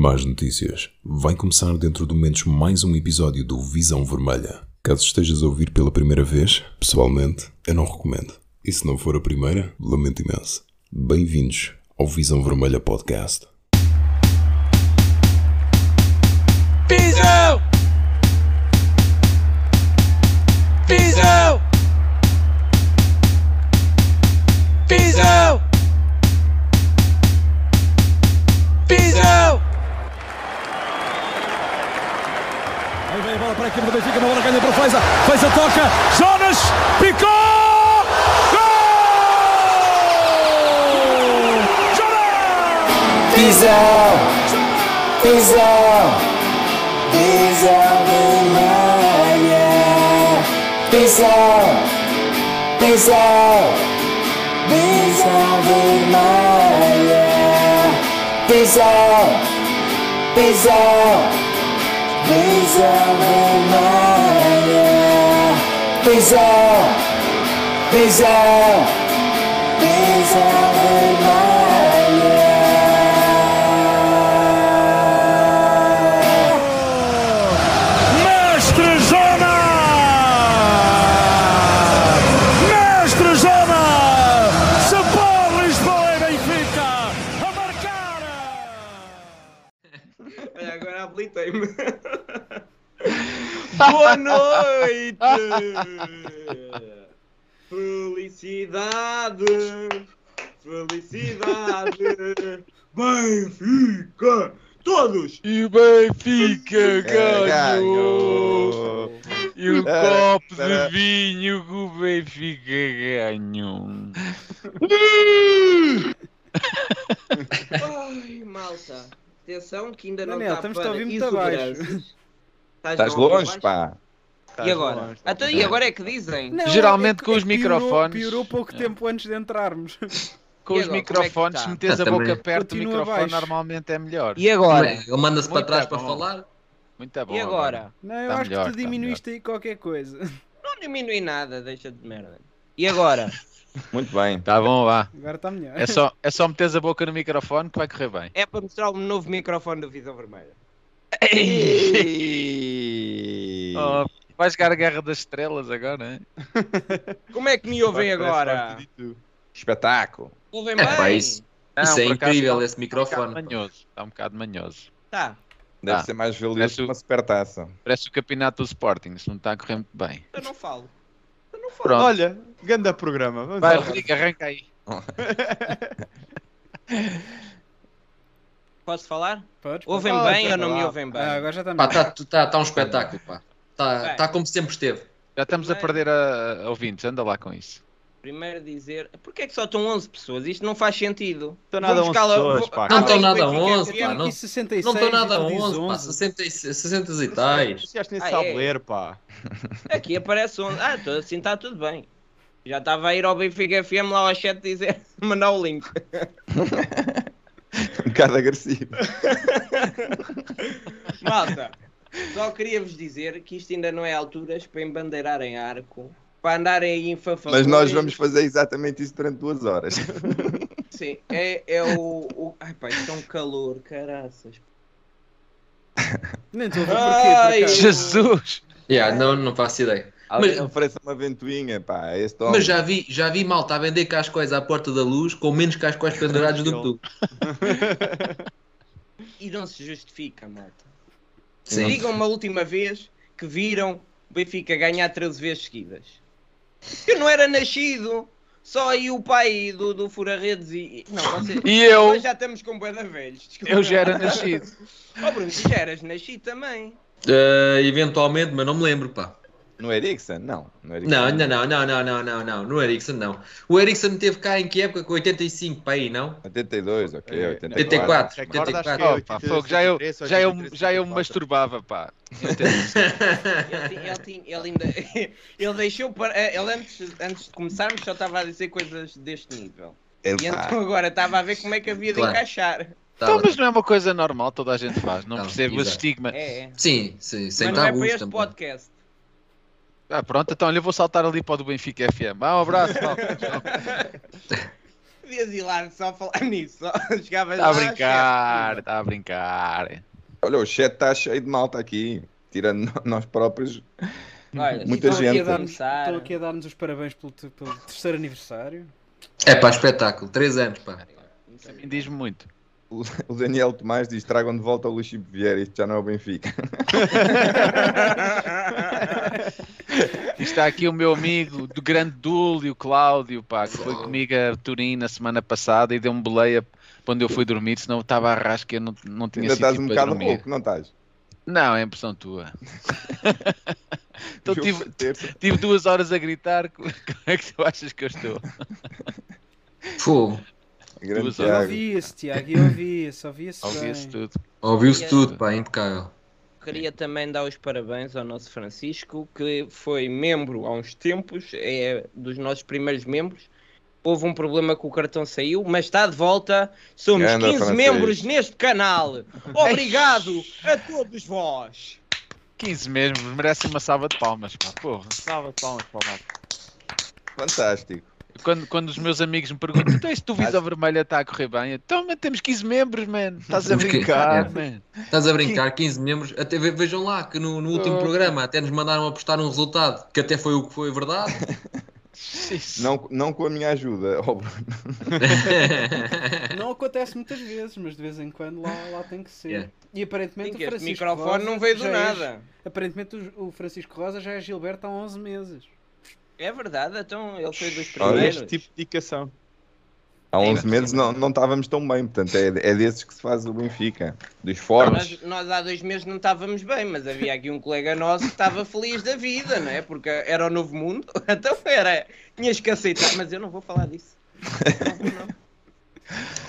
Más notícias. Vai começar dentro de momentos mais um episódio do Visão Vermelha. Caso estejas a ouvir pela primeira vez, pessoalmente, eu não recomendo. E se não for a primeira, lamento imenso. Bem-vindos ao Visão Vermelha Podcast. Equipe do Benfica, uma bola ganha para o Feiza. Feiza toca, Jonas, picou! Jonas! Visão, visão, vermelha. Visão, visão, visão vermelha. Visão, visão, vermelha. Visão, visão, visão Boa noite! Felicidade! Felicidade! Benfica! Todos! E o Benfica ganhou! ganhou. E o copo de vinho que o Benfica ganhou! Ai, malta! Atenção que ainda não Daniel, está estamos a para ouvir Estás longe, longe, pá. E agora? Então, e agora é que dizem? Não, Geralmente é que- com é os que piorou- microfones. Piorou pouco É. tempo antes de entrarmos. Com E os agora, é microfones, tá? se metes a boca também. perto do microfone, baixo. normalmente é melhor. E agora? Ele manda-se para trás para falar. Muito bom. E agora? Não, eu Tá acho melhor, que tá tu diminuíste aí qualquer coisa. Não diminui nada, deixa de merda. E agora? Muito bem. Tá bom, vá. Agora está melhor. É só, é só meteres a boca no microfone que vai correr bem. É para mostrar o novo microfone do Visão Vermelha. Oh, vai jogar a Guerra das Estrelas agora, hein? Como é que me ouvem agora? Espetáculo. Ouvem É, bem? isso- Isso é por acaso incrível, está- esse Está um bocado microfone. manhoso. Está um bocado manhoso. Tá. Deve Tá. ser mais valioso que uma supertaça. Parece o campeonato do Sporting, se não está a correr muito bem. Eu não falo. Eu não falo. Pronto. Olha, ganda programa. Vamos Vai. Rodrigo, arranca aí. Posso falar? Podes. Ouvem Pode, bem ou não me ouvem bem? Ah, agora já está Pá, está tá, tá um espetáculo, pá. Está tá como sempre esteve. Já estamos a perder a, a ouvintes, anda lá com isso. Primeiro dizer, porquê é que só estão 11 pessoas? Isto não faz sentido. Estão nada Vou 11 buscar lá- pessoas, vou- pá. Não estão nada Benfica 11, é pá. Não, E 66, não estão nada e tu dizes 11, pá. 11. 60, e- 60 tais. Gajo nem Ah, sabe é? ler, pá. Aqui aparece 11. Ah, tô- assim está tudo bem. Já estava a ir ao Benfica FM lá ao chat dizer, mandar o link. Bocado agressivo. Malta, só queria vos dizer que isto ainda não é alturas para embandeirarem arco, para andarem aí em fanfarrões. Mas nós vamos fazer exatamente isso durante duas horas. Sim, é, é o, o... Ai pá, isto é um calor, caraças. Nem estou a ver porquê, Ai. Jesus! Yeah, não, não faço ideia. Alguém Mas- oferece uma ventoinha, pá. Este homem. Mas já vi, já vi malta a vender cascóis à porta da luz com menos cascóis pendurados do que tu. E não se justifica, malta. Sim. Digam uma última vez que viram o Benfica ganhar 13 vezes seguidas. Eu não era nascido. Só aí o pai do, do Fura-Redes e. Não, você... E eu? Nós já estamos com de velhos. desculpa. Eu já era nascido. Oh Bruno, tu já eras nascido também. Eh, eventualmente, mas não me lembro, pá. No Ericsson? Não. No Ericsson. Não, ainda não, não, não, não, não, não. No Ericsson não. O Ericsson teve cá em que época? Com 85 para aí, não? 82, ok. É, 84. 84. Recordas que 84. é Oh, pá, fogo, já eu, 83, já eu, 83, já eu me 84. masturbava, pá. Ele, ele, tinha- ele ainda. Ele deixou para. Ele antes, antes de começarmos só estava a dizer coisas deste nível. E Epá. então agora estava a ver como é que havia de Claro. encaixar. Tá Então, mas não é uma coisa normal, toda a gente faz. Não Não, percebo o estigma. É, é. Sim, sim, sem Mas não é para este também. podcast. Ah, pronto, então olha, eu vou saltar ali para o do Benfica FM. Ah, um abraço, malta. Devias ir lá só falar nisso. Só chegavas Está a brincar, está a brincar. Olha, o chat está cheio de malta aqui. Tirando nós próprios. Olha, Muita gente. a dar-nos, Começar. estão aqui a dar-nos os parabéns pelo, pelo terceiro aniversário. É pá, espetáculo. 3 anos, pá. Isso diz-me muito. O, Daniel Tomás diz: tragam de volta o Luís Chico Vieira. Isto já não é o Benfica. Está aqui o meu amigo do grande Dúlio, Cláudio, pá, que foi comigo a Turim na semana passada e deu-me boleia quando eu fui dormir, senão eu estava a rasca e eu não, não tinha Ainda estás um para bocado dormir. louco, não estás? Não, é impressão tua. então tive, tive duas horas a gritar, como é que tu achas que eu estou? Fogo. Grande Duas E Tiago. Ouvia-se, Tiago, e ouvia-se, ouvia-se Ouvi-se bem. tudo. Ouviu-se tudo, pá, impecável. Queria também dar os parabéns ao nosso Francisco, que foi membro há uns tempos, é dos nossos primeiros membros. Houve um problema que o cartão saiu, mas está de volta. Somos Ganda 15 francês. membros neste canal. Obrigado a todos vós. 15 mesmo, merece uma salva de palmas, pá. Porra, salva de palmas para o Marco. Fantástico. Quando, quando os meus amigos me perguntam, então este Visão Vermelha está a correr bem? Então, mas temos 15 membros, man. Estás a brincar, é. man. Estás a brincar, 15 membros. Até ve- vejam lá que no, no último Oh. programa até nos mandaram apostar um resultado que até foi o que foi verdade. Não, não com a minha ajuda. Bruno. Não acontece muitas vezes, mas de vez em quando lá, lá tem que ser. Yeah. E aparentemente Sim, o Francisco microfone Rosa não veio do é- nada. aparentemente o, o Francisco Rosa já é Gilberto há 11 meses. É verdade, então ele foi dos Olha, primeiros. Este tipo de dedicação. Há Sim, 11 mas- meses não, não estávamos tão bem. Portanto, é, é desses que se faz o Benfica. Dos fortes. Nós, nós há dois meses não estávamos bem, mas havia aqui um colega nosso que estava feliz da vida, não é? Porque era o novo mundo, então era. Tinhas que aceitar, mas eu não vou falar disso. Não vou, não.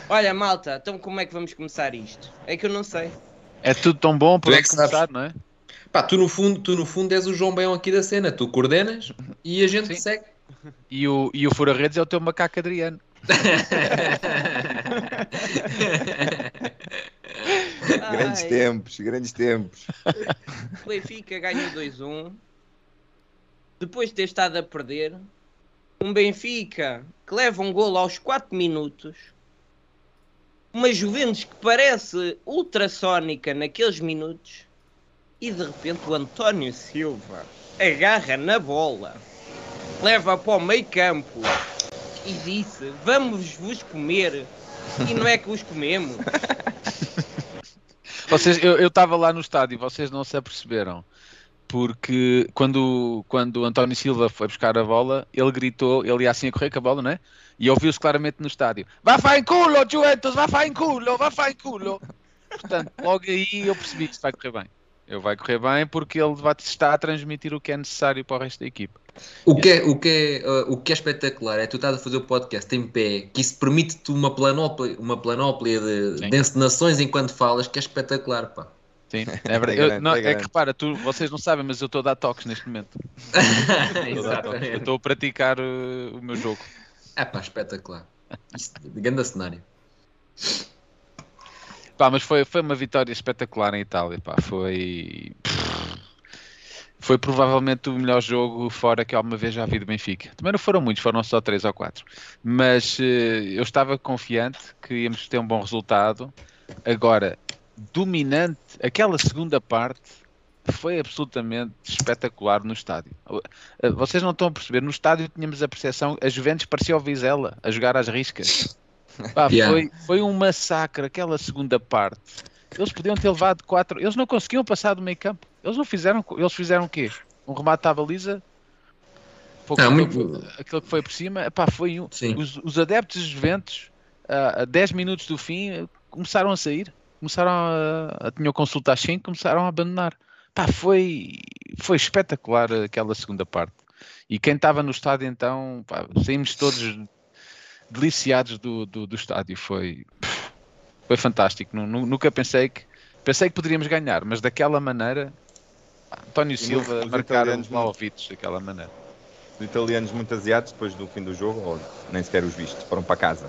Olha, malta, então como é que vamos começar isto? É que eu não sei. É tudo tão bom para é que sabes. começar, não é? Pá, tu no fundo, tu no fundo és o João Baião aqui da cena. Tu coordenas e a gente Sim. segue. E o, e o Fura Redes é o teu macaco Adriano. Grandes Ai, tempos, grandes tempos. O Benfica ganhou 2-1. Depois de ter estado a perder, um Benfica que leva um golo aos 4 minutos. Uma Juventus que parece ultrassónica naqueles minutos. E de repente o António Silva agarra na bola, leva para o meio campo e disse: Vamos vos comer. E não é que os comemos. Vocês, eu estava lá no estádio, vocês não se aperceberam. Porque quando, quando o António Silva foi buscar a bola, ele gritou, ele ia assim a correr com a bola, não é? E ouviu-se claramente no estádio: Vá fa em culo, Juventus, vá fa em culo, vá fa em culo. Portanto, logo aí eu percebi que isto vai correr bem. Eu vai correr bem porque ele vai estar a transmitir o que é necessário para o resto da equipa. O que, é, o, que é, uh, o que é espetacular é tu estás a fazer o podcast em pé, que isso permite-te uma planóplia, uma planóplia de, Sim. de encenações enquanto falas, que é espetacular, pá. Sim, é verdade. É Eu- grande, não, é é que repara, tu, vocês não sabem, mas eu estou a dar toques neste momento. Eu estou a praticar uh, o meu jogo. É pá, espetacular. Isso, grande cenário. Pá, mas foi, foi uma vitória espetacular em Itália, pá. Foi. Foi provavelmente o melhor jogo fora que alguma vez já vi do Benfica. Também não foram muitos, foram só 3 ou 4. Mas eh, eu estava confiante que íamos ter um bom resultado. Agora, dominante, aquela segunda parte foi absolutamente espetacular no estádio. Eh, Vocês não estão a perceber, no estádio tínhamos a percepção, a Juventus parecia o Vizela, a jogar às riscas. Pá, Yeah. foi, foi um massacre aquela segunda parte. Eles podiam ter levado quatro. Eles não conseguiam passar do meio campo. Eles não fizeram. Eles fizeram o quê? Um remate à baliza? Pouco aquilo, muito- que foi- aquilo que foi por cima. Epá, foi um. Os, os adeptos dos Juventus, ah, a 10 minutos do fim, começaram a sair. Começaram a. a tinham consulta às 5, começaram a abandonar. Pá, foi, foi espetacular aquela segunda parte. E quem estava no estádio então, pá, saímos todos deliciados do, do, do estádio. Foi, foi fantástico. Nu- nu- Nunca pensei que pensei que poderíamos ganhar, mas daquela maneira, António Silva marcaram os malvitos daquela maneira. Os italianos muito asiados depois do fim do jogo, ou nem sequer os vistos, foram para casa.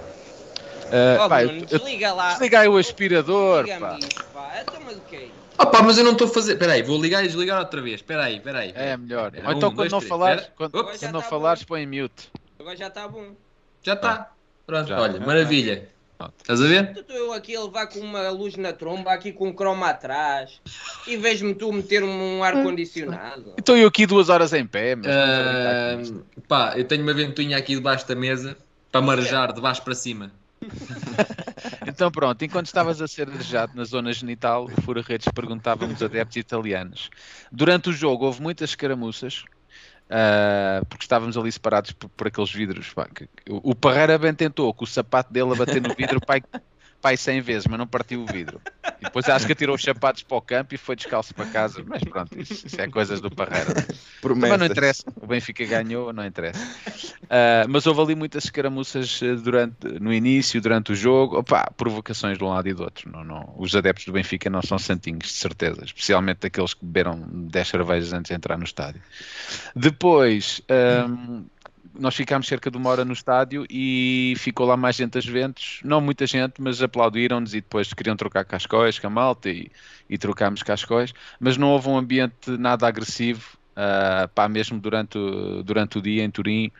Ah, Ó, pá, Bruno, eu, eu, desliga lá. desliga aí o aspirador. Pá. isso, pá. Então, mas o que é isso? Oh pá, mas eu não estou a fazer. Espera aí, vou ligar e desligar outra vez. Espera aí, espera aí. É melhor. Ou então um, quando dois, não três. falares, quando, quando não tá falares, põe em mute. Agora já está bom. Já está. Pronto, Já. olha, maravilha. Pronto. Estás a ver? Estou eu aqui a levar com uma luz na tromba, aqui com um croma atrás, e vejo-me tu meter um ar-condicionado. Estou eu aqui duas horas em pé, mas. Ah, pá, eu tenho uma ventoinha aqui debaixo da mesa para marejar de baixo para cima. Então pronto, enquanto estavas a ser arejado na zona genital, o Fura Redes perguntava-me os adeptos italianos. Durante o jogo houve muitas escaramuças, ah, porque estávamos ali separados por, por aqueles vidros. pá, que- o o Parreira bem tentou com o sapato dele a bater no vidro pai, pai 100 vezes, mas não partiu o vidro. E depois acho que atirou os sapatos para o campo e foi descalço para casa. Mas pronto, isso, isso é coisas do Parreira. Promessas. não interessa. O Benfica ganhou, não interessa. Ah, mas houve ali muitas escaramuças eh, durante, no início, durante o jogo. Opa, provocações de um lado e do outro. Não, não, os adeptos do Benfica não são santinhos, de certeza. Especialmente aqueles que beberam 10 cervejas antes de entrar no estádio. Depois, ahm, nós ficámos cerca de uma hora no estádio e ficou lá mais gente às ventos. Não muita gente, mas aplaudiram-nos e depois queriam trocar cascóis com a malta e, e trocámos cascóis. Mas não houve um ambiente nada agressivo. Uh, pá, mesmo durante o, durante o dia em Turim,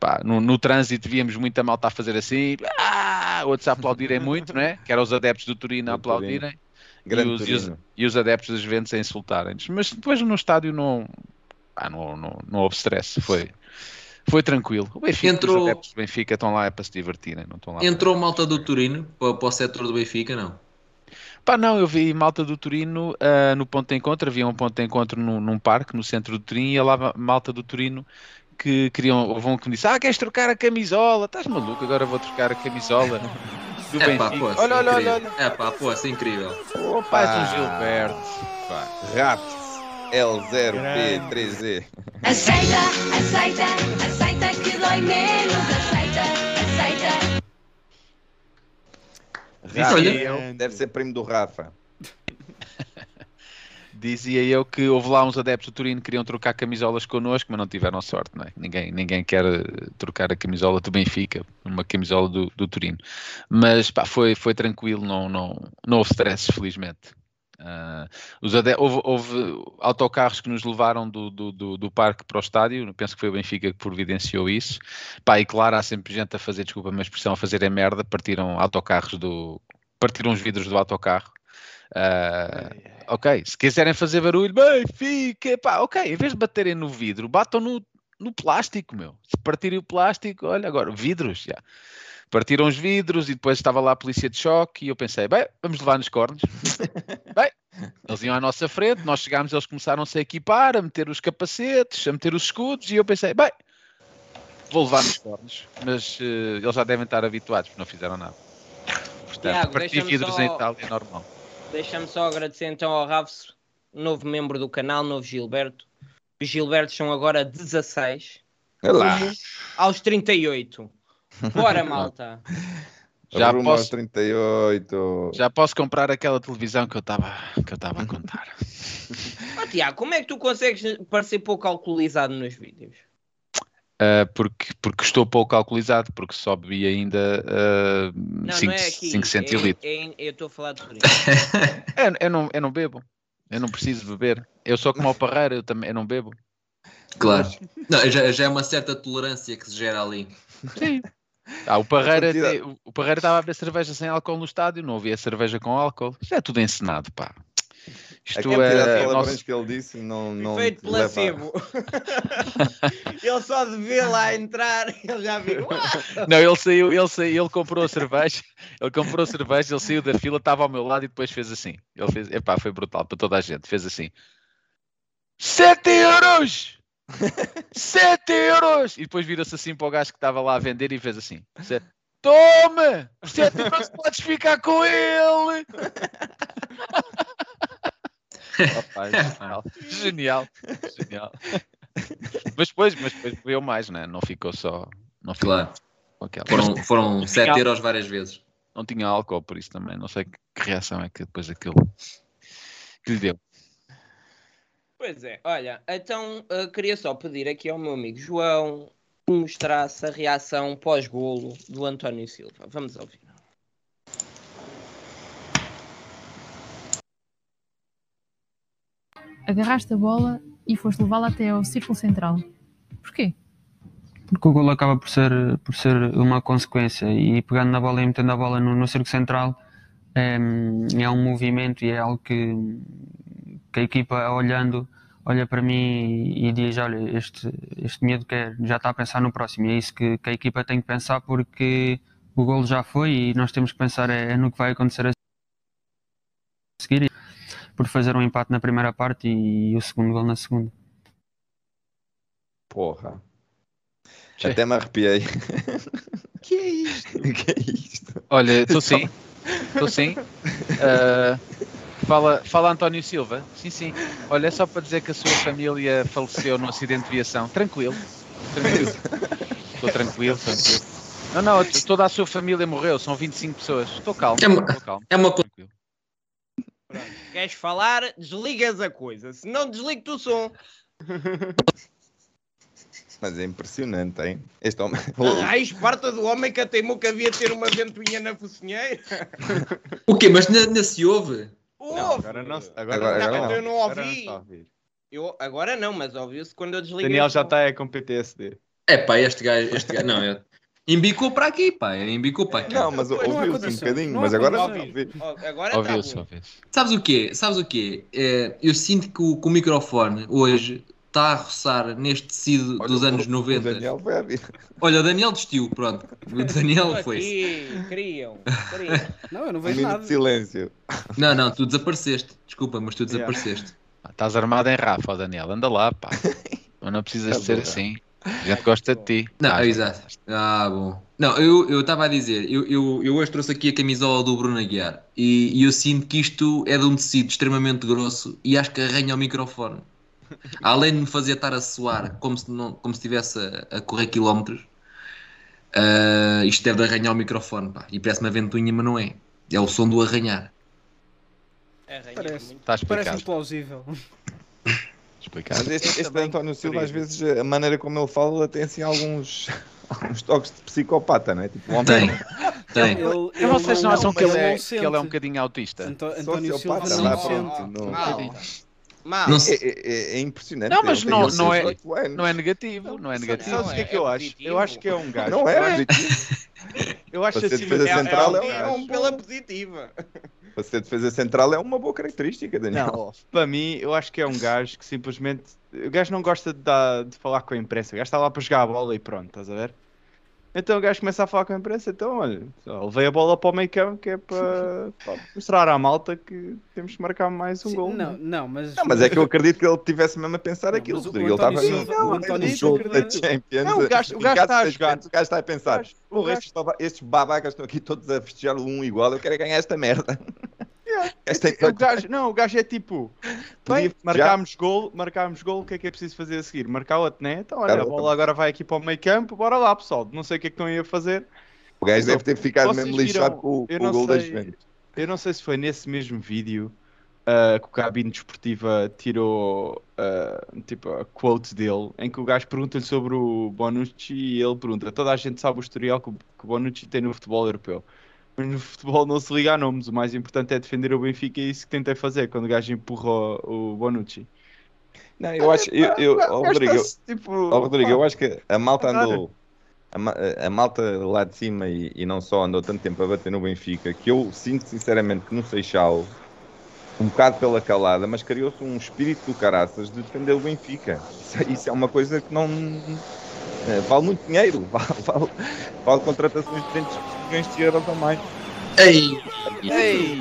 pá, no, no trânsito víamos muita malta a fazer assim, ah! outros a aplaudirem muito, não é? Que eram os adeptos do Turim a aplaudirem e, os, e, os, e os adeptos das Juventus a insultarem-nos. Mas depois no estádio não, pá, não, não, não houve stress, foi, foi tranquilo. O Benfica, Entrou- os do Benfica estão lá é para se divertirem, não estão lá para- Entrou malta do Turino para, para o setor do Benfica, não? Pá, não, eu vi malta do Turino ah, no ponto de encontro, havia um ponto de encontro num, num parque no centro do Turino e lá malta do Turino que queriam, houve um que me disse, ah, queres trocar a camisola? Estás maluco, agora vou trocar a camisola do É pá, Benfica. pô, olha, olha, olha, olha. É pá, pô, é incrível. Oh, pá, és um Gilberto. Pá. Raps L0P3Z. Aceita, aceita, aceita que dói menos. Aceita, aceita. Rafa, eu- deve ser primo do Rafa. Dizia eu que houve lá uns adeptos do Turino que queriam trocar camisolas connosco, mas não tiveram sorte, não é? Ninguém, ninguém quer eh, trocar a camisola do Benfica, uma camisola do, do Turino. Mas pá, foi, foi tranquilo, não, não, não houve stress, felizmente. Ade- houve, houve autocarros que nos levaram do, do, do, do parque para o estádio, penso que foi o Benfica que providenciou isso. Pá, e claro, há sempre gente a fazer, desculpa a minha expressão, a fazer a merda, partiram autocarros do. partiram os vidros do autocarro. Ah, ok, se quiserem fazer barulho, Benfica, pá, ok, em vez de baterem no vidro, batam no, no plástico, meu. Se partirem o plástico, olha agora, vidros, já. Partiram os vidros e depois estava lá a polícia de choque e eu pensei, bem, vamos levar nos cornos. bem, eles iam à nossa frente, nós chegámos, eles começaram-se a equipar, a meter os capacetes, a meter os escudos e eu pensei, bem, vou levar nos cornos. Mas eh, eles já devem estar habituados, porque não fizeram nada. Portanto, Tiago, partir vidros só- em Itália é normal. Deixa-me só agradecer então ao Ravs, novo membro do canal, novo Gilberto. Os Gilbertos são agora 16, Olha lá. aos 38. Bora, malta. Já Rumo aos posso- 38. Já posso comprar aquela televisão que eu estava que eu estava a contar. Ó, Tiago, como é que tu consegues parecer pouco alcoolizado nos vídeos? Ah, porque, porque estou pouco alcoolizado, porque só bebi ainda Não, 5 não é aqui. 5 centilitros. É, é- eu estou a falar de. Eu, eu não, eu não bebo. Eu não preciso beber. Eu sou como o Parreira, eu também eu não bebo. Claro. Não, já, já é uma certa tolerância que se gera ali. Sim. Ah, o Parreira te- o Parreira estava a beber cerveja sem álcool no estádio, não havia cerveja com álcool. Isto é tudo encenado, pá. A Isto de é. palavrões nosso- que ele disse não, não a- placebo. ele só de ver lá entrar, ele já viu. Não, ele saiu, ele saiu, ele comprou a cerveja, ele comprou a cerveja, ele saiu da fila, estava ao meu lado e depois fez assim. Ele fez, epá, foi brutal para toda a gente, fez assim. 7 euros! 7 euros! E depois vira-se assim para o gajo que estava lá a vender e fez assim. "Sete- Toma! 7 euros podes ficar com ele! Opa, genial. Genial. Genial. Mas depois, mas depois bebeu mais, né? não ficou só. Não ficou Claro. aquela. Foram, foram Mas 7 tinha- euros várias vezes. não tinha álcool, por isso também. Não sei que reação é que depois aquilo que lhe deu. Pois é, olha, então uh, queria só pedir aqui ao meu amigo João que mostrasse a reação pós-golo do António Silva. Vamos ouvir. Agarraste a bola e foste levá-la até ao círculo central. Porquê? porque o gol acaba por ser, por ser uma consequência e pegando na bola e metendo a bola no, no círculo central é, é um movimento e é algo que, que a equipa olhando olha para mim e, e diz olha este, este medo que é, já está a pensar no próximo e é isso que, que a equipa tem que pensar porque o gol já foi e nós temos que pensar é, é no que vai acontecer a seguir por fazer um empate na primeira parte e, o segundo gol na segunda Porra. Até me arrepiei. que é isto? que é isto? Olha, estou sim. Estou sim. Uh, fala, fala António Silva. Sim, sim. Olha, é só para dizer que a sua família faleceu num acidente de viação. Tranquilo. Tranquilo. Estou tranquilo, tranquilo. Não, não, toda a sua família morreu. São 25 pessoas. Estou calmo. É uma- estou calmo. É uma coisa. Queres falar? Desligas a coisa. Se não, desligo-te o som. Mas é impressionante, hein? Este homem. A esparta do homem que ateimou que havia ter uma ventoinha na focinheira. O quê? Mas na, na se ouve? Não, agora não. Agora, Agora- não, agora não. eu não Agora ouvi. está a ouvir. Eu, agora não, mas ouviu-se quando eu desliguei. Daniel já está é com PTSD. É pá, este gajo, este gajo, não, é, embicou para aqui, pá, embicou para aqui. Não, mas Não ouviu-se um bocadinho, não mas agora não ouvi. Agora Ouviu-se, bom. ouviu-se. Sabes o quê? Sabes o quê? É, eu sinto que o, que o microfone hoje está a roçar neste tecido Olha, dos o- anos o 90. Daniel vai a vir. Olha, o Daniel desistiu, pronto. O Daniel foi. Aqui, criam, criam. Não, eu não Um vejo minuto nada. de silêncio. Não, não, tu desapareceste. Desculpa, mas tu Yeah. desapareceste. Pá, Estás armado em Rafa, Daniel. Anda lá, pá. Mas não precisas de ser assim. A gente gosta de ti. Não, Ah, já exato. Ah, bom. Não, eu estava a dizer, eu, eu, eu hoje trouxe aqui a camisola do Bruno Aguiar e, e eu sinto que isto é de um tecido extremamente grosso e acho que arranha o microfone. Além de me fazer estar a suar como se, não, como se estivesse a, a correr quilómetros, ah, isto deve de arranhar o microfone, pá. E parece uma ventoinha, mas não é. É o som do arranhar. Arranha Parece. muito. Está Parece-me explicado. plausível. explicado. Mas este, este António Silva, às vezes, a maneira como ele fala tem assim alguns, alguns toques de psicopata, não é? Tipo, homem Tem, tem. Ele, ele vocês não acham que ele é, não que ele é um bocadinho autista? Anto- António Silva não não- Mal. Mal. Não É, sei. é- é- é impressionante. Não, mas não- não é- 18 anos. Não é negativo, não é negativo. Sabes o que é que eu é acho? Eu acho que é um gajo. Não é, eu acho assim, defesa mas- central é um é gajo. um pela positiva. Para ser defesa central é uma boa característica, Daniel. Não, para mim, eu acho que é um gajo que simplesmente. O gajo não gosta de, dar- de falar com a imprensa. O gajo está lá para jogar a bola e pronto, estás a ver? Então o gajo começa a falar com a imprensa. Então, olha, só levei a bola para o meio campo que é para, para mostrar à malta que temos que marcar mais um Sim, gol. Não, não, mas. Não, mas é que eu acredito que ele tivesse mesmo a pensar Não, aquilo, o- Rodrigo. o Ele estava assim, Silva- não, o António um jogo da Champions. Não, o gajo- o gajo está a jogar. O gajo está a pensar, gajo- o "Porra, gajo- estes, baba- estes babacas estão aqui todos a festejar o um igual, eu quero é ganhar esta merda. Esta é O gajo, não, o gajo é tipo, bem, marcámos gol, marcámos gol, o que é que é preciso fazer a seguir? Marcar outro, né? Então, olha, a bola agora vai aqui para o meio campo, bora lá, pessoal. Não sei o que é que estão aí a fazer. O gajo deve ter ficado Vocês mesmo lixado com, o- com o gol da sei- Juventus. Eu não sei se foi nesse mesmo vídeo ah, que o Cabine Desportiva tirou ah, tipo, a quote dele, em que o gajo pergunta-lhe sobre o Bonucci e ele pergunta: toda a gente sabe o historial o, que o Bonucci tem no futebol europeu. Mas no futebol não se liga a nomes, o mais importante é defender o Benfica e é isso que tentei fazer quando o gajo empurrou o Bonucci. Não, eu acho, eu, eu, ó, O gajo Rodrigo, eu- tipo, ó, Rodrigo, eu acho que a malta andou, a, a malta lá de cima e, e não só andou tanto tempo a bater no Benfica, que eu sinto sinceramente que no Seixal, um bocado pela calada, mas criou-se um espírito do caraças de defender o Benfica. Isso, é- isso é uma coisa que não eh, vale muito dinheiro, vale, vale, vale contratações de 200 de euros a mais. Ei, Ei,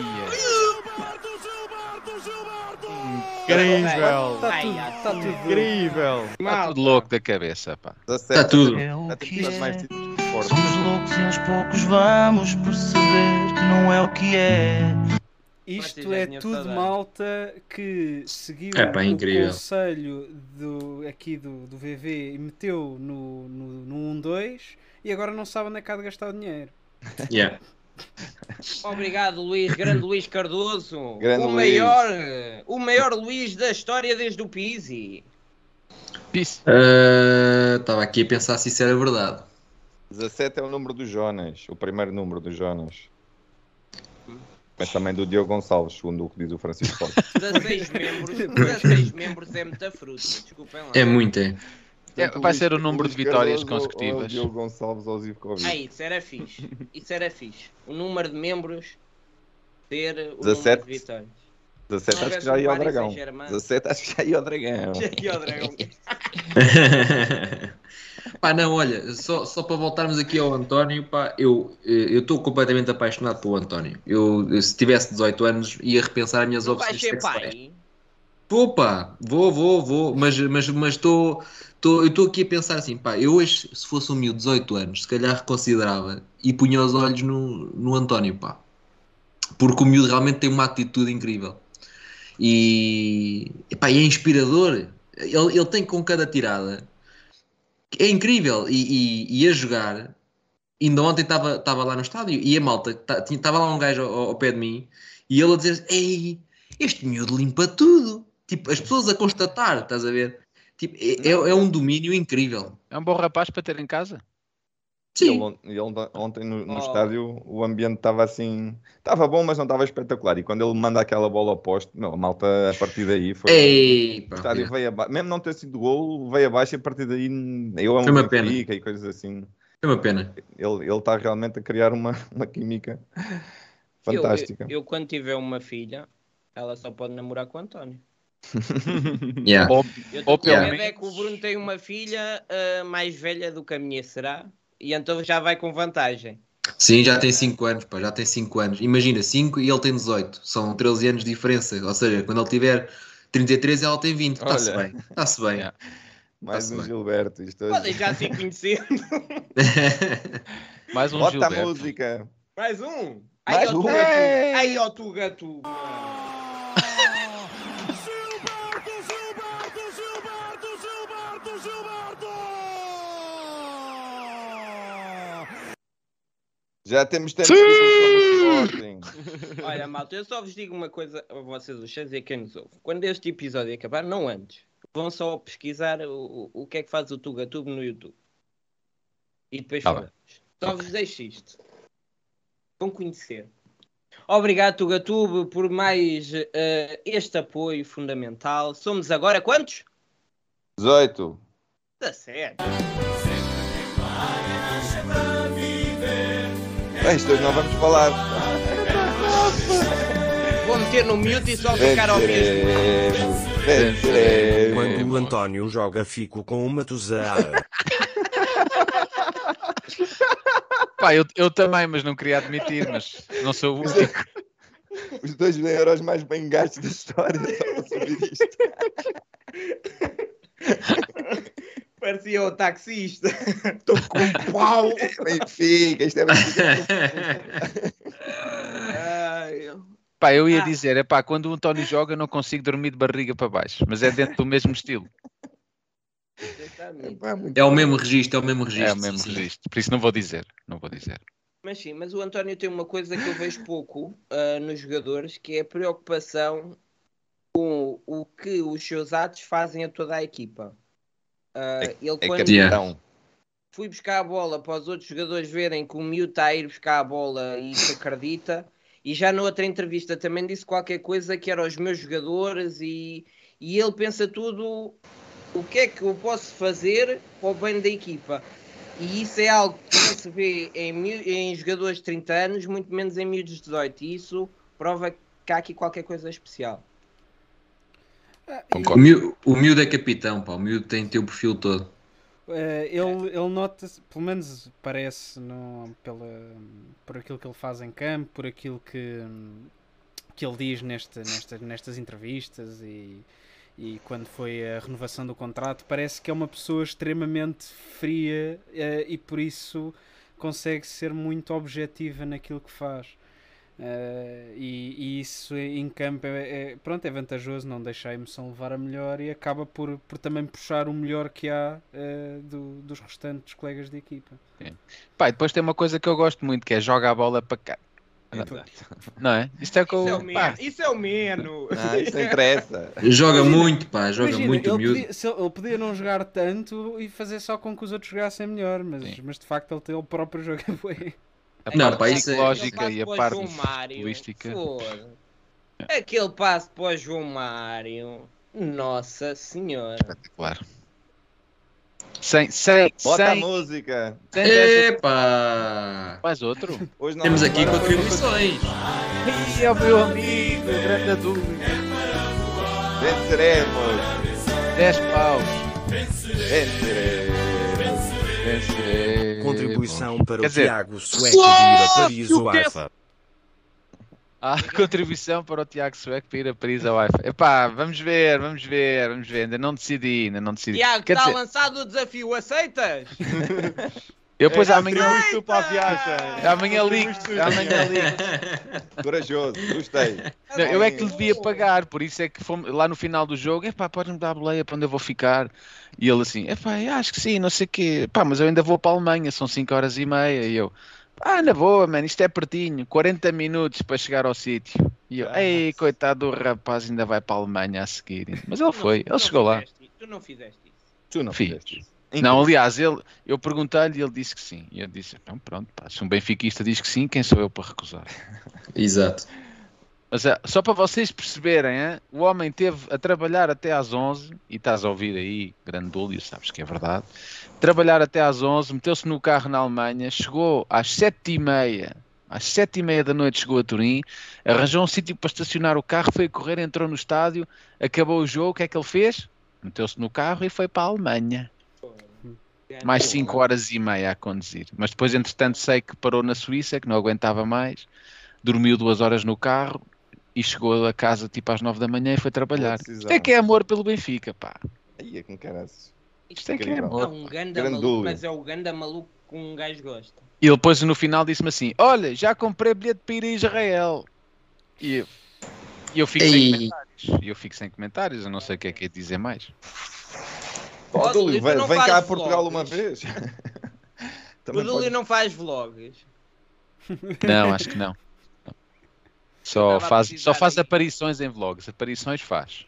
Incrível! Está tudo, está tudo. Incrível! está tudo louco da cabeça, pá. 17 está tudo. É o até que faz mais é. títulos de fora. Somos loucos e aos poucos vamos perceber que não é o que é. Isto é tinham tudo malta que seguiu É pá, o conselho do, aqui do, do VV e meteu no, no, no 1-2 e agora não sabe onde é que há de gastar o dinheiro. Yeah. Obrigado, Luís. Grande Luís Cardoso. Grande o Luís. maior, o maior Luís da história desde o Pizzi. Peace. Ah, Estava aqui a pensar se isso era verdade. 17 é o número do Jonas, o primeiro número do Jonas. Mas também do Diogo Gonçalves, segundo o que diz o Francisco Costa. 16 membros, 16 membros é muita fruta. Desculpem lá. É muito, é. É, Portanto, vai ser o número de vitórias Cardoso Ou consecutivas. o Diogo Gonçalves ou Zivkovic. Ah, isso era fixe. Isso era fixe. O número de membros ter o 17. número de vitórias. 17 Não acho que já ia ao Dragão. Saint-Germain. 17 acho que já ia ao Dragão. Já ia ao Dragão. pá, não, olha, só, só para voltarmos aqui ao António, pá, eu eu estou completamente apaixonado pelo António. Eu, eu, se tivesse 18 anos, ia repensar as minhas opções ser sexuais. pai? Vou, pá, vou, vou, vou, mas mas mas estou eu estou aqui a pensar assim, pá, eu hoje, se fosse um miúdo de 18 anos, se calhar reconsiderava e punha os olhos no, no António, pá. Porque o miúdo realmente tem uma atitude incrível. E, epá, e é inspirador. Ele, ele tem com cada tirada. É incrível. E, e, e a jogar. Ainda ontem estava lá no estádio e a malta, estava lá um gajo ao, ao pé de mim e ele a dizer: Ei, este miúdo limpa tudo. Tipo, as pessoas a constatar, estás a ver? Tipo, é, é, é um domínio incrível. É um bom rapaz para ter em casa. Ele, on- ele on- ontem no, no Oh. estádio o ambiente estava assim. Estava bom, mas não estava espetacular. E quando ele manda aquela bola ao poste, não, a malta a partir daí foi. Ei, o estádio é. veio abaixo. Mesmo não ter sido gol, veio abaixo e a partir daí eu amo Foi uma pena. E coisas assim. É uma pena. Ele ele está realmente a criar uma, uma química fantástica. Eu, eu, quando tiver uma filha, ela só pode namorar com o António. Yeah. Ou, pelo menos. é que o Bruno tem uma filha ah, mais velha do que a minha, será? E então já vai com vantagem. Sim, já tem 5 anos, pá, já tem 5 anos. Imagina, 5 e ele tem 18. São 13 anos de diferença. Ou seja, quando ele tiver 33, ela tem 20. Está-se bem. Está-se bem. Yeah. Mais um bem. Gilberto. Isto hoje. Podem já se conhecendo. Mais um Bota a Gilberto. música. Mais um. Mais Ai, ó, um. Tuga, tu. Ai, ó, tu. Já temos tantos títulos sobre o Sporting. Olha, malta, eu só vos digo uma coisa a vocês, os seus e a quem nos ouve. Quando este episódio acabar, não antes, vão só pesquisar o, o, que é que faz o Tugatube no YouTube. E depois falamos. Só vos deixo isto. Vão conhecer. Obrigado, Tugatube, por mais eh, este apoio fundamental. Somos agora quantos? 18. 17. Bem, isto hoje não vamos falar. Vou meter no mute e só ficar ao mesmo. Venceremos. Quando o António joga, fico com uma tuzada. Pá, eu, eu também, mas não queria admitir, mas não sou o único. Os dois euros mais bem gastos da história. Só para saber isto. Parecia o taxista. Estou com pau. Benfica, isto é Benfica. Pá, eu ia Ah. dizer, é pá, quando o António joga eu não consigo dormir de barriga para baixo, mas é dentro do mesmo estilo. muito É o mesmo registro, é o mesmo registro. É o mesmo sim, registro. Por isso não vou dizer, não vou dizer. Mas sim, mas o António tem uma coisa que eu vejo pouco ah, nos jogadores, que é a preocupação com o que os seus atos fazem a toda a equipa. Ah, ele É quando capitão. fui buscar a bola para os outros jogadores verem que o miúdo está a ir buscar a bola e se acredita. E já noutra entrevista também disse qualquer coisa que era os meus jogadores e, e ele pensa tudo o que é que eu posso fazer para o bem da equipa. E isso é algo que não se vê em, em jogadores de 30 anos, muito menos em miúdos de 18. E isso prova que há aqui qualquer coisa especial. O, miú- o miúdo é capitão, pá. O miúdo tem teu perfil todo. Eh, ele, ele nota, pelo menos parece, no, pela, por aquilo que ele faz em campo, por aquilo que, que ele diz neste, nesta, nestas entrevistas e, e quando foi a renovação do contrato, parece que é uma pessoa extremamente fria eh, e por isso consegue ser muito objetiva naquilo que faz. Eh, e, e isso em campo é, é- pronto, é vantajoso, não deixa a emoção levar a melhor e acaba por, por também puxar o melhor que há eh, do- dos restantes colegas de equipa. Pá, e depois tem uma coisa que eu gosto muito, que é joga a bola para cá. Não é? Isto é que Isso é o pá, menos. Isso é o menos. Ah, isso não interessa. Joga Imagina- muito, pá. Joga Imagina, muito ele, miúdo. podia, se ele, ele podia não jogar tanto e fazer só com que os outros jogassem melhor, mas, Sim. mas de facto ele, tem- ele próprio joga bem. A Não, parte é- psicológica e a parte futebolística. foda. Aquele passo para o João Mário. Nossa Senhora. Claro. Sem, sem, Bota a sem, música. sem Epá! Mais outro? Hoje não, Temos aqui contribuições. Ih, é o meu amigo, grande dúvida. Venceremos. 10 paus. Venceremos. Venceremos. Contribuição para Quer o dizer, Tiago Sueco de ir a Paris o ou é- Haifa. Ah, contribuição para o Tiago Sueco para ir a Paris ao Wi-Fi. Epá, vamos ver, vamos ver, vamos ver. Ainda não decidi, ainda não decidi. Tiago, Quer está dizer, lançado o desafio, aceitas? eu depois É, amanhã, tu para a viagem. amanhã ligo, amanhã ligo. Corajoso, gostei. Não, eu é que lhe devia pagar, por isso é que fomos lá no final do jogo, epá, podes-me dar a boleia para onde eu vou ficar? E ele assim, epá, acho que sim, não sei o quê, pá, mas eu ainda vou para a Alemanha, são 5 horas e meia, e eu, ah, na boa, mano, isto é pertinho, 40 minutos para chegar ao sítio. E eu, Ah, ei, coitado do rapaz, ainda vai para a Alemanha a seguir. Mas ele foi, ele chegou lá. Tu não fizeste isso. Tu não Fiz. fizeste isso. Não, aliás, ele, eu perguntei-lhe e ele disse que sim. E eu disse, então pronto, pá, se um benfiquista diz que sim, quem sou eu para recusar? Exato. Mas é, só para vocês perceberem, hein, o homem teve a trabalhar até às 11, e estás a ouvir aí, grandulho, sabes que é verdade, trabalhar até às 11, meteu-se no carro na Alemanha, chegou às 7h30, às 7h30 da noite chegou a Turim, arranjou um sítio para estacionar o carro, foi a correr, entrou no estádio, acabou o jogo, o que é que ele fez? Meteu-se no carro e foi para a Alemanha. Mais 5 horas e meia a conduzir. Mas depois, entretanto, sei que parou na Suíça, que não aguentava mais, dormiu duas horas no carro e chegou a casa tipo às 9 da manhã e foi trabalhar. Isto é que é amor pelo Benfica, pá. Aí é com caraças. Isto é que é amor. É um ganda maluco, mas é o ganda maluco que um gajo gosta. E ele depois no final disse-me assim: Olha, já comprei bilhete para ir a Israel. E eu, e eu fico sem Ei. comentários. E eu fico sem comentários, eu não sei o que é que é dizer mais. Ó, Ó, Dúlio, vem, não vem cá a Portugal vlogs. uma vez. O Dúlio pode- não faz vlogs. Não, acho que não. Só Estava a faz, só faz aí. aparições em vlogs. Aparições faz.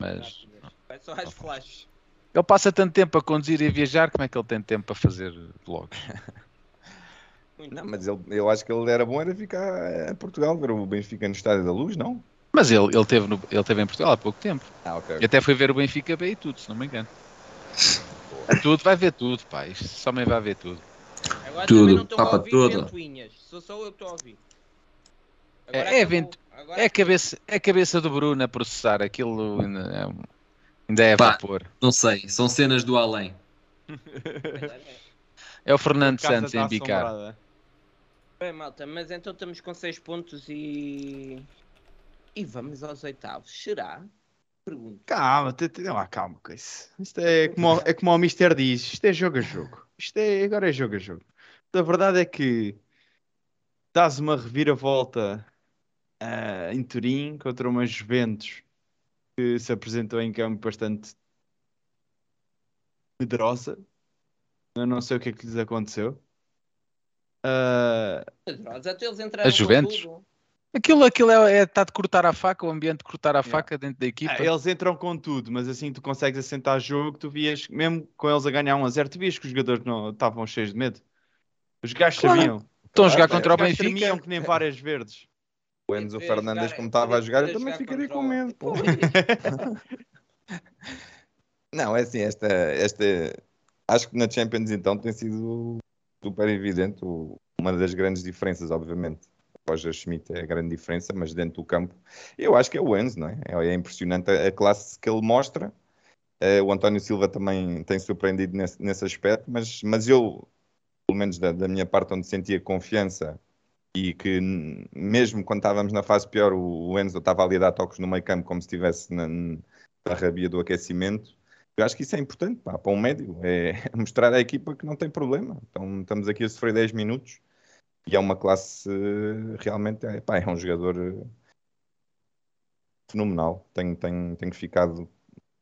Mas- só às flashes. Ele passa tanto tempo a conduzir e a viajar, como é que ele tem tempo para fazer vlogs? Não, mas ele, eu acho que ele era bom era ficar em Portugal, ver o Benfica no Estádio da Luz, não? Mas ele, ele, teve no- ele teve em Portugal há pouco tempo. Ah, ok. E até foi ver o Benfica bem e tudo, se não me engano. Tudo, vai ver tudo. Isto só me vai ver tudo. Agora Tudo, também não estou a papa ouvir toda. ventoinhas. Sou só eu que estou a ouvir. É- Agora é acabou. vento- Agora É a cabeça, é a cabeça do Bruno a processar. Aquilo ainda é, ainda é Pá. vapor. Não sei, são cenas do além. É o Fernando Santos em bicar. assombrada. Bem, malta, mas então estamos com 6 pontos e. E vamos aos oitavos. Será? Pergunto. Calma, te- te- não, calma com isso. Isto é como, o- é como o Mister diz, isto é jogo a jogo. Isto é, agora é jogo a jogo. A verdade é que dás uma reviravolta ah, em Turim contra uma Juventus que se apresentou em campo bastante medrosa. Eu não sei o que é que lhes aconteceu. Ah, Pedrosa, até eles entraram A Juventus? com tudo. Aquilo, aquilo é, é tá de cortar a faca, o ambiente de cortar a Yeah. faca dentro da equipa. Ah, eles entram com tudo, mas assim tu consegues assentar jogo, tu vias, mesmo com eles a ganhar 1 a 0, tu vias que os jogadores não estavam cheios de medo. Os gajos Claro. sabiam. Estão a jogar contra o Benfica. sabiam que nem várias verdes. O Enzo Fernandes, como estava a jogar, eu também ficaria com medo. pô. Não, é assim, esta, esta. Acho que na Champions então tem sido super evidente o- uma das grandes diferenças, obviamente. Roger Schmidt é a grande diferença, mas dentro do campo, eu acho que é o Enzo, não é? É, impressionante a, classe que ele mostra. Eh, o António Silva também tem surpreendido nesse, nesse aspecto, mas, mas eu, pelo menos da, da minha parte, onde sentia confiança e que mesmo quando estávamos na fase pior, o, o Enzo estava ali a dar toques no meio campo como se estivesse na, na rabia do aquecimento. Eu acho que isso é importante pá, para um médio, é mostrar à equipa que não tem problema. Então estamos aqui a sofrer 10 minutos e é uma classe realmente, é, pá, é um jogador eh, fenomenal. Tenho, tenho, tenho ficado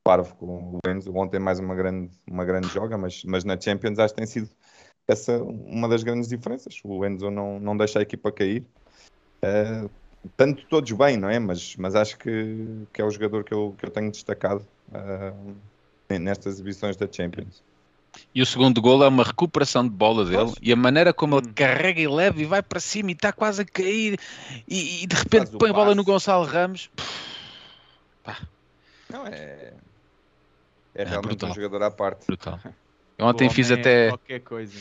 parvo com o Enzo. Ontem mais uma grande, uma grande joga, mas, mas na Champions acho que tem sido essa uma das grandes diferenças. O Enzo não, não deixa a equipa cair. Eh, tanto todos bem, não é? Mas, mas acho que, que é o jogador que eu, que eu tenho destacado eh, nestas exibições da Champions. E o segundo gol é uma recuperação de bola dele Pois. e a maneira como ele Hum. carrega e leva e vai para cima e está quase a cair e, e de repente põe a bola passe. no Gonçalo Ramos. Não, é, é É realmente brutal. um jogador à parte. Brutal. Eu ontem fiz é até. Qualquer coisa.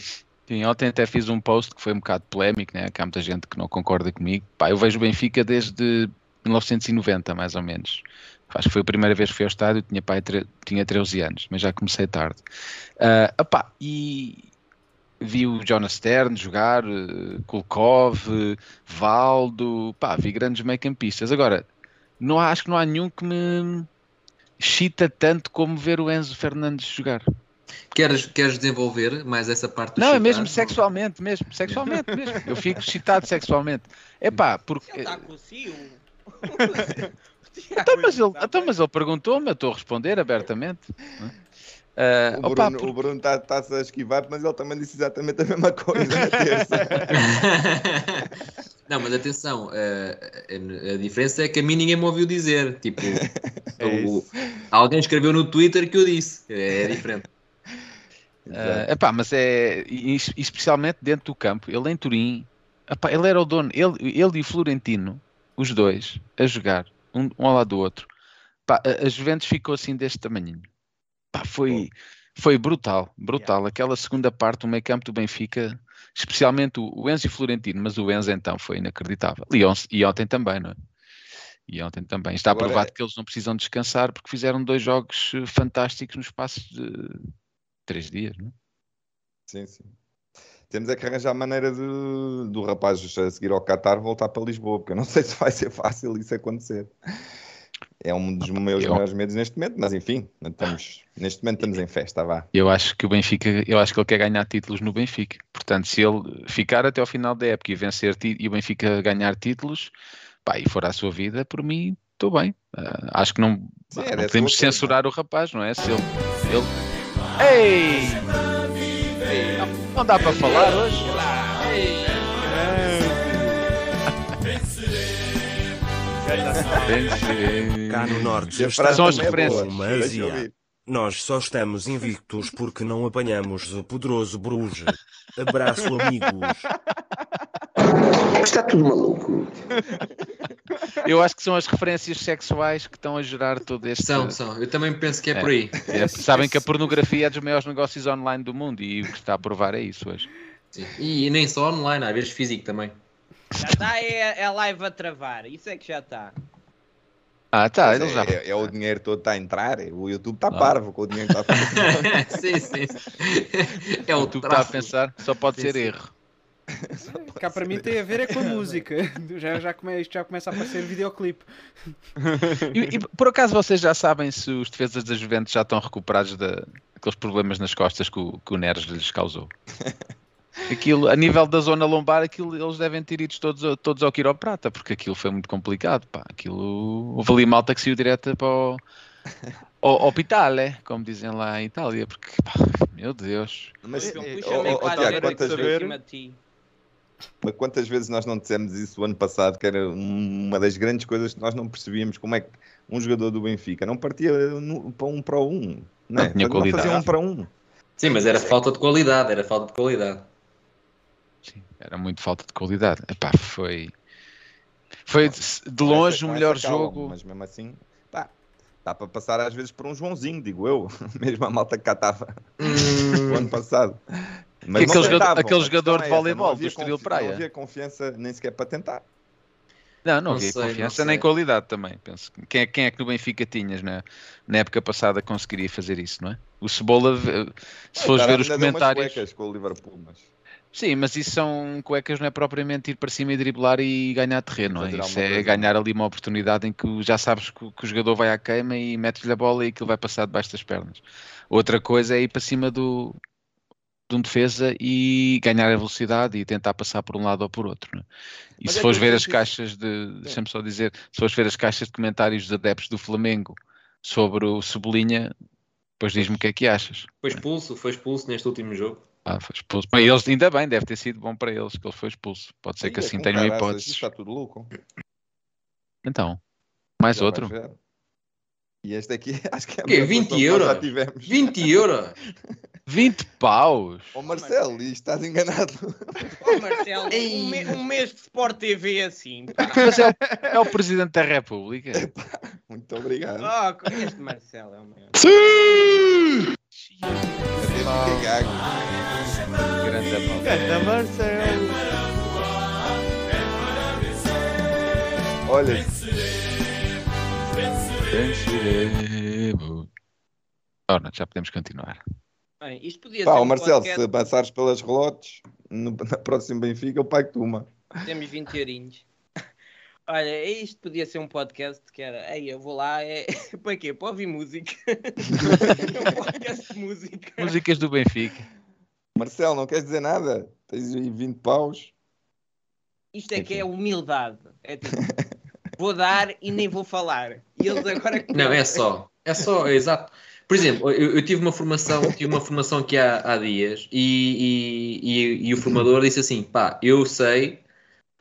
Sim, ontem até fiz um post que foi um bocado polémico, né? que há muita gente que não concorda comigo. Pá, eu vejo o Benfica desde 1990, mais ou menos. Acho que foi a primeira vez que fui ao estádio, tinha, pai, tinha 13 anos, mas já comecei tarde. Epá, e vi o Jonas Stern jogar, eh, Kulkov, Valdo, pá, vi grandes meio-campistas. Agora, não há- acho que não há nenhum que me chita tanto como ver o Enzo Fernandes jogar. Queres, queres desenvolver mais essa parte do Não, é chitar? mesmo sexualmente, mesmo, sexualmente mesmo. Eu fico excitado sexualmente. É pá, porque. Ele está com o. Então, mas ele, então, mas ele perguntou-me, eu estou a responder abertamente. Ah, O opa, Bruno por- o Bruno está-se a esquivar, mas ele também disse exatamente a mesma coisa na terça. Não, mas atenção, eh, a, a diferença é que a mim ninguém me ouviu dizer. Tipo, É o- alguém escreveu no Twitter que eu disse. É diferente. Ah, epá, mas é especialmente dentro do campo. Ele em Turim, epá, ele era o dono, ele, ele e o Florentino, os dois, a jogar, um, um ao lado do outro. Pá, a, a Juventus ficou assim deste tamanho. Foi, foi brutal, brutal. Aquela segunda parte, o meio campo do Benfica, especialmente o, Enzo e o Florentino, mas o Enzo então foi inacreditável. E, on- e ontem também, não é? E ontem também. Está Agora- provado que eles não precisam descansar porque fizeram dois jogos eh, fantásticos no espaço de três dias, não é? Sim, sim. Temos é que arranjar a maneira de, do rapaz a seguir ao Qatar voltar para Lisboa, porque eu não sei se vai ser fácil isso acontecer. É um dos meus Eu- maiores medos neste momento, mas enfim, estamos, neste momento estamos em festa, vá. Eu acho que o Benfica, eu acho que ele quer ganhar títulos no Benfica. Portanto, se ele ficar até ao final da época e vencer e o Benfica ganhar títulos, pá, e for à sua vida, por mim, estou bem. Ah, acho que não, Sim, não é dessa podemos censurar o rapaz, não é? Se ele, ele... Ei! Não, dá para falar hoje? Vencerei. Cá no Norte São as referências. Nós só estamos invictos porque não apanhamos o poderoso Bruges. Abraço, amigos. Está tudo maluco. Eu acho que são as referências sexuais que estão a gerar todo este. São, são. Eu também penso que é, É. por aí. É, sabem que a pornografia é dos maiores negócios online do mundo e o que está a provar é isso hoje. Sim. E, nem só online, às vezes físico também. Já está é, é a live a travar. Isso é que já está. Ah, tá, ele é, já. é- é o dinheiro todo está a entrar, o YouTube está Ah. parvo com o dinheiro que está a fazer. sim, sim. sim. É o Tu está a pensar, só pode Sim, ser sim. erro. Cá para mim tem a ver é com a música. Já, já, come, isto já começa a aparecer videoclipe. E, e por acaso vocês já sabem se os defesas da Juventus já estão recuperados daqueles problemas nas costas que o, que o Neres lhes causou? Aquilo, a nível da zona lombar, aquilo, eles devem ter ido todos, ao- todos ao quiroprata, porque aquilo foi muito complicado. Pá. Aquilo, houve ali malta que saiu direto para o ao hospitale, como dizem lá em Itália, porque, pá, meu Deus. Mas, oh, oh, oh, Tiago, direita quantas, vezes, mas quantas vezes nós não dissemos isso o ano passado, que era uma das grandes coisas que nós não percebíamos, como é que um jogador do Benfica não partia no- para um para um, Não né? tinha não fazia qualidade. um para um. Sim, mas era falta de qualidade, era falta de qualidade. Sim, era muito falta de qualidade. Epá, foi. Foi de longe o melhor calma, jogo. Mas mesmo assim, pá, dá para passar às vezes por um Joãozinho, digo eu, mesmo a malta que cá estava o ano passado. Mas Que não aquele jogador- aquele a jogador de é voleibol não havia do Estoril Praia. Não havia confiança nem sequer para tentar. Não, não Não havia sei, não confiança nem sei. qualidade também. Penso. Quem é, quem é que no Benfica tinhas na, na época passada conseguiria fazer isso, não é? O Cebola, eh, se fores ver os comentários. com o Liverpool, mas Sim, mas isso são cuecas, não é propriamente ir para cima e driblar e ganhar terreno, não é? Isso é coisa. ganhar ali uma oportunidade em que já sabes que, o- jogador vai à queima e metes-lhe a bola e aquilo vai passar debaixo das pernas. Outra coisa é ir para cima do, de um defesa e ganhar a velocidade e tentar passar por um lado ou por outro. é? E Mas se é fores ver as caixas de. Deixa-me só dizer, se fores ver as caixas de comentários dos adeptos do Flamengo sobre o Cebolinha, depois diz-me o que é que achas. Foi expulso, foi expulso neste último jogo. Ah, foi expulso. Para eles, ainda bem, deve ter sido bom para eles que ele foi expulso. Pode ser que Aí é assim caraças, hipóteses. isto Está tudo louco. Então, mais Já outro. E este aqui, acho que é a Quê? melhor 20 promoção que nós já euros? tivemos. 20 euros? 20 paus! Ó Marcelo, isto estás enganado. Oh, Marcelo, um, me- um mês de Sport TV assim. pá. Mas é o, é o Presidente da República. Muito obrigado. Oh, este Marcelo é o meu. Até Benfica gago. Grande amor. Ganda Marcelo. Olha, Venceremos. Ora, já podemos continuar. Bem, isto podia pá, ser o um Marcelo, podcast. se passares pelas relotes, no, na próxima Benfica, eu pago-te uma. Temos 20 eurinhos. Olha, isto podia ser um podcast que era, ei, eu vou lá, é... para quê? Para ouvir música. é um podcast de música. Músicas do Benfica. Marcelo, não queres dizer nada? Tens aí 20 paus. Isto é que é humildade. É tipo, vou dar e nem vou falar. E eles agora... Não, é só. É só, é exato. Por exemplo, eu, eu tive uma formação, tive uma formação aqui há, há dias e, e, e- e o formador disse assim: pá, eu sei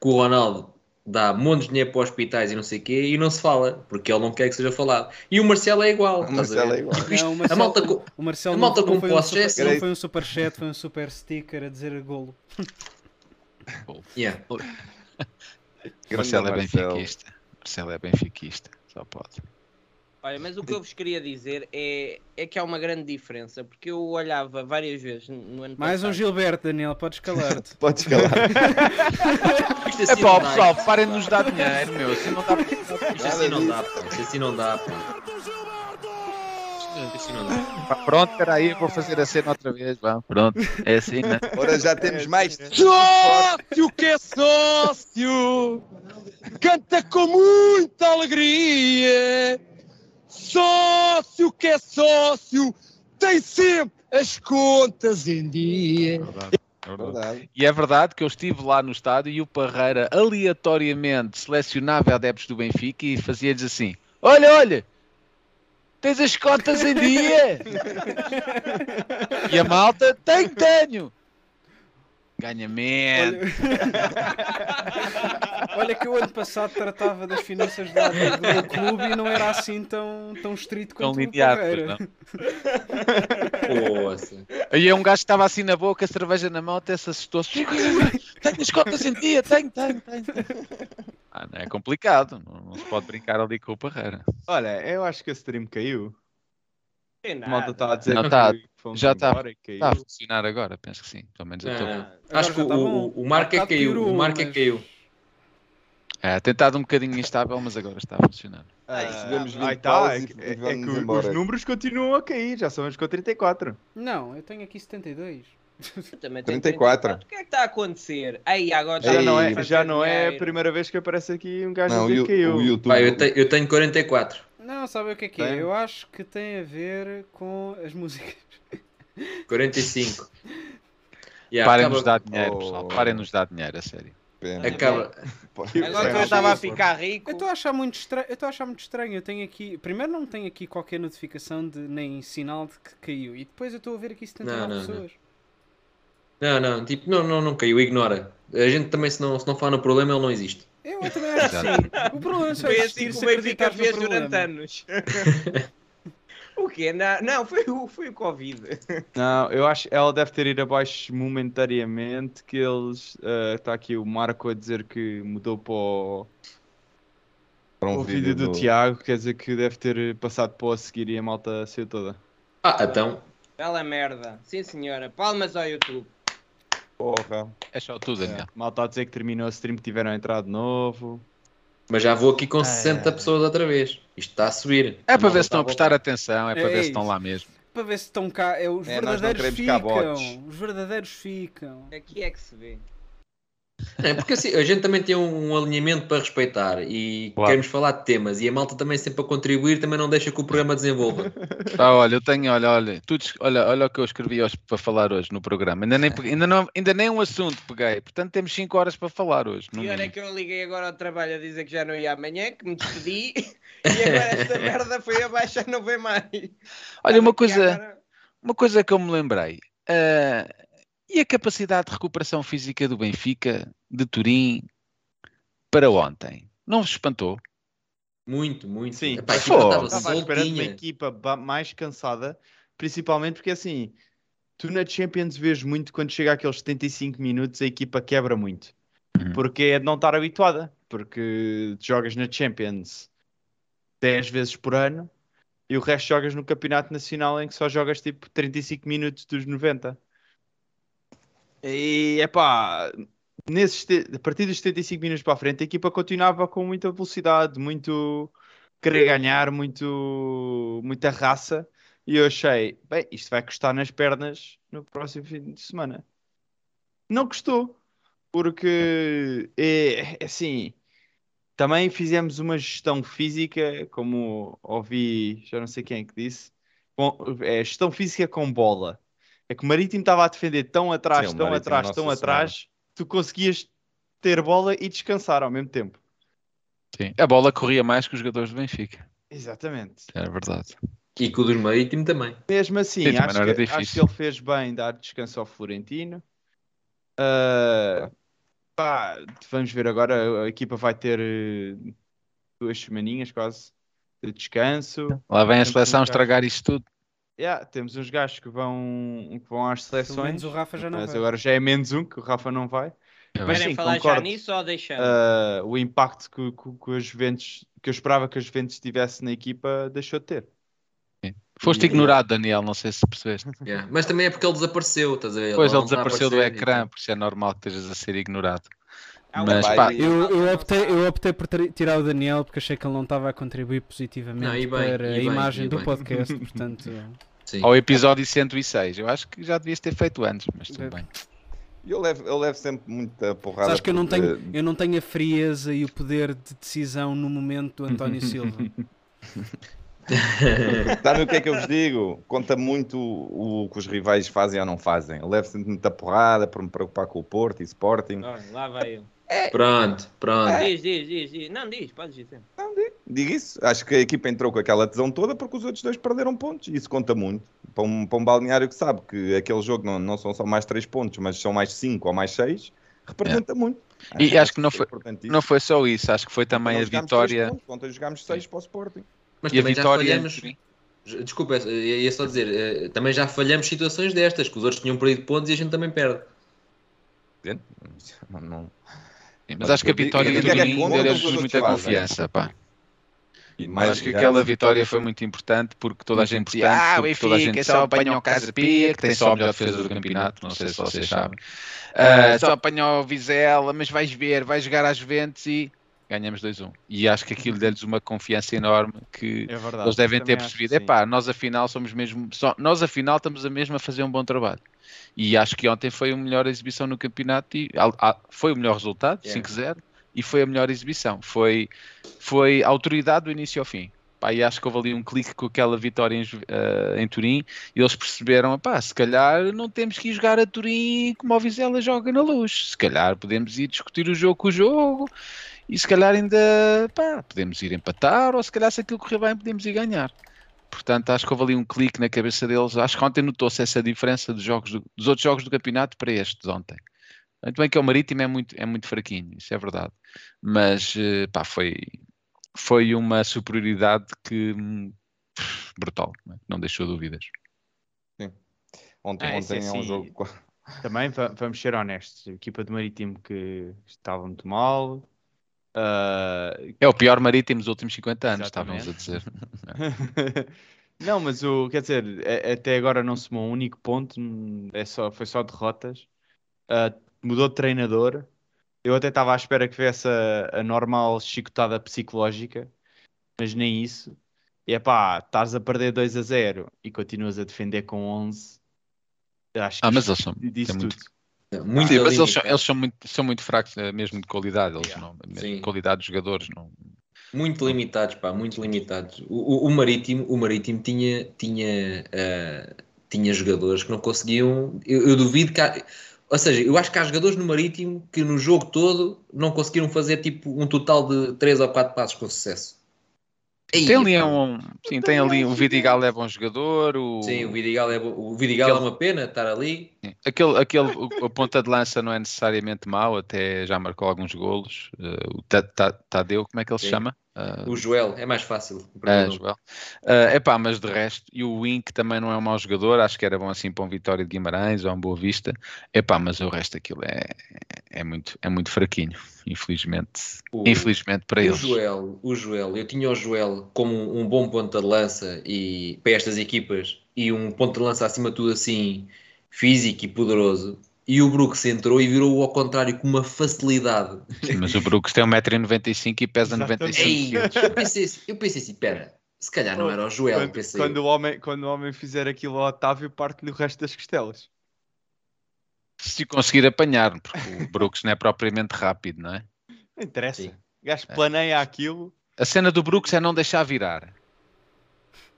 que o Ronaldo dá montes de dinheiro para hospitais e não sei o quê e não se fala, porque ele não quer que seja falado. E o Marcelo é igual. O Marcelo é igual. Tipo, isto- Não, o a Marcelo, malta co- o Marcelo a não- malta não, com foi um super, é não foi um super chat, foi um super sticker a dizer golo. Yeah. Marcelo é Marcelo. benfiquista. Marcelo é benfiquista. Só pode. Olha, mas o que eu vos queria dizer é, é que há uma grande diferença, porque eu olhava várias vezes no ano Mais um passado. Gilberto, Daniel, podes calar-te. Podes calar. Isto É assim pá, pessoal, parem de nos dar dinheiro, meu. Assim não dá. Isto assim não dá, pá. Isto assim não dá. Isto assim não dá. Pronto, peraí, vou fazer a cena outra vez. Vá. Pronto, é assim, né? Ora, já temos mais. Sócio que é sócio, canta com muita alegria. Sócio que é sócio, tem sempre as contas em dia. Verdade. E é verdade que eu estive lá no estádio e o Parreira aleatoriamente selecionava adeptos do Benfica e fazia-lhes assim: Olha, olha, tens as cotas em dia. e a malta: Tenho, tenho. Ganha menos. Olha que eu ano passado tratava das finanças do, do clube e não era assim tão, tão estrito Tão quanto o. Poça. Aí é um gajo que estava assim na boca, a cerveja na mão, até se assustou-se. Tenho as cotas em dia, tenho, tenho, tenho. Ah, não é complicado, não, não se pode brincar ali com o Parreira. Olha, eu acho que a stream caiu. Tem A malta nada. está a dizer Não, que tá, já está tá a funcionar agora, penso que sim. Pelo menos eu ver. Agora Acho que o, tá o, o é que bocado caiu. O Marco é mas- caiu. É, tem estado um bocadinho instável, mas agora está a funcionar. Ah, recebemos 20 aí tá, é, que- é- é vamos que embora. os números continuam a cair, já somos com 34. Não, eu tenho aqui 72. Eu também tenho 34. O que é que está a acontecer? Aí agora Já Ei, não, é, já não é a primeira vez que aparece aqui um gajo Não, que caiu. o YouTube. Pá, eu, te- eu tenho 44. Não, sabe o que é que é? Eu acho que tem a ver com as músicas. 45. Yeah, Parem acaba- nos dar dinheiro, Oh. pessoal. Parem nos dar dinheiro, a sério. Pena. Acaba. Agora que eu estava a ficar rico. Eu estou a achar muito estranho. Eu estou a achar muito estranho. Eu tenho aqui. Primeiro não tenho aqui qualquer notificação de nem sinal de que caiu. E depois eu estou a ver aqui 79 Não, não, não. pessoas. Não, não, tipo, não, não, não caiu, ignora. A gente também, se não, se não falar no problema, ele não existe. Eu também acho que sim. O problema só é Foi assim que o Benfica fez durante anos. o quê? Não, não foi, o, foi o Covid. Não, eu acho que ela deve ter ido abaixo momentaneamente. Que eles. Está aqui o Marco a dizer que mudou para o, Para um o vídeo do Tiago. Quer dizer que deve ter passado para o a seguir e a malta saiu toda. Ah, então. Bela merda. Sim, senhora. Palmas ao YouTube. Porra. É só tudo, Daniel. É, malta a dizer que terminou a stream que tiveram entrado de novo. Mas já vou aqui com 60 pessoas outra vez. Isto está a subir. É para ver se estão a prestar atenção, é para É ver se estão lá mesmo. Para ver se estão cá. É, os É, verdadeiros ficam. Os verdadeiros ficam. Aqui é que se vê. É, porque assim, a gente também tem um, alinhamento para respeitar e Claro. queremos falar de temas e a malta também sempre a contribuir também não deixa que o programa desenvolva. Ah, olha, eu tenho, olha, olha, tu, olha, olha o que eu escrevi hoje para falar hoje no programa. Ainda nem, peguei- ainda, não, ainda nem um assunto peguei, portanto temos 5 horas para falar hoje. E olha que eu liguei agora ao trabalho a dizer que já não ia amanhã, que me despedi. e agora esta merda foi abaixo não vem mais. Olha, uma coisa, agora- uma coisa que eu me lembrei. ah, e a capacidade de recuperação física do Benfica, de Turim, para ontem? Não vos espantou? Muito, muito. Sim, Epá, estava Estava à espera de uma equipa mais cansada, principalmente porque assim, tu na Champions vês muito quando chega àqueles 75 minutos a equipa quebra muito. Uhum. Porque é de não estar habituada. Porque jogas na Champions 10 vezes por ano e o resto jogas no campeonato nacional em que só jogas tipo 35 minutos dos 90. E é pá, a partir dos 75 minutos para a frente, a equipa continuava com muita velocidade, muito querer ganhar, muito, muita raça. E eu achei, bem, isto vai custar nas pernas no próximo fim de semana. Não custou, porque é, é assim. Também fizemos uma gestão física, como ouvi, já não sei quem é que disse, é, gestão física com bola. É que o Marítimo estava a defender tão atrás, Sim, tão Marítimo, atrás, Nossa tão Senhora. atrás, tu conseguias ter bola e descansar ao mesmo tempo. Sim. A bola corria mais que os jogadores do Benfica. Exatamente. É verdade. E com o dos Marítimo também. Mesmo assim, Sim, acho, era que, acho que ele fez bem dar descanso ao Florentino. Ah, pá, vamos ver agora, a equipa vai ter eh, duas semaninhas quase de descanso. Lá vem a seleção estragar isto tudo. Yeah, temos uns gajos que vão, que vão às seleções, menos o Rafa já não mas vai. agora já é menos um, que o Rafa não vai. É Mas Querem sim, falar já concordo. nisso ou deixamos? Ah, o impacto que, que, que a Juventus, que eu esperava que a Juventus tivesse na equipa, deixou de ter. Foste E- ignorado, Daniel, não sei se percebeste. Yeah. Mas também é porque ele desapareceu, estás a ver? Depois ele a desapareceu do ecrã, então. por isso é normal que estejas a ser ignorado. Um Mas pá, vai. Eu, eu, optei, eu optei por tirar o Daniel porque achei que ele não estava a contribuir positivamente Não, bem, para a bem, imagem do bem. podcast, portanto. Sim. ao episódio 106, eu acho que já devias ter feito antes, mas tudo bem. E eu levo, eu levo sempre muita porrada. Sabes que eu não, tenho, eu não tenho a frieza e o poder de decisão no momento do António Silva. Sabe o que é que eu vos digo? Conta muito o, o que os rivais fazem ou não fazem. Eu levo sempre muita porrada por me preocupar com o Porto e Sporting. Olha, lá vai eu. Pronto, pronto. Diz, diz, diz, diz. Não, diz, pode dizer. Digo isso. Acho que a equipa entrou com aquela tesão toda porque os outros dois perderam pontos. Isso conta muito. Para um, para um balneário que sabe que aquele jogo não, não são só mais 3 pontos, mas são mais 5 ou mais 6, representa muito. E acho que não é foi, não foi só isso, acho que foi também Não a três vitória. pontos, Ontem jogámos 6 para o Sporting. Mas E a vitória Desculpa, ia só dizer, eh, também já falhamos situações destas, que os outros tinham perdido pontos e a gente também perde. Não, não- Sim, Mas acho que a vitória de Turim e- deu-lhes e- e- muita confiança, pá. Mas acho que aquela vitória foi muito importante porque toda a gente dizia, ah, o Benfica só apanhou o Casa Pia, que tem só a melhor defesa do campeonato, não sei se vocês sabem. Ah, só apanhou o Vizela, mas vais ver, vais jogar às Juventus e ganhamos 2-1. E acho que aquilo deu-lhes uma confiança enorme que É verdade. eles devem ter percebido, sim. epá, nós afinal somos mesmo, só, nós afinal estamos a mesmo a fazer um bom trabalho. E acho que ontem foi a melhor exibição no campeonato e foi o melhor resultado, Yeah. 5-0, e foi a melhor exibição. Foi, foi autoridade do início ao fim. Pá, e acho que houve ali um clique com aquela vitória em, eh, em Turim e eles perceberam, pá, se calhar não temos que ir jogar a Turim como o Vizela joga na luz. Se calhar podemos ir discutir o jogo com o jogo e se calhar ainda, pá, podemos ir empatar ou se calhar se aquilo correr bem podemos ir ganhar. Portanto, acho que houve ali um clique na cabeça deles. Acho que ontem notou-se essa diferença dos, jogos do- dos outros jogos do campeonato para estes ontem. Muito bem que o Marítimo é muito, é muito fraquinho, isso é verdade. Mas, eh, pá, foi, foi uma superioridade que hum, brutal, não é? não deixou dúvidas. Ontem, É, isso é ontem é um assim. jogo. Também va- vamos ser honestos. A equipa do Marítimo que estava muito mal. Ah, É o pior Marítimo dos últimos 50 anos, estávamos a Exatamente. dizer. não, mas o quer dizer, a- até agora não somou um único ponto, é só, foi só derrotas. Ah, mudou de treinador. Eu até estava à espera que viesse a, a normal chicotada psicológica, mas nem isso. E é pá, estás a perder 2 a 0 e continuas a defender com 11. Acho que Ah, mas eles são, têm muito, tudo. Muito Sim, mas eles, são, eles são muito, são muito fracos, eh, mesmo de qualidade. Eles Yeah. não, Sim. de qualidade dos jogadores. Não, Muito limitados, pá, muito limitados. O, o, o Marítimo, o Marítimo tinha, tinha, ah, tinha jogadores que não conseguiam. Eu, eu duvido que há, ou seja, eu acho que há jogadores no Marítimo que no jogo todo não conseguiram fazer tipo um total de 3 ou 4 passos com sucesso. Ei, Tem ali um. Sim, tem ali. O Vidigal é bom jogador. O, Sim, o Vidigal é, o Vidigal é Aquele- uma pena estar ali. sim, aquele, aquele, a ponta de lança não é necessariamente mau, até já marcou alguns golos. Eh, o Ta- Ta- Tadeu, como é que ele se Sim. chama? Ah, O Joel, é mais fácil. É, Joel. é epá, mas de resto, e o Wink também não é um mau jogador, acho que era bom assim para um Vitória de Guimarães ou um Boa Vista. Epá, mas o resto daquilo é, é, muito, é muito fraquinho, infelizmente. O- infelizmente para o eles. Joel, o Joel, eu tinha o Joel como um bom ponta de lança e para estas equipas e um ponta de lança acima de tudo assim físico e poderoso. E o Brooks entrou e virou ao contrário com uma facilidade. Sim, mas o Brooks tem 1,95m e pesa 95 Ei, eu pensei, assim- eu pensei assim, pera, se calhar não era o Joel, Quando, pensei. quando o homem, quando o homem fizer aquilo ao Otávio, parte-lhe o resto das costelas. Se conseguir apanhar, porque o Brooks não é propriamente rápido, não é? Não interessa. O gajo planeia aquilo. A cena do Brooks é não deixar virar.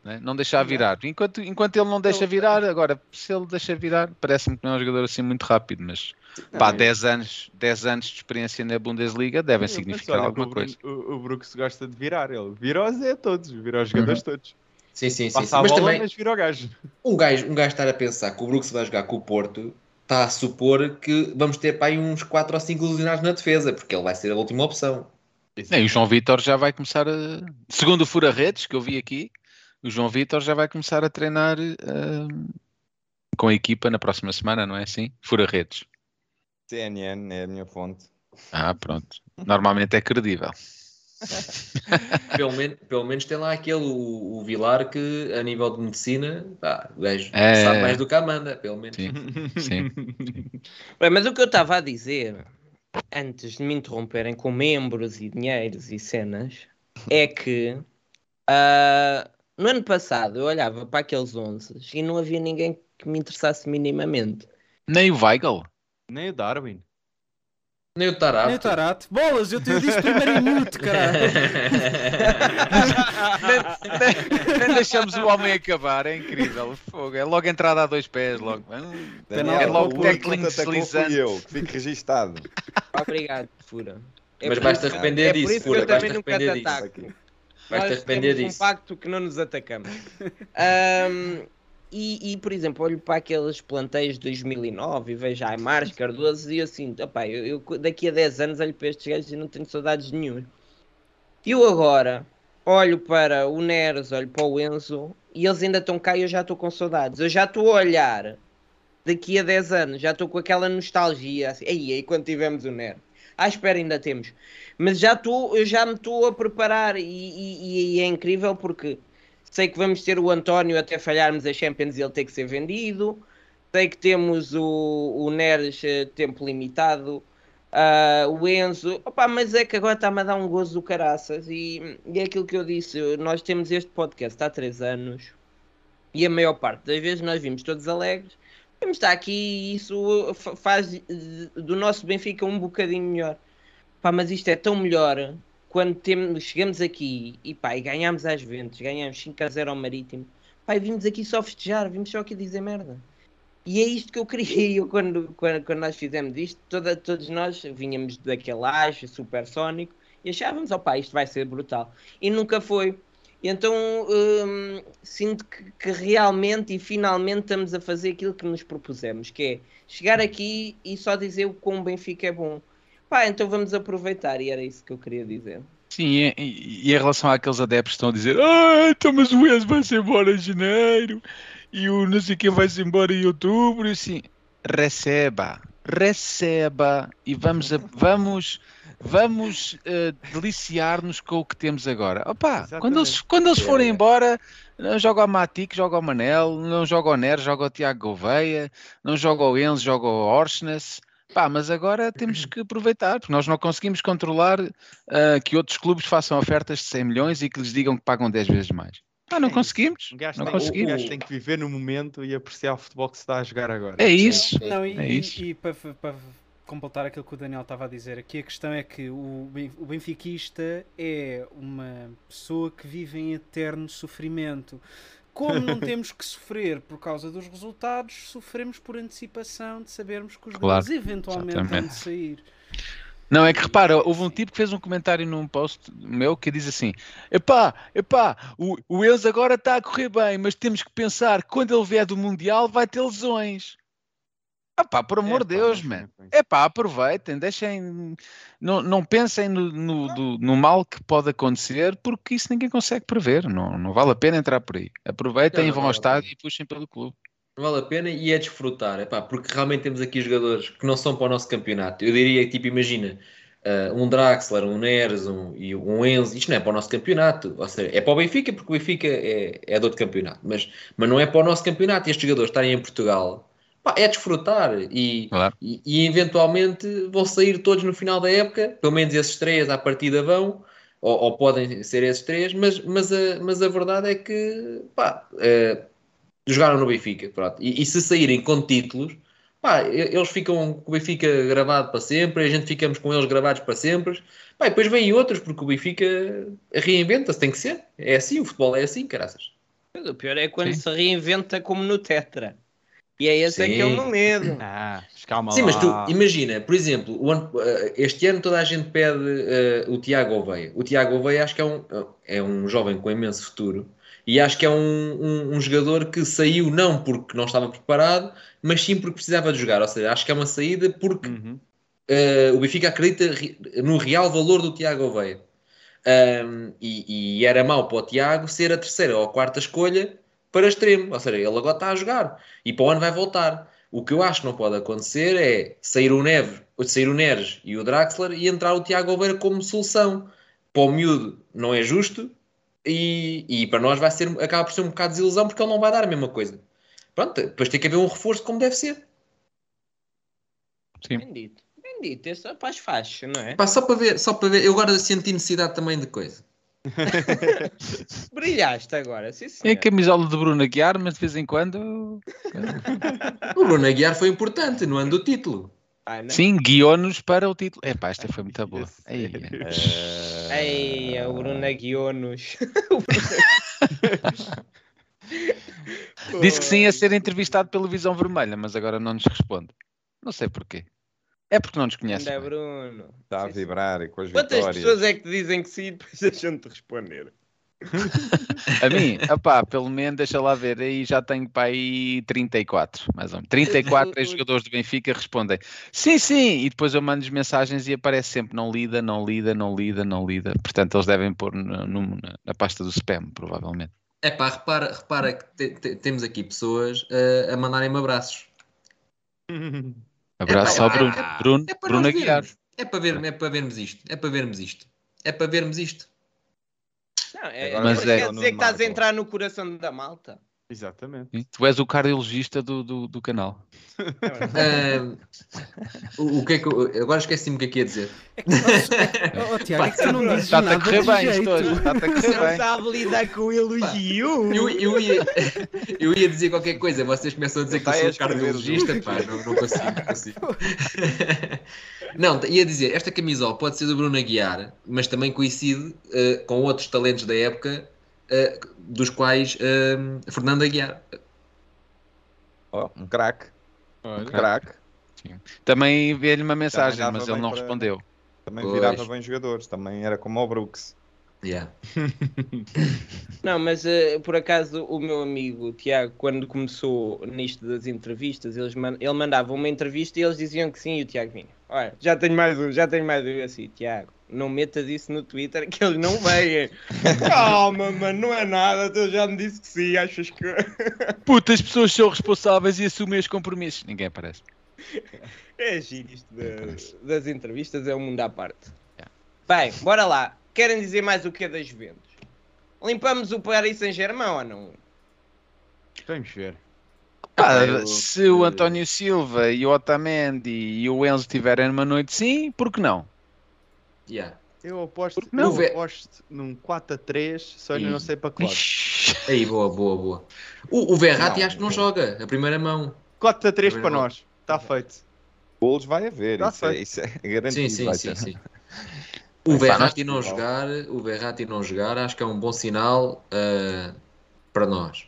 Não, é? Não deixar virar. Enquanto, enquanto ele não deixa virar, agora, se ele deixa virar, parece-me que não é um jogador assim muito rápido, mas pá, Não, 10 anos, 10 anos de experiência na Bundesliga devem significar olha que alguma o coisa. Bruno- O, o Brooks gosta de virar. Ele vira os é todos, vira os jogadores todos. Sim, sim, sim. Passa sim. a Mas bola, também mas vira o gajo. um gajo, um gajo estar a pensar que o Brooks vai jogar com o Porto está a supor que vamos ter para aí uns 4 ou 5 ilusionados na defesa, porque ele vai ser a última opção. Nem, o João Vitor já vai começar a. Segundo o Fura-Redes, que eu vi aqui, o João Vitor já vai começar a treinar ah, com a equipa na próxima semana, não é assim? Fura-Redes. CNN é a minha fonte. Ah, pronto. Normalmente é credível. pelo, men- pelo menos tem lá aquele, o, o Vilar, que a nível de medicina, pá, o gajo É. sabe mais do que a Amanda, pelo menos. Sim, sim. Bem, mas o que eu estava a dizer, antes de me interromperem com membros e dinheiros e cenas, é que ah, no ano passado eu olhava para aqueles 11 e não havia ninguém que me interessasse minimamente. Nem o Weigl. Nem o Darwin. Nem o Tarap. Nem o Tarate. Bolas, eu te disse primeiro minuto, caralho. nem, nem deixamos o homem acabar, é incrível. Fogo, é logo entrada a dois pés, logo. Hum, Daniel, é logo o tackling deslizante. eu, que fique registado. Obrigado, Fura. Mas por vais-te isso- arrepender é disso, por isso que Fura, eu também vais-te nunca te arrepender disso. Vais-te Nós temos disso. um pacto que não nos atacamos. Ahm, e, e, por exemplo, olho para aqueles planteios de 2009 e vejo Aymar, Cardoso e assim, opá, eu, eu daqui a 10 anos olho para estes gajos e não tenho saudades nenhuma. E eu agora olho para o Neres, olho para o Enzo e eles ainda estão cá e eu já estou com saudades. Eu já estou a olhar daqui a 10 anos, já estou com aquela nostalgia, assim, aí, aí quando tivemos o Neres. À espera ainda temos. Mas já estou, eu já me estou a preparar e, e- e é incrível porque sei que vamos ter o António até falharmos a Champions e ele ter que ser vendido. Sei que temos o, o Neres eh, tempo limitado. ah, o Enzo, Opa, mas é que agora está-me a dar um gozo do caraças e, e é aquilo que eu disse, nós temos este podcast há três anos e a maior parte das vezes nós vimos todos alegres, vamos estar aqui e isso fa- faz do nosso Benfica um bocadinho melhor. Pá, mas isto é tão melhor quando temos, chegamos aqui e, pá, e ganhamos às Ventos, ganhamos 5 a 0 ao Marítimo. Pá, e vimos aqui só festejar, vimos só aqui dizer merda. E é isto que eu queria eu, quando, quando, quando nós fizemos isto. Toda, todos nós vinhamos daquele ágio supersónico e achávamos, opá, isto vai ser brutal. E nunca foi. Então hum, sinto que, que realmente e finalmente estamos a fazer aquilo que nos propusemos, que é chegar aqui e só dizer o quão o Benfica é bom. Pá, então vamos aproveitar, e era isso que eu queria dizer. Sim, e, em relação àqueles adeptos que estão a dizer Ah, então mas o Enzo vai-se embora em janeiro e o não sei quem vai-se embora em outubro e assim, receba, receba e vamos, a- vamos, vamos eh, deliciar-nos com o que temos agora. Opa, quando eles, quando eles forem embora, não joga o Matic, joga o Manel, não joga o Neres, joga o Tiago Gouveia, não joga o Enzo, joga o Orsnes. Pá, mas agora temos que aproveitar, porque nós não conseguimos controlar ah, que outros clubes façam ofertas de 100 milhões e que lhes digam que pagam 10 vezes mais. Ah, não conseguimos. Um gajo, Não tem, um conseguimos. gajo tem que viver no momento e apreciar o futebol que se está a jogar agora. É isso. Não, e, É e- isso. e para, para completar aquilo que o Daniel estava a dizer aqui, a questão é que o, o benfiquista é uma pessoa que vive em eterno sofrimento. Como não temos que sofrer por causa dos resultados, sofremos por antecipação de sabermos que os Claro, jogadores eventualmente vão de exatamente. sair. Não, é que repara, houve um tipo que fez um comentário num post meu que diz assim: epá, epá, o, o Enzo agora está a correr bem, mas temos que pensar que quando ele vier do Mundial vai ter lesões. Ah pá, por amor de Deus, man. É pá, aproveitem, deixem. Não, não pensem no, no, do- no mal que pode acontecer, porque isso ninguém consegue prever. Não, não vale a pena entrar por aí. Aproveitem, Não, não vão ao vale estádio e puxem pelo clube. Não vale a pena e é desfrutar, epá, porque realmente temos aqui jogadores que não são para o nosso campeonato. Eu diria que, tipo, imagina, ah, um Draxler, um Neres um, e um Enzo, isto não é para o nosso campeonato. Ou seja, é para o Benfica, porque o Benfica é, é de outro campeonato, mas, mas não é para o nosso campeonato. E estes jogadores estarem em Portugal, pá, é desfrutar e, e, e eventualmente vão sair todos no final da época, pelo menos esses três à partida vão. Ou, ou podem ser esses três, mas, mas, a, mas a verdade é que pá, eh, jogaram no Benfica, pronto. E, e se saírem com títulos, pá, eles ficam com o Benfica gravado para sempre, a gente ficamos com eles gravados para sempre. Pá, e depois vêm outros, porque o Benfica reinventa-se, tem que ser. É assim, o futebol é assim, caraças. Mas o pior é quando se reinventa como no Tetra. E é esse é que é o Sim. meu medo. Ah, calma Sim, mas tu imagina, por exemplo, o ano- eh, este ano toda a gente pede eh, o Tiago Oveia. O Tiago Oveia acho que é um, é um jovem com imenso futuro e acho que é um, um- um jogador que saiu não porque não estava preparado, mas sim porque precisava de jogar. Ou seja, acho que é uma saída porque eh, o Benfica acredita no real valor do Tiago Oveia. Um, e, e era mau para o Tiago ser a terceira ou a quarta escolha para extremo. Ou seja, ele agora está a jogar e para o ano vai voltar. O que eu acho que não pode acontecer é sair o Neves, sair o Neres e o Draxler e entrar o Tiago Oveira como solução. Para o miúdo não é justo e, e para nós vai ser, acaba por ser um bocado de desilusão porque ele não vai dar a mesma coisa. Pronto, depois tem que haver um reforço como deve ser. Bendito. Bendito, esse rapaz faz, não é? Pá, só para ver, só para ver, eu agora senti necessidade também de coisa. Brilhaste agora, sim É senhor. a camisola de Bruno Aguiar, mas de vez em quando. O Bruno Aguiar foi importante no ano do título. Sim, guiou-nos para o título. Epá, esta foi muito boa. Ei, Ei, o Bruno Aguionos. Disse que sim a ser entrevistado pela Visão Vermelha, mas agora não nos responde. Não sei porquê. É porque não nos conhece. Ainda é Bruno. Está a vibrar e com as Quantas vitórias. pessoas é que te dizem que sim e depois deixam-te responder? A mim, opá, pelo menos deixa lá ver, aí já tenho para aí 34, mais ou menos. 34 jogadores do Benfica respondem sim, sim, e depois eu mando-lhes mensagens e aparece sempre não lida, não lida, não lida, não lida. Portanto, eles devem pôr no- no- na, na pasta do spam, provavelmente. É pá, repara, repara que te- te- temos aqui pessoas eh, a mandarem-me abraços. Abraço É ao Bruno, é- Bruno, é para Bruno Aguiar. vermos. É para, ver, é para vermos isto. É para vermos isto. É para vermos isto. Não, é, Mas mas é- quer dizer que estás a entrar no coração da malta. Exatamente. Sim, Tu és o cardiologista do, do, do canal. Ah, o, o que é que eu, agora esqueci-me o que é que ia dizer. Oh, Tiago, é que tu não dizes Está-te a correr bem jeito. Está-te a correr bem. sabe lidar com o elogio. Eu, eu, ia, eu ia dizer qualquer coisa, vocês começam a dizer que eu Está sou escrever cardiologista, pá, não, não consigo, não consigo. Não, ia dizer, esta camisola pode ser do Bruno Aguiar, mas também coincide eh, com outros talentos da época, eh, dos quais eh, Fernando Aguiar. Ó, um craque. Olha. Um craque. Também veio-lhe uma mensagem, mas ele não para- respondeu. Também Pois. virava bem jogadores. Também era como o Brooks. Yeah. Não, mas eh, por acaso o meu amigo Tiago, quando começou nisto das entrevistas, eles man- ele mandava uma entrevista e eles diziam que sim, e o Tiago vinha. Olha, já tenho mais um, já tenho mais um. Assim, Tiago, não metas isso no Twitter que eles não veem. Calma, mano, não é nada, tu já me disse que sim, achas que. Puta, as pessoas são responsáveis e assumem os compromissos. Ninguém aparece. É giro isto da- das entrevistas, é um mundo à parte. Bem, bora lá. Querem dizer mais o que é das Juventus? Limpamos o Paris Saint-Germain ou não? Vamos ver. Pá, eu- se o António Silva e o Otamendi e o Enzo tiverem numa noite sim, por que não? Yeah. Eu aposto, não? eu aposto num 4 a 3, só ainda Ih. não sei para qual. Aí, boa, boa, boa. O, o Verratti acho que não joga, a primeira mão. 4 a 3 para nós. Está feito. Golos vai haver. Tá Isso é, feito. isso é garantido. Sim, sim, vai sim, sim. O Verratti não jogar, o Verratti não jogar, acho que é um bom sinal ah, para nós.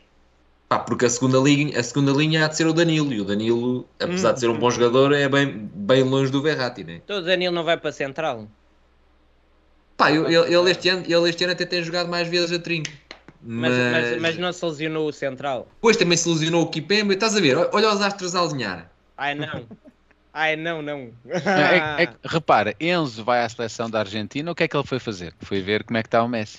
Pá, porque a segunda, linha, a segunda linha há de ser o Danilo, e o Danilo, apesar de ser um bom jogador, é bem, bem longe do Verratti, né? Então o Danilo não vai para Central? Pá, eu- ele, ele este ano, ele este ano até tem jogado mais vezes a trinco. Mas, Mas, mas, mas não se lesionou o Central. depois também se ilusionou o Kipembe, estás a ver? Olha os astros a alinhar. Ai não. Ai não, não. É- é repara, Enzo vai à seleção da Argentina, o que é que ele foi fazer? Foi ver como é que está o Messi.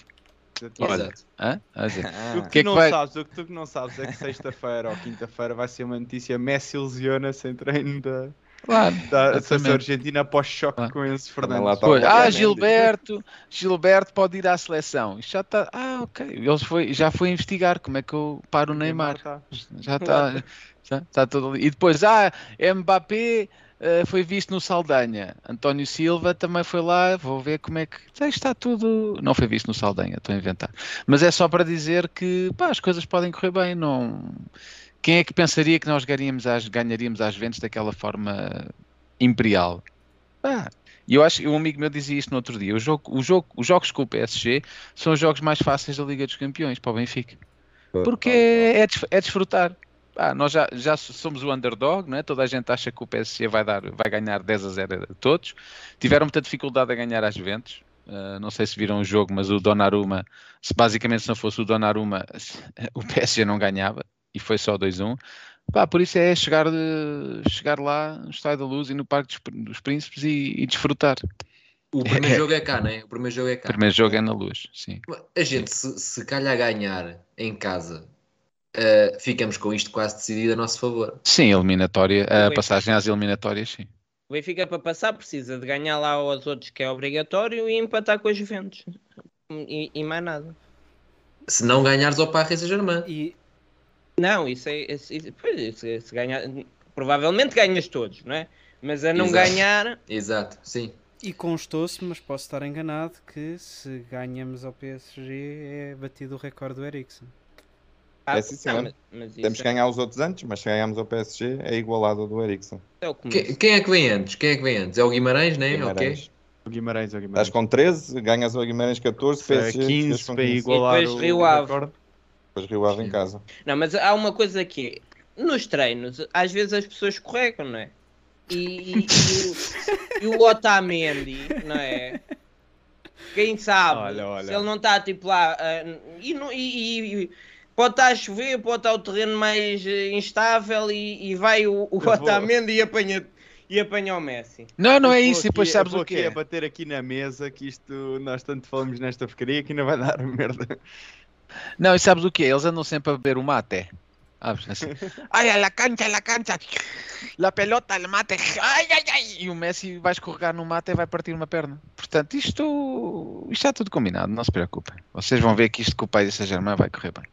Olha, Exato. Hã? A dizer, o que, que é que não vai... sabes, o que tu que não sabes é que sexta-feira ou quinta-feira vai ser uma notícia Messi lesiona sem treino da, Claro, da seleção argentina após choque com Enzo Também lá Fernandes. o ah. Gilberto, Gilberto pode ir à seleção. Isto já está. Ah, ok. Ele foi, já foi investigar como é que eu paro o Neymar. tá. Já está. Já está tudo ali. E depois, ah, Mbappé eh, foi visto no Saldanha. António Silva também foi lá. Vou ver como é que. Já está tudo. Não foi visto no Saldanha, estou a inventar. Mas é só para dizer que pá, as coisas podem correr bem. Não... Quem é que pensaria que nós ganharíamos às, ganharíamos às ventas daquela forma imperial? E eu acho que um amigo meu dizia isto no outro dia. O jogo, o jogo, os jogos com o PSG são os jogos mais fáceis da Liga dos Campeões para o Benfica. Porque é, é desfrutar. Pá, nós já, já somos o underdog, não é? toda a gente acha que o PSG vai, dar, vai ganhar 10 a 0 a todos. Tiveram muita dificuldade a ganhar às Juventus. Uh, não sei se viram o jogo, mas o Donnarumma, se basicamente se não fosse o Donnarumma, o PSG não ganhava e foi só 2-1. Pá, por isso é chegar, de- chegar lá no Estádio da Luz e no Parque dos, dos Príncipes e, e desfrutar. O primeiro jogo é cá, não é? O primeiro jogo é cá. O primeiro jogo é na Luz, sim. A gente, se, se calhar ganhar em casa, eh, ficamos com isto quase decidido a nosso favor. Sim, eliminatória, a passagem às eliminatórias, sim. O Benfica para passar precisa de ganhar lá aos outros que é obrigatório e empatar com os Juventus. E, e mais nada. Se não ganhares ao Paris Saint-Germain. E Não, isso é. Isso, isso, pois, isso, se ganhar, provavelmente ganhas todos, não é? Mas a não Exato. ganhar. Exato, sim. E constou-se, mas posso estar enganado, que se ganhamos ao PSG é batido o recorde do Eriksen. Ah, É sim, senhor. não, mas- mas isso Temos que é- ganhar os outros antes, mas se ganharmos ao PSG é igualado ao do Ericsson. é o que Que- quem é que vem antes? Quem é que vem antes? É o Guimarães, né? Guimarães. O Guimarães, o Estás Guimarães. com 13, ganhas ao Guimarães 14, É, PSG 15 ficas com para 15. igualar depois o, Rio o Ave. Depois Rio Ave em casa. Não, mas há uma coisa aqui. Nos treinos, às vezes as pessoas escorregam, não é? E, e- e o, e o Otamendi, não é? Quem sabe? Olha, olha. Se ele não está tipo lá. ah, e, não- e- e- pode estar a chover, pode estar o terreno mais eh, instável e, e vai o, o Otamendi e apanha, e apanha o Messi. Não, não é isso, e depois aqui- sabes o que aqui é. bater aqui na mesa que isto, nós tanto falamos nesta porcaria que ainda vai dar merda. Não, e sabes o que é? Eles andam sempre a beber o mate. Assim. Ai, a la cancha, a la cancha. La pelota, el mate. Ai, ai, ai. E o Messi vai escorregar no mate e vai partir uma perna. Portanto, isto, isto está tudo combinado, não se preocupem. Vocês vão ver que isto com o pai de Saint-Germain vai correr bem.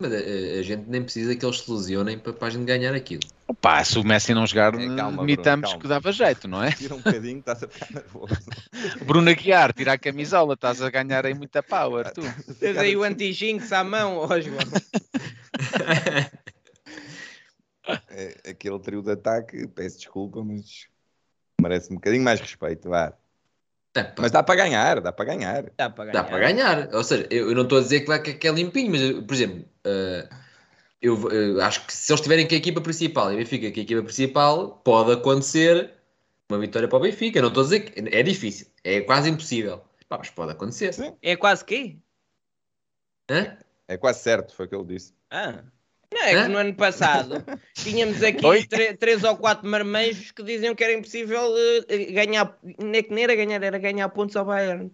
Mas a, gente nem precisa que eles se lesionem para, para a gente ganhar aquilo. Opa, se o Messi não jogar, É, calma, admitamos Bruno, que dava jeito, não é? Tira um bocadinho, estás a ficar nervoso. Bruno Aguiar, tira a camisola, estás a ganhar aí muita power, tu. Tens aí o anti-jinx à mão, ó João. É, aquele trio de ataque, peço desculpa, mas merece um bocadinho mais respeito. Vá. É, Mas dá para ganhar, dá para ganhar. Dá para ganhar. Dá para ganhar. Ou seja, eu, eu não estou a dizer que vai que é limpinho, mas, por exemplo, eu, eu acho que se eles tiverem com a equipa principal e o Benfica com a equipa principal, pode acontecer uma vitória para o Benfica. Não estou a dizer que é difícil, é quase impossível. Pá, mas pode acontecer. Sim. É quase quê? Hã? É quase certo, foi o que ele disse. Ah. Não, é Hã? que no ano passado tínhamos aqui três ou quatro marmanjos que diziam que era impossível eh, ganhar, é que nem era ganhar, era ganhar pontos ao Bayern.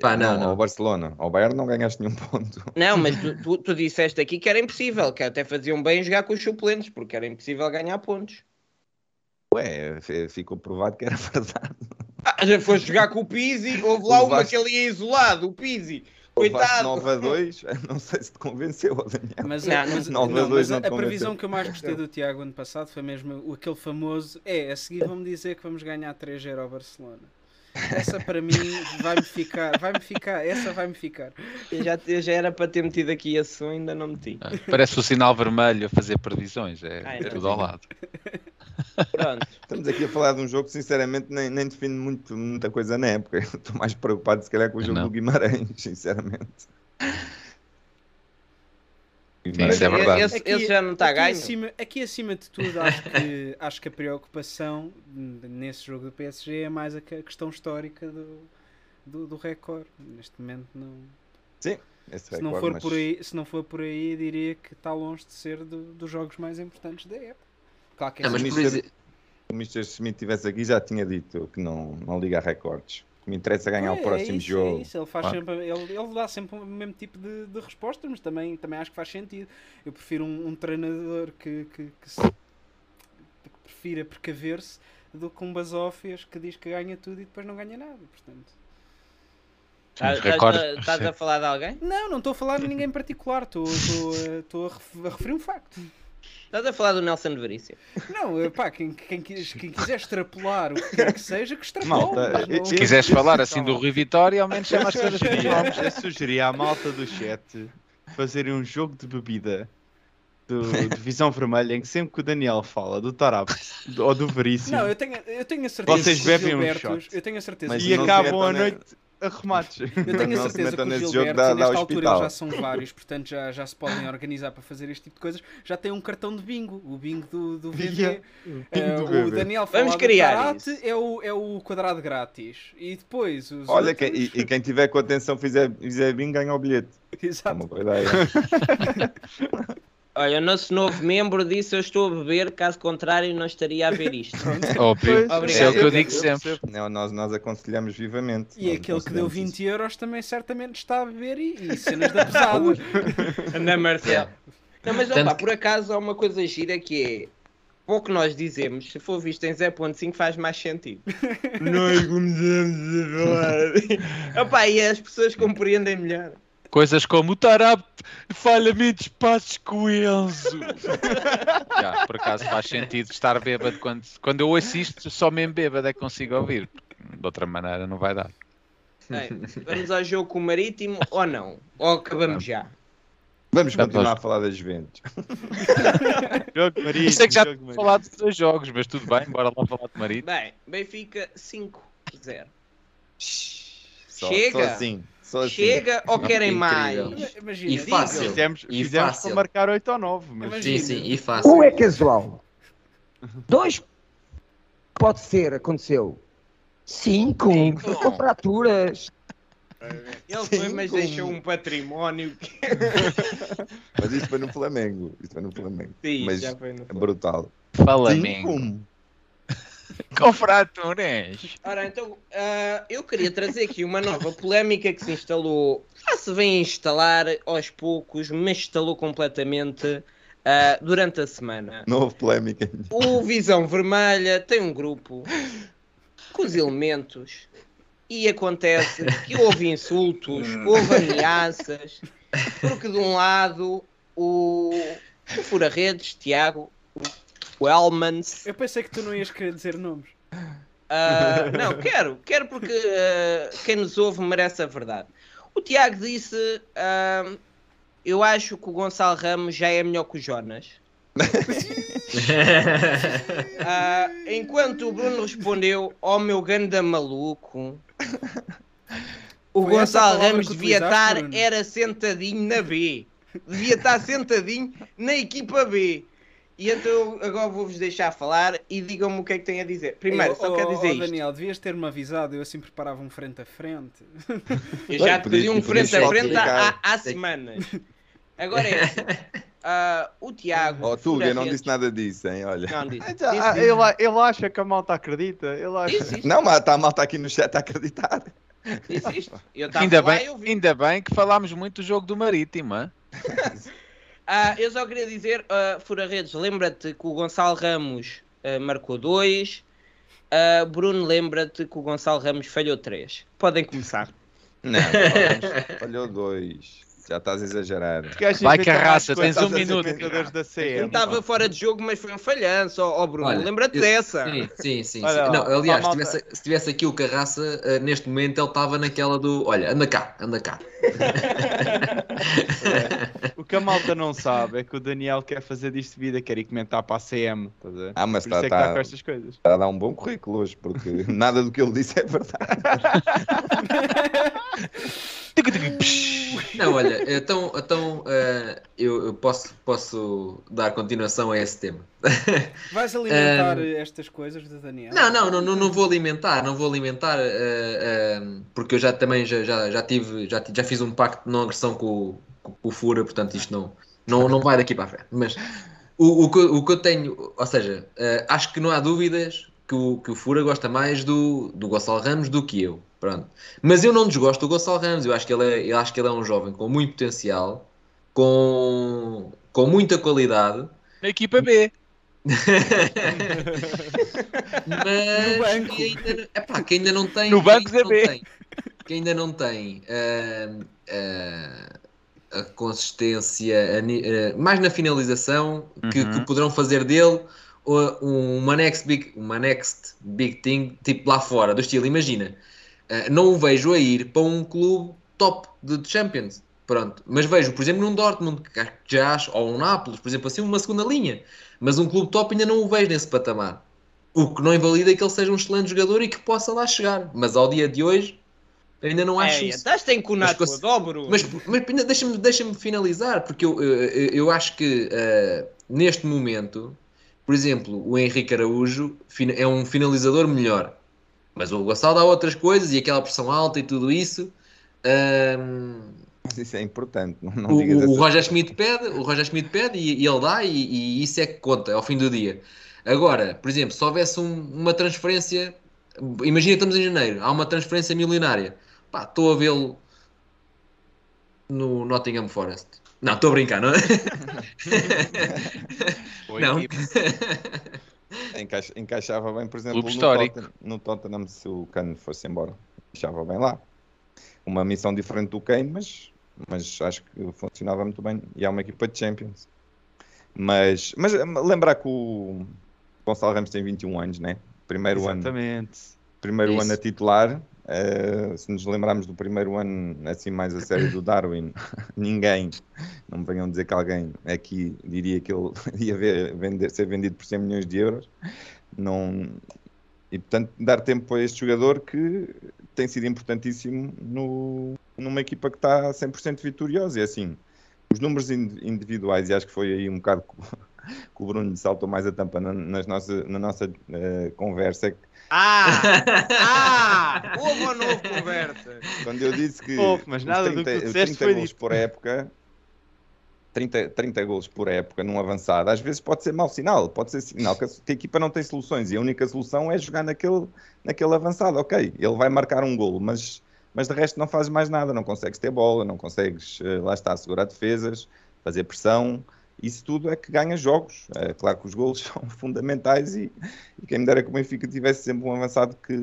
Pá, não, não. Ao Barcelona, ao Bayern não ganhaste nenhum ponto. Não, mas tu, tu, tu disseste aqui que era impossível, que até faziam bem jogar com os suplentes, porque era impossível ganhar pontos. Ué, f- ficou provado que era verdade. Ah, já foste jogar com o Pizzi, houve lá O uma Vasco- que ele ia isolado, o Pizzi. Coitado. 9 a 2, não sei se te convenceu, Daniel. Mas, Não, a, mas, não, não, não, mas não a, a previsão que eu mais gostei do Tiago ano passado foi mesmo aquele famoso é, a seguir vão-me dizer que vamos ganhar 3-0 ao Barcelona. Essa para mim vai-me ficar, vai-me ficar, essa vai-me ficar. Eu já, eu já era para ter metido aqui esse som, ainda não meti. Ah, Parece o sinal vermelho a fazer previsões, é Ai, não. tudo ao lado. Pronto. Estamos aqui a falar de um jogo que sinceramente nem, nem define muito, muita coisa na época. Eu Estou mais preocupado se calhar com o jogo Não. do Guimarães, sinceramente. Isso é verdade. Esse, esse já não está aqui ganho. Acima, aqui acima de tudo, acho que, acho que a preocupação nesse jogo do PSG é mais a que- a questão histórica do, do, do recorde. Neste momento não. Sim, esse Se não, recorde, for mas por aí, se não for por aí, diria que está longe de ser do- dos jogos mais importantes da época. Claro que é Não, mas Se o Mr. Smith estivesse aqui, já tinha dito que não, não liga a recordes. Me interessa é ganhar É, o próximo isso, jogo. É isso. Ele, faz Claro. sempre, ele, ele dá sempre o mesmo tipo de, de respostas, mas também, também acho que faz sentido. Eu prefiro um, um treinador que, que, que, se, que prefira precaver-se do que um basófias que diz que ganha tudo e depois não ganha nada. Portanto. Os Estás a- falar de alguém? Não, não estou a falar de ninguém em particular, estou estou, eh, a referir um facto. Estás a falar do Nelson Veríssimo? Não, eh, pá, quem, quem, quem quiser extrapolar o que quer que seja, que extrapole. Malta, não- Se quiseres falar assim do Rui Vitória, ao menos chama as coisas pelos nomes. eu sugeria à malta do chat fazerem um jogo de bebida do, de Visão Vermelha em que sempre que o Daniel fala do Tarap do- ou do Veríssimo Não, eu tenho, eu tenho a certeza Vocês que bebem os um shot. eu tenho a certeza e acabam a noite a remates. Eu tenho a certeza que os Gilbertos, dá- dá nesta altura, hospital. eles já são vários, portanto já, já se podem organizar para fazer este tipo de coisas. Já tem um cartão de bingo, o bingo do, do VB. Yeah, Eh, do o. Daniel Vamos criar é o, é o quadrado grátis. E depois os Olha, outros... quem- e, e quem tiver com atenção fizer, fizer bem, ganha o bilhete. É Exato. uma boa ideia. Olha, o nosso novo membro disse eu estou a beber, caso contrário não estaria a ver isto. Óbvio. Isso é o que eu digo sempre. Não, nós, nós aconselhamos vivamente. E Nós aquele que deu aconselhamos 20 euros também certamente está a beber e, e cenas da pesada. Na Marcel. Não, mas opa, por acaso há uma coisa gira que é o que nós dizemos, se for visto em 0.5 faz mais sentido. nós começamos a falar. Opa, e as pessoas compreendem melhor. Coisas como o Tarab falha muitos passos com Enzo. Já, por acaso faz sentido estar bêbado quando, quando eu ouço isto, só mesmo bêbado é que consigo ouvir. De outra maneira não vai dar. Bem, vamos ao jogo com o Marítimo ou não? Ou acabamos já? Vamos continuar a falar das Juventus. Jogo marítimo, Eu sei que já temos marítimo. falado de dois jogos, mas tudo bem, bora lá falar de marido. Bem, Benfica 5-0. Só, Chega? Só assim. Só assim. Chega ou querem Incrível. mais? Imagina, E fácil. Fizemos, E fizemos fácil. para marcar 8 ou 9, mas. Sim, sim, e fácil. Um é casual. Dois pode ser, aconteceu. Cinco, com fraturas. Ele foi, mas Cinco. deixou um património que Mas isso foi no Flamengo. Isso foi no Flamengo. Sim, Mas já foi no é brutal. Flamengo. Fraturas. Ora, então, ah, eu queria trazer aqui uma nova polémica que se instalou, já se vem a instalar aos poucos, mas instalou completamente ah, durante a semana. Houve polémica. O Visão Vermelha tem um grupo com os elementos e acontece que houve insultos, houve ameaças, porque de um lado o, o Fura-Redes, Tiago, o Elmans, Eu pensei que tu não ias querer dizer nomes. Ah, não, quero, quero porque ah, quem nos ouve merece a verdade. O Tiago disse: ah, Eu acho que o Gonçalo Ramos já é melhor que o Jonas. Enquanto o Bruno respondeu: Ó meu ganda maluco, o Foi Gonçalo Ramos devia estar, Bruno? era sentadinho na B, devia estar sentadinho na equipa B. E então eu agora vou-vos deixar falar e digam-me o que é que têm a dizer. Primeiro, Ei, só oh, quero oh, dizer isto. Daniel, devias ter-me avisado, eu assim preparava um frente a frente. Eu já te pedi um frente a frente há, há- semanas. Agora é assim. ah, o Tiago. Oh, Tuga, eu não disse nada disso, hein? Olha. Não, disse. Então, Disse, ah, disse. ele, ele acha que a malta acredita. Ele acha. Não, mas está a malta aqui no chat a acreditar. disse isto. Eu estava Ainda lá bem, eu ainda bem que falámos muito do jogo do Marítimo? Ah, eu só queria dizer, uh, Fura-Redes, lembra-te que o Gonçalo Ramos ah, marcou dois. Ah, Bruno, lembra-te que o Gonçalo Ramos falhou três. Podem começar. Não, falhou dois. Já estás gajos Vai, Carraça, mais tens um minuto. CM. estava fora de jogo, mas foi um falhanço, ó ó, Bruno. Olha, Lembra-te dessa. Sim, sim, sim. Olha sim. Não, aliás, se tivesse, se tivesse aqui o Carraça, eh, neste momento ele estava naquela do olha, anda cá, anda cá. O que a malta não sabe é que o Daniel quer fazer disto de vida, quer ir comentar para a CM. a ver? Ah, mas isso tá- é que está tá- com estas coisas. Está a dar um bom currículo hoje, porque nada do que ele disse é verdade. Não, olha, então, então eh, eu, eu posso, posso dar continuação a esse tema. Vais alimentar Ahm. estas coisas do Daniel? Não, não, não, não, não vou alimentar, não vou alimentar, eh, eh, porque eu já também já, já, já tive, já, já fiz um pacto de não agressão com, o- com, o Fura, portanto isto não, não, não vai daqui para a frente. Mas O, o, que, eu- o que eu tenho, ou seja, acho que não há dúvidas que o, que o Fura gosta mais do, do Gonçalo Ramos do que eu. Pronto. Mas eu não desgosto do Gonçalo Ramos. Eu acho que ele é, eu acho que ele é um jovem com muito potencial, com, com muita qualidade. Na equipa B. mas que ainda, epá, que ainda não tem. No banco ainda da não B. tem- que ainda não tem ah, ah, a consistência a ah, mais na finalização que, Uhum. que poderão fazer dele uh, uma next big, uma next big thing tipo lá fora do estilo. Imagina, não o vejo a ir para um clube top de Champions. Pronto, mas vejo, por exemplo, num Dortmund, que já acho, ou um Nápoles, por exemplo, assim, uma segunda linha. Mas um clube top ainda não o vejo nesse patamar. O que não invalida que ele seja um excelente jogador e que possa lá chegar. Mas ao dia de hoje, ainda não acho É, isso. estás-te em cunar Mas Bruno. Mas, mas ainda deixa-me deixa finalizar, porque eu, eu, eu acho que eh, neste momento, por exemplo, o Henrique Araújo é um finalizador melhor. Mas o Gonçalo dá outras coisas e aquela pressão alta e tudo isso. Mas isso é importante. Não, não o, o Roger Schmidt pede, o Roger Schmidt pede e, e ele dá e, e isso é que conta ao fim do dia. Agora, por exemplo, se houvesse um- uma transferência, imagina que estamos em janeiro, há uma transferência milionária, pá, estou a vê-lo no Nottingham Forest. Não, estou a brincar, não é? Não. Encaixa- encaixava bem, por exemplo, no. Tottenham, no Tottenham se o Kane fosse embora. Encaixava bem lá. Uma missão diferente do Kane, mas, mas acho que funcionava muito bem. E é uma equipa de Champions. Mas, mas eh, lembrar que o Gonçalo Ramos tem 21 anos, né? Primeiro ano, Exatamente. primeiro Isso. ano a titular. Eh, se nos lembrarmos do primeiro ano, assim mais a sério do Darwin, ninguém, não me venham dizer que alguém aqui diria que ele ia ver- vender- ser vendido por 100 milhões de euros. Não, e portanto, dar tempo a este jogador que tem sido importantíssimo no, numa equipa que está 100% vitoriosa. E assim, os números in- individuais, e acho que foi aí um bocado que, o- Bruno saltou mais a tampa na, nas nossa, na nossa eh, conversa, é que Ah! Ah! Houve ou não houve conversa? quando eu disse que Houve, mas nada do que tu 30, disseste 30 foi gols dito. por época 30, 30 gols por época num avançado, às vezes pode ser mau sinal, pode ser sinal que a, que a equipa não tem soluções e a única solução é jogar naquele, naquele avançado. Ok, ele vai marcar um gol, mas, mas de resto não fazes mais nada, não consegues ter bola, não consegues, eh, lá está, segurar defesas, fazer pressão. Isso tudo é que ganha jogos. É claro que os golos são fundamentais e, e quem me dera que o Benfica tivesse sempre um avançado que,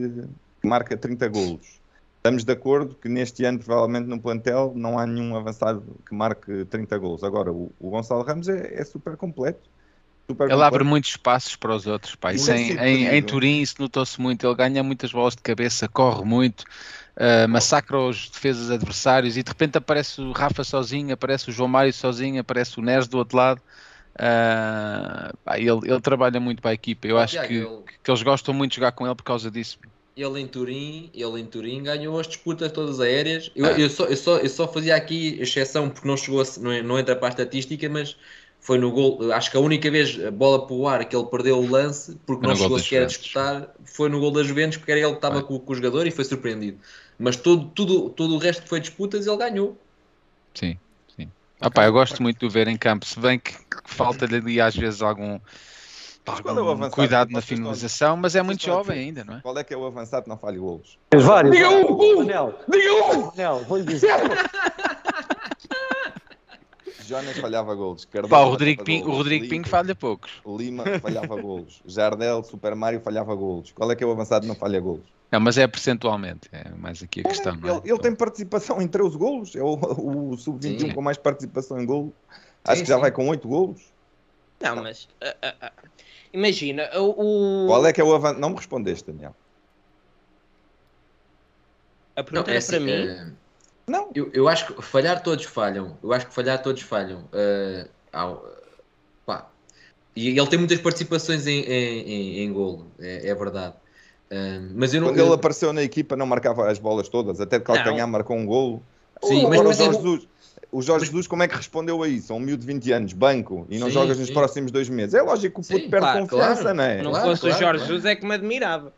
que marca 30 golos. Estamos de acordo que neste ano, provavelmente, no plantel, não há nenhum avançado que marque 30 gols. Agora, o, o Gonçalo Ramos é, é super completo. Super Ele abre completo. muitos espaços para os outros. Pá. Isso Tem em, em, em. Turim isso notou-se muito. Ele ganha muitas bolas de cabeça, corre muito, ah, massacra os defesas adversários e de repente aparece o Rafa sozinho, aparece o João Mário sozinho, aparece o Neres do outro lado. Ah, pá, ele, ele trabalha muito para a equipa. Eu acho Tiago, que, ele- que eles gostam muito de jogar com ele por causa disso. Ele em Turim, ele em Turim ganhou as disputas todas aéreas. Eu, Ah. eu, só, eu, só, eu só fazia aqui exceção porque não chegou a, não, não entra para a estatística, mas foi no gol. Acho que a única vez a bola para o ar que ele perdeu o lance porque não gol chegou sequer a disputar foi no gol da Juventus porque era ele que estava com, com o jogador e foi surpreendido. Mas todo, tudo, todo o resto que foi disputas ele ganhou. Sim, sim. Ah, pá, eu gosto muito de o ver em campo, se bem que, que falta-lhe ali às vezes algum, é algum avançado cuidado na finalização, mas é muito jovem ainda, não é? Qual é que é o avançado que não falha golos? Vários. Diga um! Diga um! Vou-lhe dizer. Jonas falhava golos. Cardoso Pá, o Rodrigo, falhava Pinho, o golos, Rodrigo Lima- Pinho falha poucos. Lima falhava golos. Jardel, Super Mario falhava golos. Qual é que é o avançado que não falha golos? Não, mas é percentualmente, é mais aqui a questão, não é? Ele, ele tem participação em 13 golos. É o, o sub-21 Sim. com mais participação em golo. Acho Sim, que já sim. vai com 8 golos. Não, mas. ah, ah, ah, imagina, o. Qual é que é o avançado? Não me respondeste, Daniel. A pergunta Não, é para assim, mim. Não. Eu, eu acho que falhar todos falham. Eu acho que falhar todos falham. Eh, ao- pá. E ele tem muitas participações em, em, em, em golo, é, é verdade. Eh, mas eu não. Quando eu- ele apareceu na equipa, não marcava as bolas todas. Até de calcanhar marcou um golo. Sim, Agora mas- o mas Jorge eu- Jesus. O Jorge Jesus, como é que respondeu a isso? Um miúdo de 20 anos, banco, e não Sim, jogas nos sim. próximos dois meses. É lógico que o puto Sim, perde claro, confiança, claro. não é? não claro, fosse claro, o Jorge claro. Jesus é que me admirava.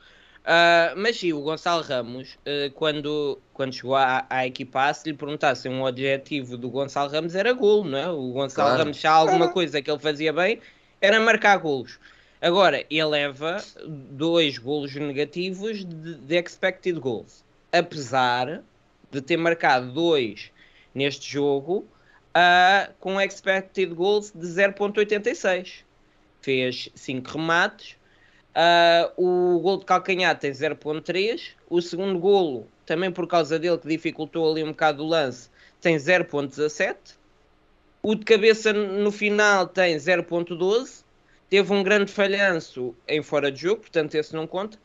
Ah, mas sim, o Gonçalo Ramos, ah, quando, quando chegou à, à equipa se lhe perguntassem um objetivo do Gonçalo Ramos era golo, não é? O Gonçalo Claro. Ramos, se há alguma coisa que ele fazia bem, era marcar golos. Agora, ele leva dois golos negativos de, de expected goals. Apesar de ter marcado dois neste jogo ah, com expected goals de 0.86. Fez 5 remates. Ah, o gol de calcanhar tem 0.3. O segundo golo, também por causa dele que dificultou ali um bocado o lance, tem 0.17. O de cabeça no final tem 0.12. Teve um grande falhanço em fora de jogo, portanto esse não conta.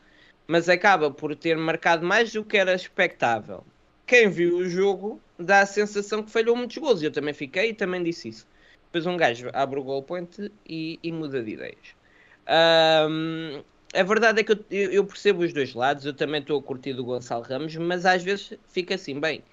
Mas acaba por ter marcado mais do que era expectável. Quem viu o jogo dá a sensação que falhou muitos gols. Eu também fiquei e também disse isso. Depois um gajo abre o goal point e, e muda de ideias. Ahm, a verdade é que eu, eu- percebo os dois lados. Eu também estou a curtir do Gonçalo Ramos, mas às vezes fica assim, bem.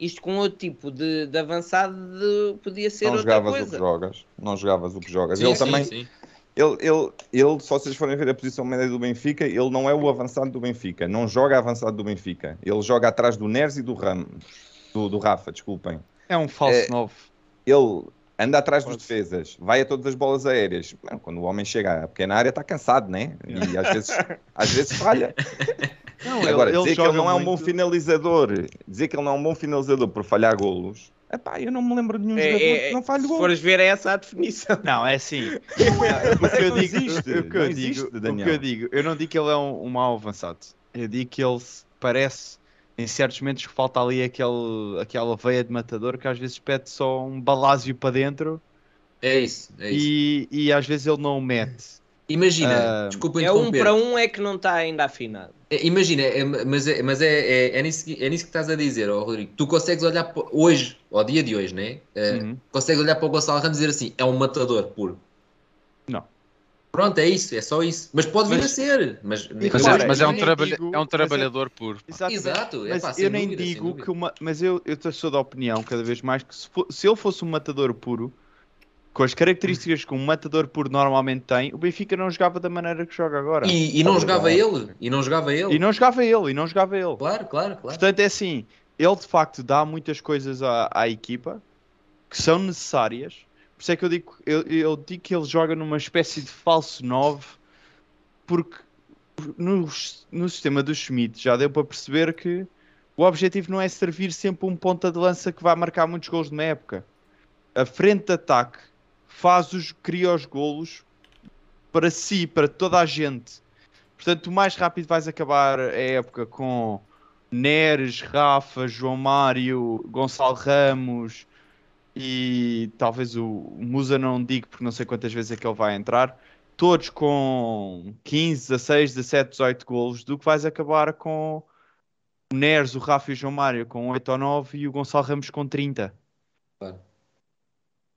Isto com outro tipo de, de avançado de- podia ser Não outra jogavas o que coisa. jogas. Não jogavas o que jogas. Sim, ele sim, também. sim. Ele, ele, ele, se vocês forem ver a posição média do Benfica, ele não é o avançado do Benfica. Não joga avançado do Benfica. Ele joga atrás do Neres e do Ramos. Do, do Rafa, desculpem. É um falso É, novo. Ele anda atrás dos defesas, vai a todas as bolas aéreas. Mano, quando o homem chega à pequena área, está cansado, né? E às vezes, às vezes falha. Não, ele- Agora, ele dizer que joga ele não é um bom muito. finalizador, dizer que ele não é um bom finalizador por falhar golos, epá, eu não me lembro de nenhum jogador É, que não falhe se golos. fores ver, é essa a definição. Não, é assim. Mas o que é eu que digo, existe, o que eu existe, digo, o Daniel. que eu digo, eu não digo que ele é um, um mau avançado. Eu digo que ele se- parece, em certos momentos, que falta ali aquele, aquela veia de matador que às vezes pede só um balásio para dentro É isso, é isso. e, e às vezes ele não o mete. Imagina, Ah, desculpa É um para um é que não está ainda afinado. É, Imagina, é- mas, é, mas é, é, é, nisso, que- é nisso que estás a dizer, ó, Rodrigo. Tu consegues olhar para, hoje, ao dia de hoje, né? É, Uhum. Consegues olhar para o Gonçalo Ramos e dizer assim: é um matador puro. Não. Pronto, é isso, é só isso. Mas pode vir Mas- a ser. Mas, Mas, repara, é, mas é eu um, digo- é um mas trabalhador puro. Exatamente. Exato, é pá, eu nem dúvida, digo que uma. Mas eu, eu sou da opinião, cada vez mais, que se, fo- se ele fosse um matador puro, com as características que um matador puro normalmente tem, o Benfica não jogava da maneira que joga agora. E, e não jogava ele? E não jogava ele? E não jogava ele, e não jogava ele. Claro, claro, claro. Portanto, é assim, ele de facto dá muitas coisas à, à equipa que são necessárias. Por isso é que eu digo, eu, eu digo que ele joga numa espécie de falso 9, porque no, no sistema do Schmidt já deu para perceber que o objetivo não é servir sempre um ponta de lança que vai marcar muitos gols numa época. A frente de ataque faz os, cria os golos para si, para toda a gente. Portanto, o mais rápido vais acabar a época com Neres, Rafa, João Mário, Gonçalo Ramos e talvez o Musa não digo porque não sei quantas vezes é que ele vai entrar. Todos com 15, 16, 17, 18 golos, do que vais acabar com o Neres, o Rafa e o João Mário com 8 ou 9 e o Gonçalo Ramos com 30. Claro.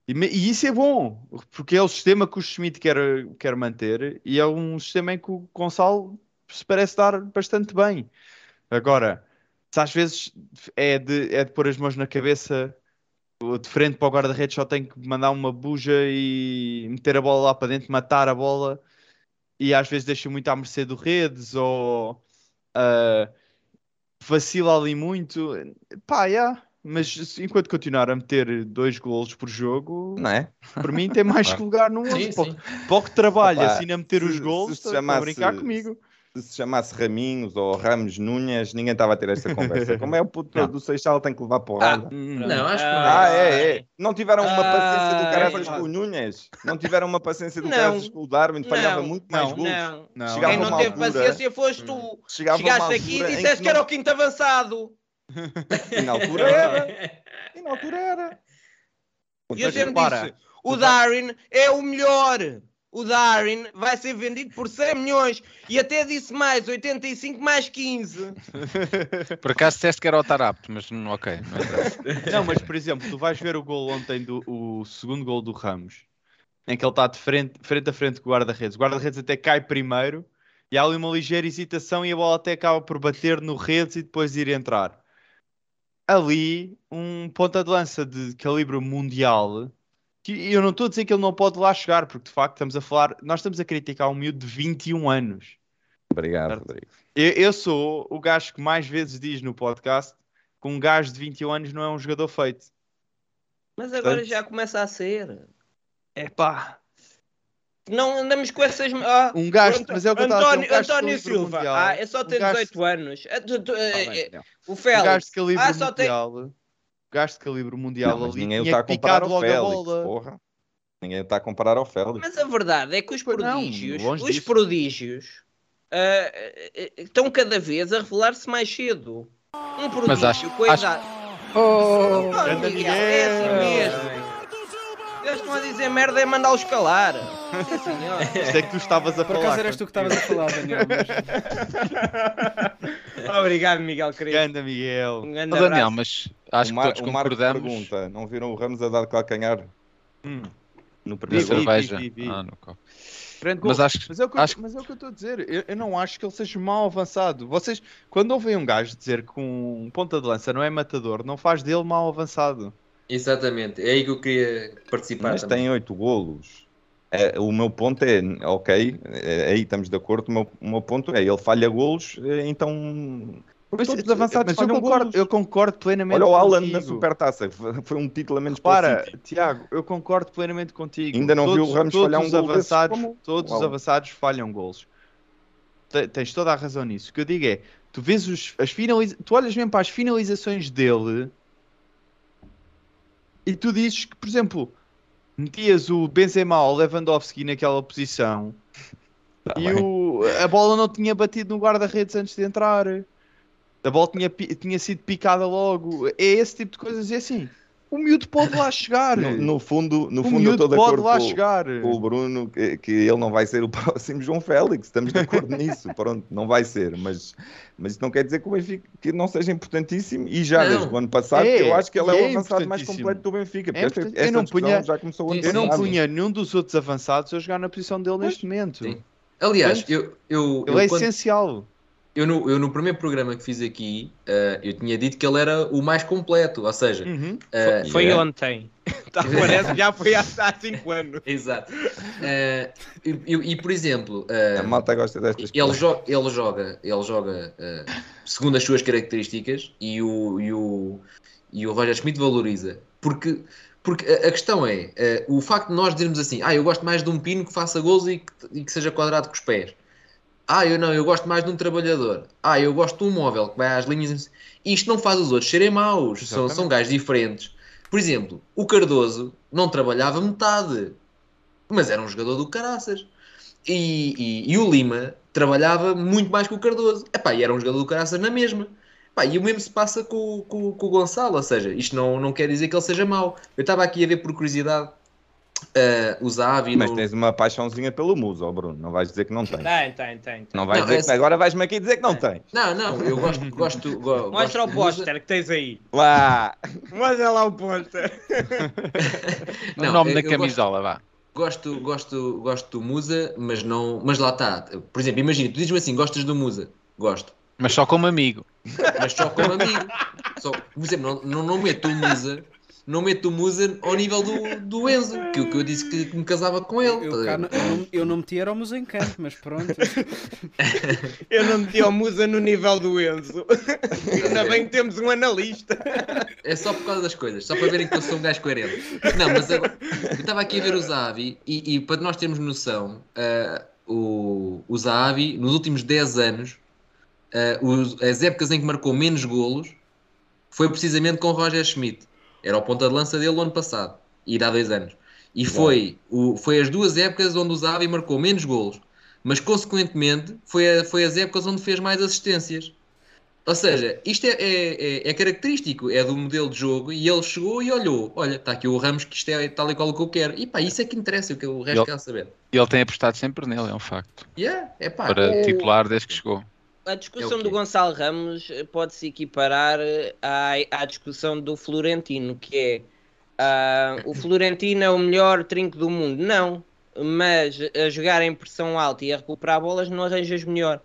E, e isso é bom, porque é o sistema que o Schmidt quer, quer manter e é um sistema em que o Gonçalo se parece dar bastante bem. Agora, se às vezes é de, é de pôr as mãos na cabeça, de frente para o guarda-redes só tem que mandar uma buja e meter a bola lá para dentro, matar a bola, e às vezes deixa muito à mercê do redes ou ah, vacila ali muito. Pá, yeah. Mas se- enquanto continuar a meter dois golos por jogo, Não é? para mim tem mais que lugar no Sim, 11. Para, sim. o- para o que trabalha Opa, assim a meter os se- golos, se se estão a chamasse- brincar comigo. Se se chamasse Raminhos ou Ramos Nunhas, ninguém estava a ter esta conversa. Como é o puto Não. do Seixal tem que levar porrada? Não, acho que não. Ah, é, é. Não tiveram uma paciência do Ah, caraças é. com o Nunhas? Não tiveram uma paciência do Não. caraças com o Darwin? Falhava Não. muito mais Não. gols. Não. Não. Chegava Quem não teve altura- paciência foste tu. Chegava uma Chegaste aqui e disseste que que era não- o quinto avançado. E na altura era. E na altura era. E eu sempre disse: o Darwin é o melhor. O Darwin vai ser vendido por 100 milhões. E até disse mais: 85 mais 15. Por acaso disseste que era o Tarapto, mas hum, ok. não. Não, mas por exemplo, tu vais ver o gol ontem do o segundo gol do Ramos, em que ele está de frente, frente a frente com o guarda-redes. O guarda-redes até cai primeiro e há ali uma ligeira hesitação e a bola até acaba por bater no redes e depois ir entrar. Ali, um ponta de lança de calibre mundial, que eu não estou a dizer que ele não pode lá chegar, porque de facto estamos a falar, nós estamos a criticar um miúdo de 21 anos. Obrigado, Certo. Rodrigo. Eu, eu sou o gajo que mais vezes diz no podcast que um gajo de 21 anos não é um jogador feito. Mas agora Portanto- já começa a ser. É pá. Não andamos com essas. Ah, Um gajo, mas é o que eu estava a dizer, um António, gajo António Silva. mundial. Ah, é só ter Um gajo- 18 anos. Ah, tu- tu- eh, bem, eh, o O gajo Félix. de calibre Ah, só tem. Gajo de calibre mundial Não, ali ninguém tinha está a comparar ao Félix, porra. Ninguém está a comparar ao Félix. Mas a verdade é que os não, prodígios, longe os disso. prodígios eh, estão cada vez a revelar-se mais cedo. Um prodígio Mas acho- com a acho- idade. Oh, Grande Miguel, é assim mesmo. Eles estão a dizer merda é mandá-los calar. Isto é que tu estavas a Por falar. acaso eras tu que estavas a falar, Daniel. Mas... Obrigado, Miguel, querido. Ganda Miguel. Um grande Ó, Daniel, mas acho o, que Mar, todos concordamos. pergunta: não viram o Ramos a dar calcanhar Hum. no primeiro Vi, cerveja. vi, vi. Ah, no copo. Mas acho mas, é o que eu, acho que- mas é o que eu estou a dizer. Eu, eu não acho que ele seja mal avançado. Vocês, quando ouvem um gajo dizer que um ponta de lança não é matador, não faz dele mal avançado. Exatamente, é aí que eu queria participar. Mas também. tem 8 golos. É, o meu ponto é, ok, é, aí estamos de acordo. O meu, o meu ponto é: ele falha golos, é, então. Mas, todos os avançados mas eu, concordo, golos. eu concordo plenamente Olha o Alan contigo. na supertaça, foi foi um título a menos para. Tiago, eu concordo plenamente contigo. Ainda não viu o Ramos todos falhar um gol avançados, como- Todos os avançados falham golos. Te- Tens toda a razão nisso. O que eu digo é, tu vês os, as finaliza... tu olhas mesmo para as finalizações dele e tu dizes que, por exemplo, metias o Benzema ou Lewandowski naquela posição Tá e o, a bola não tinha batido no guarda-redes antes de entrar. A bola tinha, tinha sido picada logo. É esse tipo de coisas. E assim, o miúdo pode lá chegar. No, no fundo, no o fundo eu estou de pode acordo lá com, chegar. com o Bruno que, que ele não vai ser o próximo João Félix. Estamos de acordo nisso. Pronto, não vai ser. Mas, mas isso não quer dizer que o Benfica que não seja importantíssimo. E já Não. desde o ano passado, É, eu acho que ele é, é o avançado mais completo do Benfica. É Porque esta, Eu não punha- já começou o ano Sim, Eu não punha nenhum dos outros avançados a jogar na posição dele neste momento. Sim. Aliás, Portanto, eu, eu, Ele eu é quando- essencial. Eu no, eu no primeiro programa que fiz aqui, eh, eu tinha dito que ele era o mais completo, ou seja, Uhum. eh, Foi ontem. Tá, parece que já foi há 5 anos. Exato. Eh, e, e- e, por exemplo, A malta gosta destas ele, coisas. jo- ele joga, ele joga segundo as suas características e o, e o, e o Roger Schmidt valoriza. Porque, porque a, a questão é o facto de nós dizermos assim: ah, eu gosto mais de um pino que faça gols e que, e que seja quadrado com os pés. Ah, eu não, eu gosto mais de um trabalhador. Ah, eu gosto de um móvel que vai às linhas. Isto não faz os outros serem maus. São, são gajos diferentes. Por exemplo, o Cardoso não trabalhava metade, mas era um jogador do caraças. E, e- e o Lima trabalhava muito mais que o Cardoso. Epá, e era um jogador do caraças na mesma. Epá, e o mesmo se passa com, com, com o Gonçalo. Ou seja, isto não, não quer dizer que ele seja mau. Eu estava aqui a ver por curiosidade eh, o Zavi. Mas no- tens uma paixãozinha pelo Muso, ó Bruno. Não vais dizer que não tens. Tem, tem, tem. Não vais Não, dizer é- que agora vais-me aqui dizer que não tens. Não, não, eu gosto. gosto, go- Mostra o gosto Musa. póster que tens aí. Lá! Mostra lá o póster. o nome da eu gosto- camisola, vá. Gosto, gosto, gosto do Musa, mas não. Mas lá está. Por exemplo, imagina, tu dizes-me assim: gostas do Musa? Gosto. Mas só como amigo. Mas só como amigo. Só, por exemplo, não, não, não meto o Musa. Não meto o Musa ao nível do, do Enzo, que, o que eu disse que, que me casava com ele. Eu, cá não- eu não, eu não meti era o Musa em campo, mas pronto. Eu não meti o Musa no nível do Enzo. Ainda bem que temos um analista. É só por causa das coisas, só para verem que eu sou um gajo coerente. Não, mas agora, eu estava aqui a ver o Zahavi e, e para nós termos noção, ah, o, o Zahavi, nos últimos 10 anos, ah, os- as épocas em que marcou menos golos foi precisamente com Roger Schmidt. Era o ponta de lança dele o ano passado, e há dois anos. E foi, o, foi as duas épocas onde o Zahavi marcou menos golos, mas consequentemente foi, a- foi as épocas onde fez mais assistências. Ou seja, isto é, é, é- é característico, é do modelo de jogo e ele chegou e olhou: olha, está aqui o Ramos, que isto é tal e qual o que eu quero. E pá, isso é que interessa, o que o resto Ele- quer saber. E ele tem apostado sempre nele, é um facto. Yeah, é pá, Para o- titular desde que chegou. A discussão É do? Gonçalo Ramos eh, pode-se equiparar eh, à, à discussão do Florentino, que é ah, o Florentino é o melhor trinco do mundo. Não, mas a jogar em pressão alta e a recuperar bolas não arranjas melhor.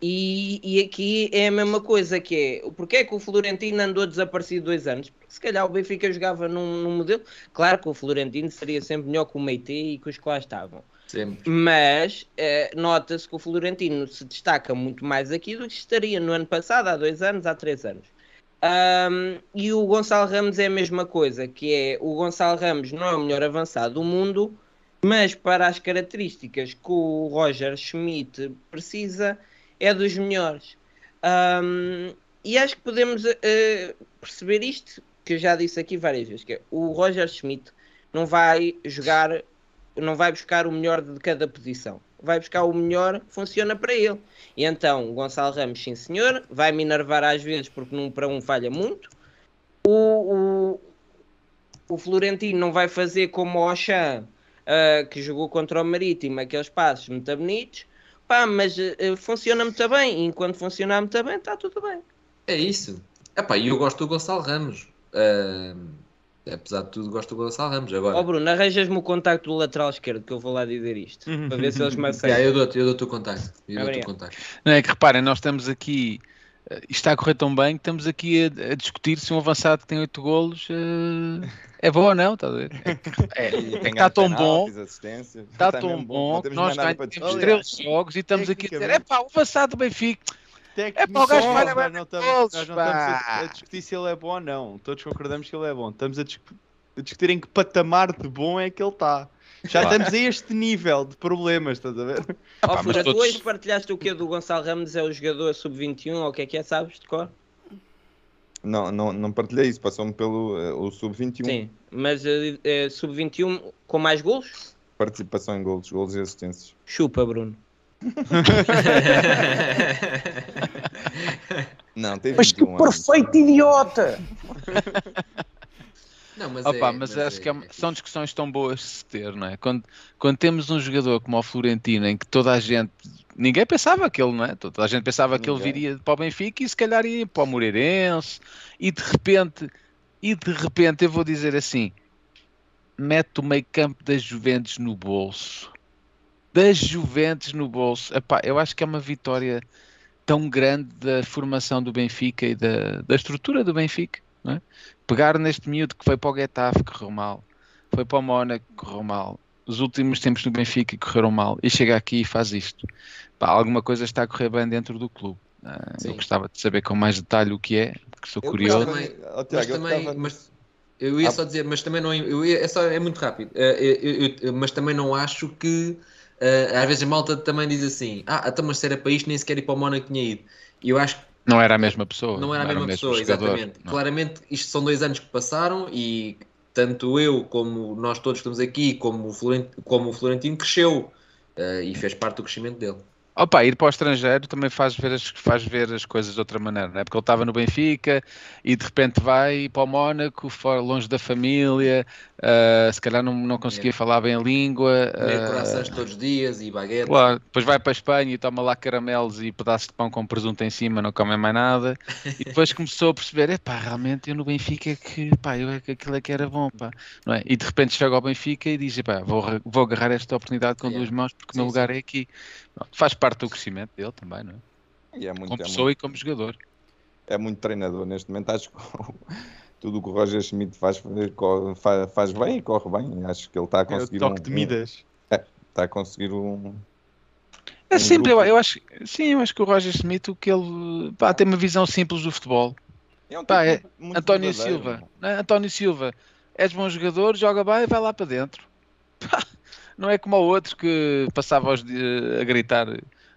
E, e aqui é a mesma coisa que é, porque é que o Florentino andou desaparecido dois anos? Porque se calhar o Benfica jogava num, num modelo, claro que o Florentino seria sempre melhor que o Meite e que os que lá estavam. Sempre. Mas eh, nota-se que o Florentino se destaca muito mais aqui do que estaria no ano passado, há dois anos, há três anos. Ahm, e o Gonçalo Ramos é a mesma coisa, que é o Gonçalo Ramos não é o melhor avançado do mundo, Mas para as características que o Roger Schmidt precisa, é dos melhores. Ahm, e acho que podemos eh, perceber isto, que eu já disse aqui várias vezes, que é, o Roger Schmidt não vai jogar, não vai buscar o melhor de cada posição. Vai buscar o melhor funciona para ele. E então, Gonçalo Ramos, sim senhor, vai me enervar às vezes porque num para um falha muito. O, o, o Florentino não vai fazer como o Ochan, ah, que jogou contra o Marítimo, aqueles passos muito bonitos. Pá, mas ah, funciona muito bem. E enquanto funcionar muito bem, está tudo bem. É isso. E eu gosto do Gonçalo Ramos. Ah, apesar de tudo, gosto do Gonçalo Ramos. Agora, Ó Bruno, arranjas-me o contacto do lateral esquerdo que eu vou lá dizer isto. para ver se eles me aceitam. Yeah, eu dou-te eu dou o contacto. Eu dou-te o contacto. Não é que reparem, nós estamos aqui, eh, isto está a correr tão bem que estamos aqui a, a discutir se um avançado que tem 8 golos eh, é bom ou não, está a ver? É, E tem está tão bom, está tão bom, que nós ganhamos discutir. 13 jogos e estamos aqui a dizer, é pá, o avançado do Benfica, é pá, o gajo falha não estamos, nós não estamos a, discutir se ele é bom ou não. Todos concordamos que ele é bom. Estamos a, dis- a discutir em que patamar de bom é que ele está. Já Claro. estamos a este nível de problemas, estás a ver? Ó pá, Fura, tu todos- hoje partilhaste o que do Gonçalo Ramos é o jogador sub-21 ou o que é que é, sabes de cor? Não, não, não partilhei isso, passou-me pelo eh, o sub-21. Sim, mas eh, eh, sub-21 com mais golos? Participação em golos, golos e assistências. Chupa, Bruno. Não, tem Mas que 21 anos. perfeito idiota! Não, mas, Opa, é, mas, mas acho é- que é uma- são discussões tão boas de se ter, não é? Quando, quando temos um jogador como o Florentino, em que toda a gente, ninguém pensava que ele, não é? Toda a gente pensava que ele Ninguém. viria para o Benfica e se calhar ia para o Moreirense, e de repente, e de repente, eu vou dizer assim, mete o meio campo das Juventus no bolso. Das Juventus no bolso. Epá, eu acho que é uma vitória tão grande da formação do Benfica e da, da estrutura do Benfica. Não é? Pegar neste miúdo que foi para o Getafe, correu mal, foi para o Mónaco, correu mal, os últimos tempos no Benfica correram mal, e chega aqui e faz isto. Pá, alguma coisa está a correr bem dentro do clube. Ah, eu gostava de saber com mais detalhe o que é, porque sou Eu curioso. Também- Mas Tiago, eu também, estava- mas eu ia Ah. só dizer, mas também não, eu ia, é só é muito rápido. Eu- eu- eu- mas também não acho que eh, às vezes a malta também diz assim, ah, então mas se era para isto nem sequer ir para o Mónaco tinha ido. E eu acho que Não era a mesma pessoa. não era a mesma pessoa, exatamente. não. Claramente isto são dois anos que passaram e tanto eu como nós todos que estamos aqui, como o Florentino, como o Florentino cresceu eh, e fez parte do crescimento dele. Opa, ir para o estrangeiro também faz ver as, faz ver as coisas de outra maneira, não é? Porque ele estava no Benfica e de repente vai para o Mónaco, fora, longe da família, ah, se calhar não, não conseguia É. falar bem a língua. Comer ah, corações todos os dias e baguete. Claro, depois vai para a Espanha e toma lá caramelos e pedaços de pão com presunto em cima, não come mais nada. E depois começou a perceber, epá, realmente eu no Benfica é que, pá, eu é que aquilo é que era bom, pá. Não é? E de repente chega ao Benfica e diz, epá, vou, vou agarrar esta oportunidade com Yeah. duas mãos porque o meu lugar sim. é aqui. Faz parte do crescimento dele também, não é? E é muito, Como é pessoa muito, e como jogador. é muito treinador neste momento. Acho que tudo o que o Roger Schmidt faz, co- fa- faz bem e corre bem. Acho que ele está a É o conseguir toque um, de Midas. está a conseguir um. É um simples, eu, eu acho, sim, eu acho que o Roger Smith, o que ele, pá, tem uma visão simples do futebol. É um Pá, tipo é muito António verdadeiro, Silva, meu. não é? António Silva, és bom jogador, joga bem, vai lá para dentro. Pá, não é como o outro que passava os a gritar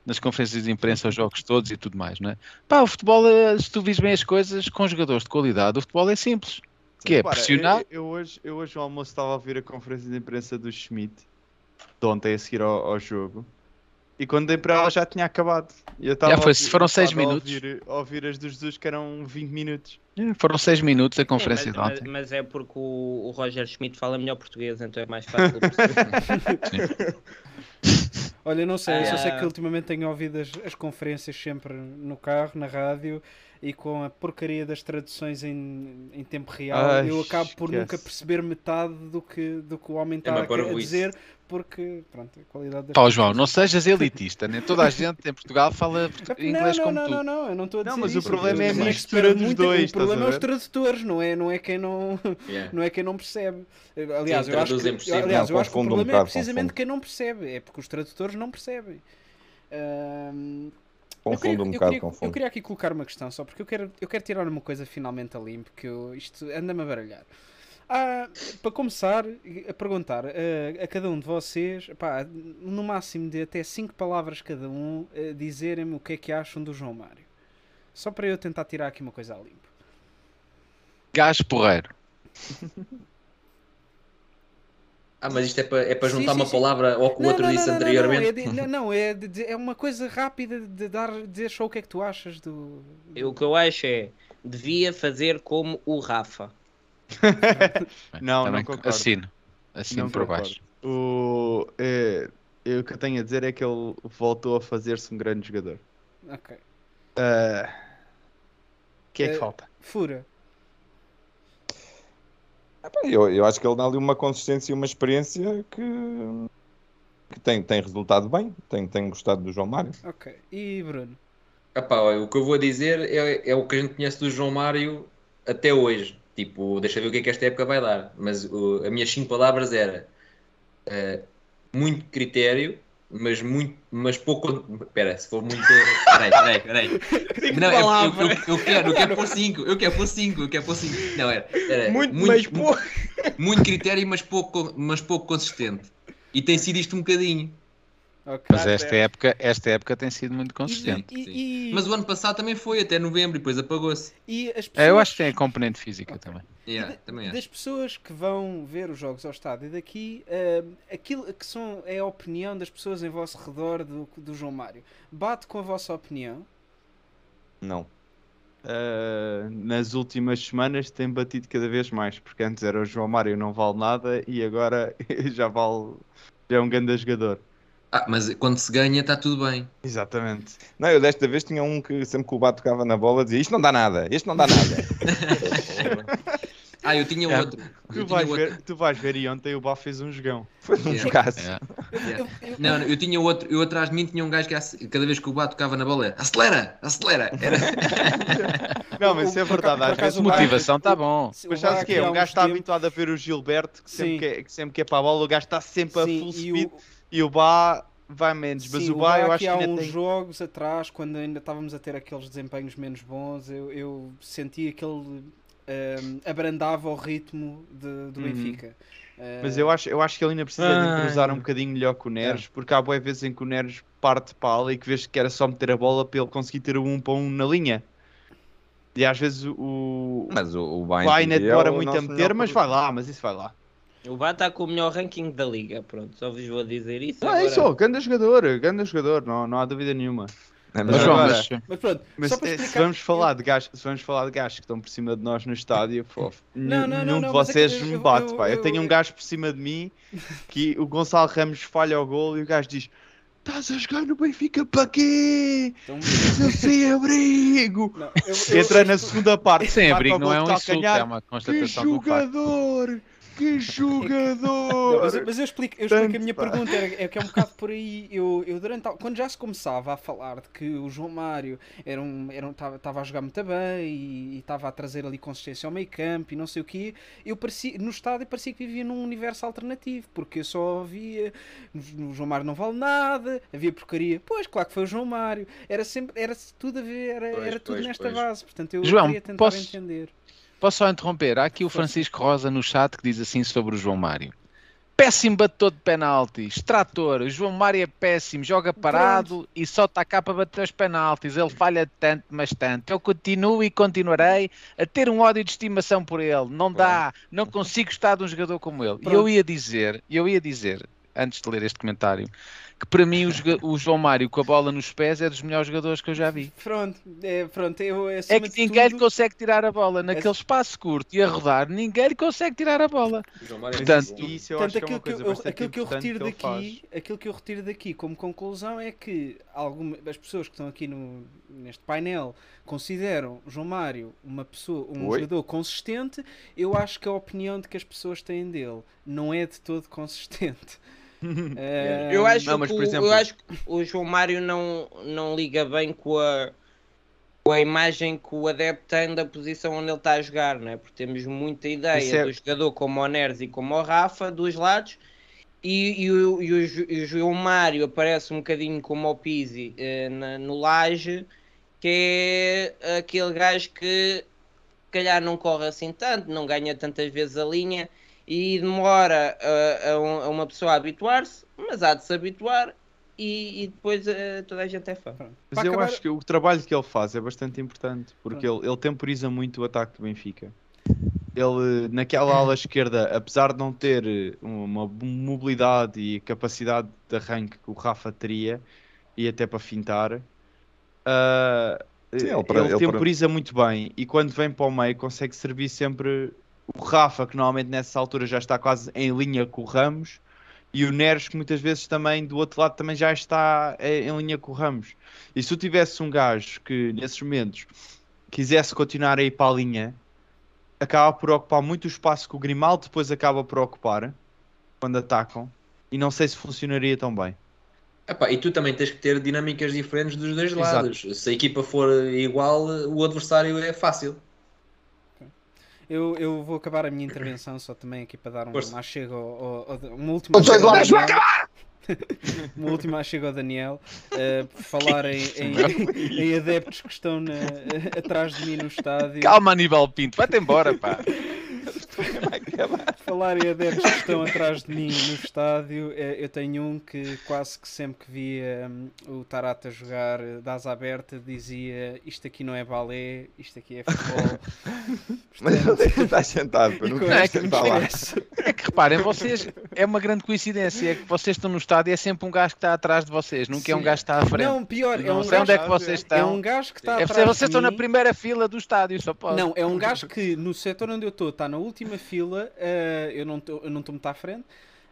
nas conferências de imprensa os jogos todos e tudo mais, não é? Pá, o futebol, é- se tu vis bem as coisas com jogadores de qualidade, o futebol é simples. Que é Repara, pressionar. Eu, eu hoje, eu hoje ao almoço estava a ouvir a conferência de imprensa do Schmidt, de ontem a seguir ao, ao jogo, e quando dei para ela já tinha acabado. E eu estava Já foi- ouvir- foram seis estava a minutos. Ouvir, a ouvir as dos Jesus que eram 20 minutos. É, Foram seis minutos a Sim, conferência mas, de mas- ontem. mas é porque o, o Roger Schmidt fala melhor português, então é mais fácil perceber. Olha, eu não sei, eu só sei Ah. que ultimamente tenho ouvido as, as conferências sempre no carro, na rádio e com a porcaria das traduções em, em tempo real, Ai, eu acabo por nunca esquece. perceber metade do que, do que o homem está uma a, a dizer, porque, pronto, a qualidade das Pá, ó, João, traduções- não sejas elitista, nem toda a gente em Portugal fala inglês não, como não, tu. não, não, eu não estou a Não, dizer mas o isso. problema Eu é a mistura dos muito- dois, O problema é os tradutores, não é, não é quem não, Yeah. não é quem não percebe. Aliás, Sim, eu acho que, traduzem por cima. aliás, Não, eu acho que o confunde um problema é precisamente quem não percebe, é porque os tradutores não percebem. Ahm, eu queria, um eu bocado, queria- eu queria aqui colocar uma questão só porque eu quero, eu quero tirar uma coisa finalmente a limpo que eu, isto anda-me a baralhar. Ah, para começar, a perguntar a, a cada um de vocês, pá, no máximo de até 5 palavras cada um, eh, dizerem-me o que é que acham do João Mário. Só para eu tentar tirar aqui uma coisa a limpo. Gajo porreiro. Ah, mas isto é para é para juntar sim, uma sim. palavra ao que o Não, outro não, disse não, não, anteriormente. Não, é, de- não, não, é, de- de- é uma coisa rápida de dar, dizer só o que é que tu achas do. O que eu acho é, devia fazer como o Rafa. Não, Também não concordo. Assino. Assino Não por concordo. baixo. O, é, é, o que eu tenho a dizer é que ele voltou a fazer-se um grande jogador. Ok. Ah, O que é que Eh, falta? Fura. Epá, Eu, eu acho que ele dá ali uma consistência e uma experiência que, que tem, tem resultado bem. Tenho, tenho gostado do João Mário. Ok. E Bruno? Epá, olha, o que eu vou dizer é, é o que a gente conhece do João Mário até hoje. Tipo, deixa ver o que é que esta época vai dar. Mas o, as minhas cinco palavras era eh, muito critério, mas muito, mas pouco. Espera, se for muito. Peraí, peraí, peraí. Cinco Não, é- eu, eu, eu quero, eu quero pôr cinco, eu quero pôr cinco, eu quero pôr cinco. Não, era, era Muito, mas pouco. muito critério, mas pouco, mas pouco consistente. E tem sido isto um bocadinho. Ok. Mas esta época, esta época tem sido muito consistente. E, e- Mas o ano passado também foi, até novembro, e depois apagou-se. e as pessoas, É, eu acho que tem a componente física também. Yeah, também acho. das pessoas que vão ver os jogos ao estádio daqui, ah, aquilo que são, é a opinião das pessoas em vosso redor do, do João Mário. Bate com a vossa opinião? Não. Ah, nas últimas semanas tem batido cada vez mais, porque antes era o João Mário não vale nada e agora já vale. Já é um grande jogador. Ah, mas quando se ganha está tudo bem. Exatamente. Não, eu desta vez tinha um que sempre que o Bato tocava na bola dizia isto não dá nada, isto não dá nada. Ah, eu tinha É, outro. Eu Tu tinha vais, outro. ver, tu vais ver e ontem o Bá fez um jogão. Foi um Yeah. jogaço. É. Yeah. Não, não, eu tinha outro, eu atrás de mim tinha um gajo que cada vez que o Bá tocava na bola era acelera, acelera. Era... Não, mas isso é verdade. Às vezes Motivação está bom. Mas sabes o que é? Um gajo está habituado a ver o Gilberto, que sempre que, é, que sempre que é para a bola, o gajo está sempre a full e speed o- e o Bá vai menos. Mas Sim, o Bá eu acho que há uns tem. jogos atrás, quando ainda estávamos a ter aqueles desempenhos menos bons, eu, eu sentia que ele ahm, abrandava o ritmo de- do Uhum. Benfica. Mas Ah, eu acho, eu acho que ele ainda precisa de cruzar um bocadinho melhor que o Neres, porque há boas vezes em que o Neres parte para a ala e que vês que era só meter a bola para ele conseguir ter o um para um na linha. E às vezes o. Mas o, o é demora muito a meter, mas vai lá, mas isso vai lá. O Bá está com o melhor ranking da liga, pronto, só vos vou dizer isso. Não, é agora. isso, grande jogador, grande jogador, não, não há dúvida nenhuma. É, Mas, mas agora- mas, mas pronto, Mas só para eh, se explicar. vamos falar de gajos, se vamos falar de gajos que estão por cima de nós no estádio, fofo, Não, nenhum não, não, nenhum não, de mas é que vocês eu- me eu- bate, eu- pá. Eu, eu- tenho um gajo por cima de mim que o Gonçalo Ramos falha o gol e o gajo diz: Estás a jogar no Benfica para quê? Então, Seu sem abrigo! não, eu- eu- Entra na segunda parte. sem abrigo não é um insulto, é uma Que constatação um facto. jogador! Que jogador! Não, mas, mas eu explico, eu explico a minha pá. pergunta, é, que é um bocado por aí. Eu, eu durante, quando já se começava a falar de que o João Mário era um, era um, estava a jogar muito bem e estava a trazer ali consistência ao meio campo e não sei o quê, eu parecia, no estádio parecia que vivia num universo alternativo, porque eu só via o João Mário não vale nada, havia porcaria. Pois, claro que foi o João Mário, era sempre, era tudo a ver, era, Pois, era tudo pois, nesta pois. base. Portanto, eu João, queria tentar posso- entender. Posso só interromper? Há aqui o Francisco Rosa no chat que diz assim sobre o João Mário. Péssimo batedor de penaltis, trator, o João Mário é péssimo, joga parado e só está cá para bater os penaltis. Ele falha tanto, mas tanto. Eu continuo e continuarei a ter um ódio de estimação por ele. Não dá, não consigo estar de um jogador como ele. E eu Pronto. ia dizer, eu ia dizer, antes de ler este comentário, que para mim o, o João Mário com a bola nos pés é dos melhores jogadores que eu já vi. Pronto, é, pronto, eu É acima que ninguém lhe tudo- consegue tirar a bola. Naquele espaço curto e a rodar, ninguém lhe consegue tirar a bola. É Portanto. Isso eu Portanto, é aquilo, que eu, aquilo que eu retiro que daqui, aquilo que eu retiro daqui como conclusão é que alguma, as pessoas que estão aqui no, neste painel consideram João Mário uma pessoa, um Oi? jogador consistente. Eu acho que a opinião de que as pessoas têm dele não é de todo consistente. Eh, Eu acho, Não, mas, que, o- exemplo- eu acho que o João Mário não, não liga bem com a, com a imagem que o adepto tem da posição onde ele está a jogar, não é? Porque temos muita ideia é- do jogador como o Neres e como o Rafa, dos lados, e, e o, e o e o João Mário aparece um bocadinho como o Pizzi eh, na- no Laje, que é aquele gajo que calhar não corre assim tanto, não ganha tantas vezes a linha e demora a, a um- a uma pessoa a habituar-se, mas há de se habituar e, e depois eh, toda a gente é fã. Mas Para eu acabar- acho que o trabalho que ele faz é bastante importante, porque ele, ele temporiza muito o ataque do Benfica. Ele, naquela ala esquerda, apesar de não ter eh, uma mobilidade e capacidade de arranque que o Rafa teria, e até para fintar, ah, Sim, ele, ele para- ele para- temporiza muito bem. E quando vem para o meio, consegue servir sempre o Rafa, que normalmente nessa altura já está quase em linha com o Ramos, e o Neres, que muitas vezes também do outro lado também já está eh, em linha com o Ramos. E se tu tivesse um gajo que nesses momentos quisesse continuar a ir para a linha, acaba por ocupar muito o espaço que o Grimaldo depois acaba por ocupar quando atacam, e não sei se funcionaria tão bem. Epá, e tu também tens que ter dinâmicas diferentes dos dois Exato. lados. Se a equipa for igual, o adversário é fácil. Eu, eu vou acabar a minha intervenção só também aqui para dar um Força. achego ao, ao, ao- uma última Daniel. acabar! uma última achego ao Daniel eh, por falar em, em- em adeptos que estão na- atrás de mim no estádio. Calma, Aníbal Pinto, vai-te embora, pá. Falar em adeptos que estão atrás de mim no estádio, eh, eu tenho um que quase que sempre que via hum, o Tarata jogar eh, de asa aberta dizia isto aqui não é balé, isto aqui é futebol. Mas onde é que estás sentado? Não com queres esta sentar lá. É que reparem, vocês, é uma grande coincidência, é que vocês estão no estádio e é sempre um gajo que está atrás de vocês, nunca é um Sim. gajo que está à frente. Não, pior, é Não um sei onde é que gajo- vocês É estão. um gajo que está É atrás vocês de estão na primeira fila do estádio, só pode. Não, é um gajo que no setor onde eu estou está na última fila, eh, eu não estou eu não estou muito à frente,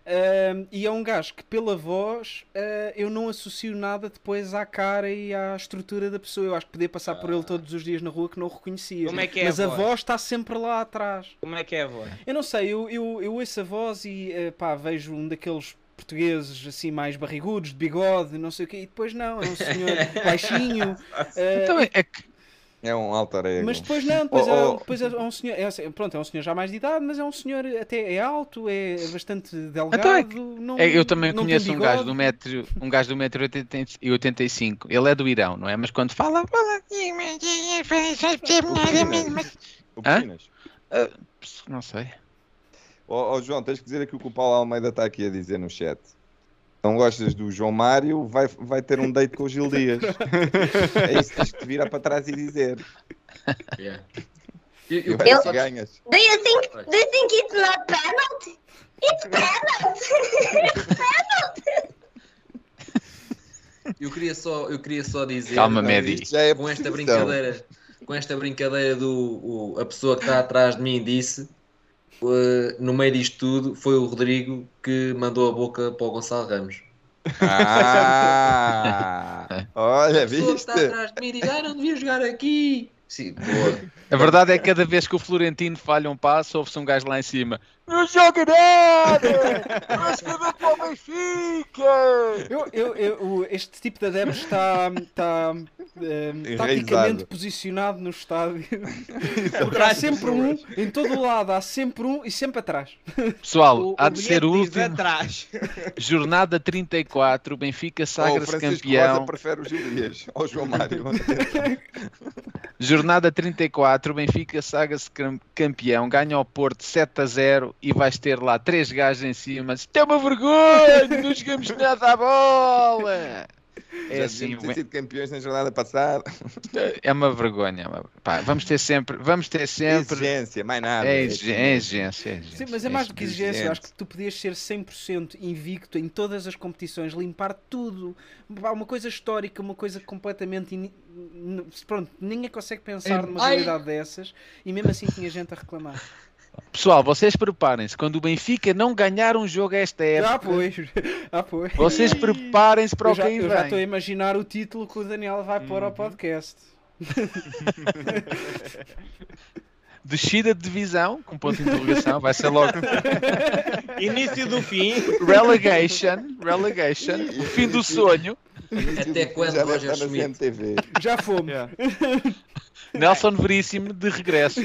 eh, e é um gajo que pela voz eh, eu não associo nada depois à cara e à estrutura da pessoa. Eu acho que podia passar por ele todos os dias na rua que não o reconhecia. Como é que é Mas a voz? está sempre lá atrás. Como é que é a voz? Eu não sei, eu, eu, eu ouço a voz e eh, pá, vejo um daqueles portugueses assim mais barrigudos, de bigode, não sei o quê, e depois não, é um senhor baixinho. Então é que É um alter ego. mas depois não, depois, Oh, é, oh. depois é um senhor, é, assim, pronto, é um senhor já mais de idade, mas é um senhor até é alto, é bastante delgado. Então é não, É, eu também conheço um gajo do metro, um gajo do metro 80 e 85. Ele é do Irão, não é? Mas quando fala, assim, O. Ah, não sei. Ó ó, João, tens que dizer aqui o que o Paulo Almeida está aqui a dizer no chat. Não gostas do João Mário, vai, vai ter um date com o Gil Dias. é isso que tens que te virar para trás e dizer. Yeah. E Eu, eu, que ganhas. Do you think do you think it's not penalty? It's penalty. It's penalty. eu queria só, eu queria só dizer Calma, Não, já é com esta brincadeira, com esta brincadeira do o- a pessoa que está atrás de mim disse eh, no meio disto tudo foi o Rodrigo que mandou a boca para o Gonçalo Ramos. Ah! Olha, que está viste? atrás de mim diz, ah, não devia jogar aqui. Sim, boa. A verdade é que cada vez que o Florentino falha um passo, ouve-se um gajo lá em cima. Não joga nada! Vai escrever para o Benfica! Eu, eu, eu- este tipo de adeptos está, está eh, taticamente Enraizado. posicionado no estádio. Porque há sempre um, em todo o lado, há sempre um e sempre atrás. Pessoal, O- há o de ser o último. atrás. Jornada 34, Benfica Oh, sagra-se Francisco campeão. Rosa prefere o Gil Dias ao João Mário. Jornada 34, Benfica saga-se cam- campeão, ganha ao Porto 7 a 0 e vais ter lá três gajos em cima. Isto é uma vergonha, não jogamos nada à bola. É Já assim, ter sido campeões na jornada passada. é uma vergonha. é uma- pá, vamos ter sempre, vamos ter sempre. Exigência, mais nada. É exi- é exigência, é exigência. Sim, mas é mais do que exigência. Eu acho que tu podias ser 100% invicto em todas as competições, limpar tudo. Pá, Uma coisa histórica, uma coisa completamente. ini- n- Pronto, ninguém consegue pensar numa realidade dessas e mesmo assim tinha gente a reclamar. Pessoal, vocês preparem-se. Quando o Benfica não ganhar um jogo a esta Ah, época, pois. Ah, pois. vocês preparem-se para Eu o já, que aí eu já estou a vem. imaginar o título que o Daniel vai pôr ao podcast. Descida de divisão, com ponto de interrogação, vai ser logo Início do fim. relegation, relegation, o fim do sonho. Até quando, Roger Schmidt? CMTV. Já fomos. Yeah. Nelson Veríssimo de regresso.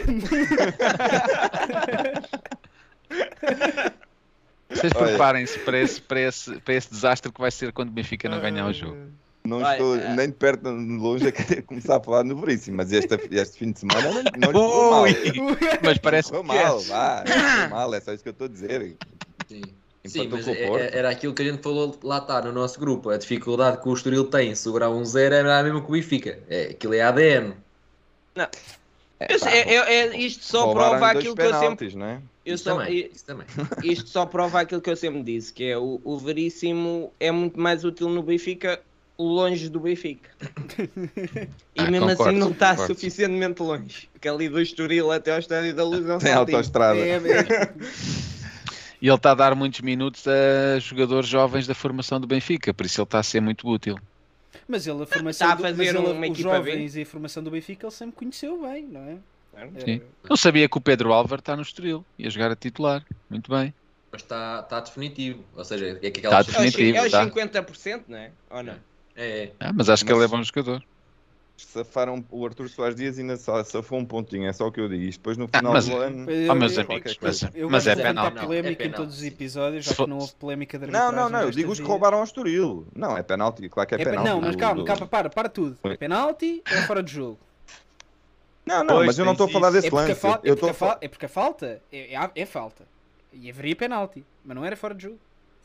Vocês preparem-se para esse, para, esse, para esse desastre que vai ser quando o Benfica não ganhar o jogo. Não Vai, estou ah. nem de perto nem de longe a querer começar a falar no Veríssimo, mas este, este fim de semana não, mal. Ui, mas parece que mal, vá, correu mal, é só isso que eu estou a dizer. Sim. Sim, mas é- é- era aquilo que a gente falou lá está no nosso grupo. A dificuldade que o Estoril tem em segurar um zero era a mesma que o Benfica. É, aquilo é ADN. Não. Eu sei, é- é- é- isto só prova aquilo que eu sempre. penaltis, não é? Eu Isso só, também, i- isso também. Isto só prova aquilo que eu sempre disse, que é o, o Veríssimo é muito mais útil no Benfica, longe do Benfica. E Ah, mesmo concordo, assim não está concordo. suficientemente longe. Porque ali do Estoril até ao estádio da Luz é um Tem autoestrada. É, é- E ele está a dar muitos minutos a jogadores jovens da formação do Benfica, por isso ele está a ser muito útil. Mas ele, a formação Está a do, mas ele, uma os jovens e a formação do Benfica, ele sempre conheceu bem, não é? Sim. Não sabia que o Pedro Álvaro está no Estoril e a jogar a titular. Muito bem. Mas está está definitivo. Ou seja, é que Está é os, definitivo, é os tá. 50%, não é? Ou não? É, é. Ah, mas acho que Mas- ele é bom jogador. Safaram o Arthur Soares Dias e ainda safou um pontinho, é só o que eu digo. Isto depois no Ah, final mas- do ano. Eu- Oh, meus eu- amigos, qualquer mas. Eu mas é de levantar penal. não, polémica é em todos os episódios, já que não houve polémica de Não, não, não, eu digo os que roubaram ao Estoril. Não, é penalti, claro que é, É pe- penalti. não, mas do- calma, do- calma, para, para tudo. É penalti ou é fora de jogo? Não, não, Pois, mas eu não estou a falar desse É lance. falta, é, Eu porque estou a a fa- fa- é porque a falta é, é, é falta. E haveria penalti, mas não era fora de jogo.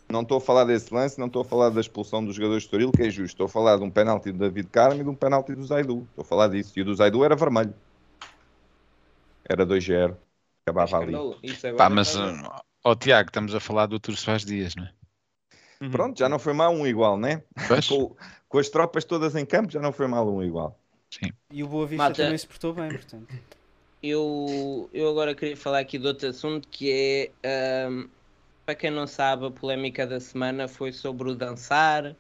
Não estou a falar desse lance, não estou a falar da expulsão dos jogadores do Estoril, que é justo. Estou a falar de um penalti do David Carmo e de um penalti do Zaidu. Estou a falar disso. E o do Zaidu era vermelho. Era 2-0. Acabava ali. Agora Pá, mas, ó Tiago, estamos a falar do Artur Soares Dias, não é? Pronto, já não foi mal um igual, né? Com, com as tropas todas em campo, já não foi mal um igual. E o Boa Vista Malta. também se portou bem, portanto. Eu, eu agora queria falar aqui de outro assunto que é, ahm, para quem não sabe, a polémica da semana foi sobre o dançar,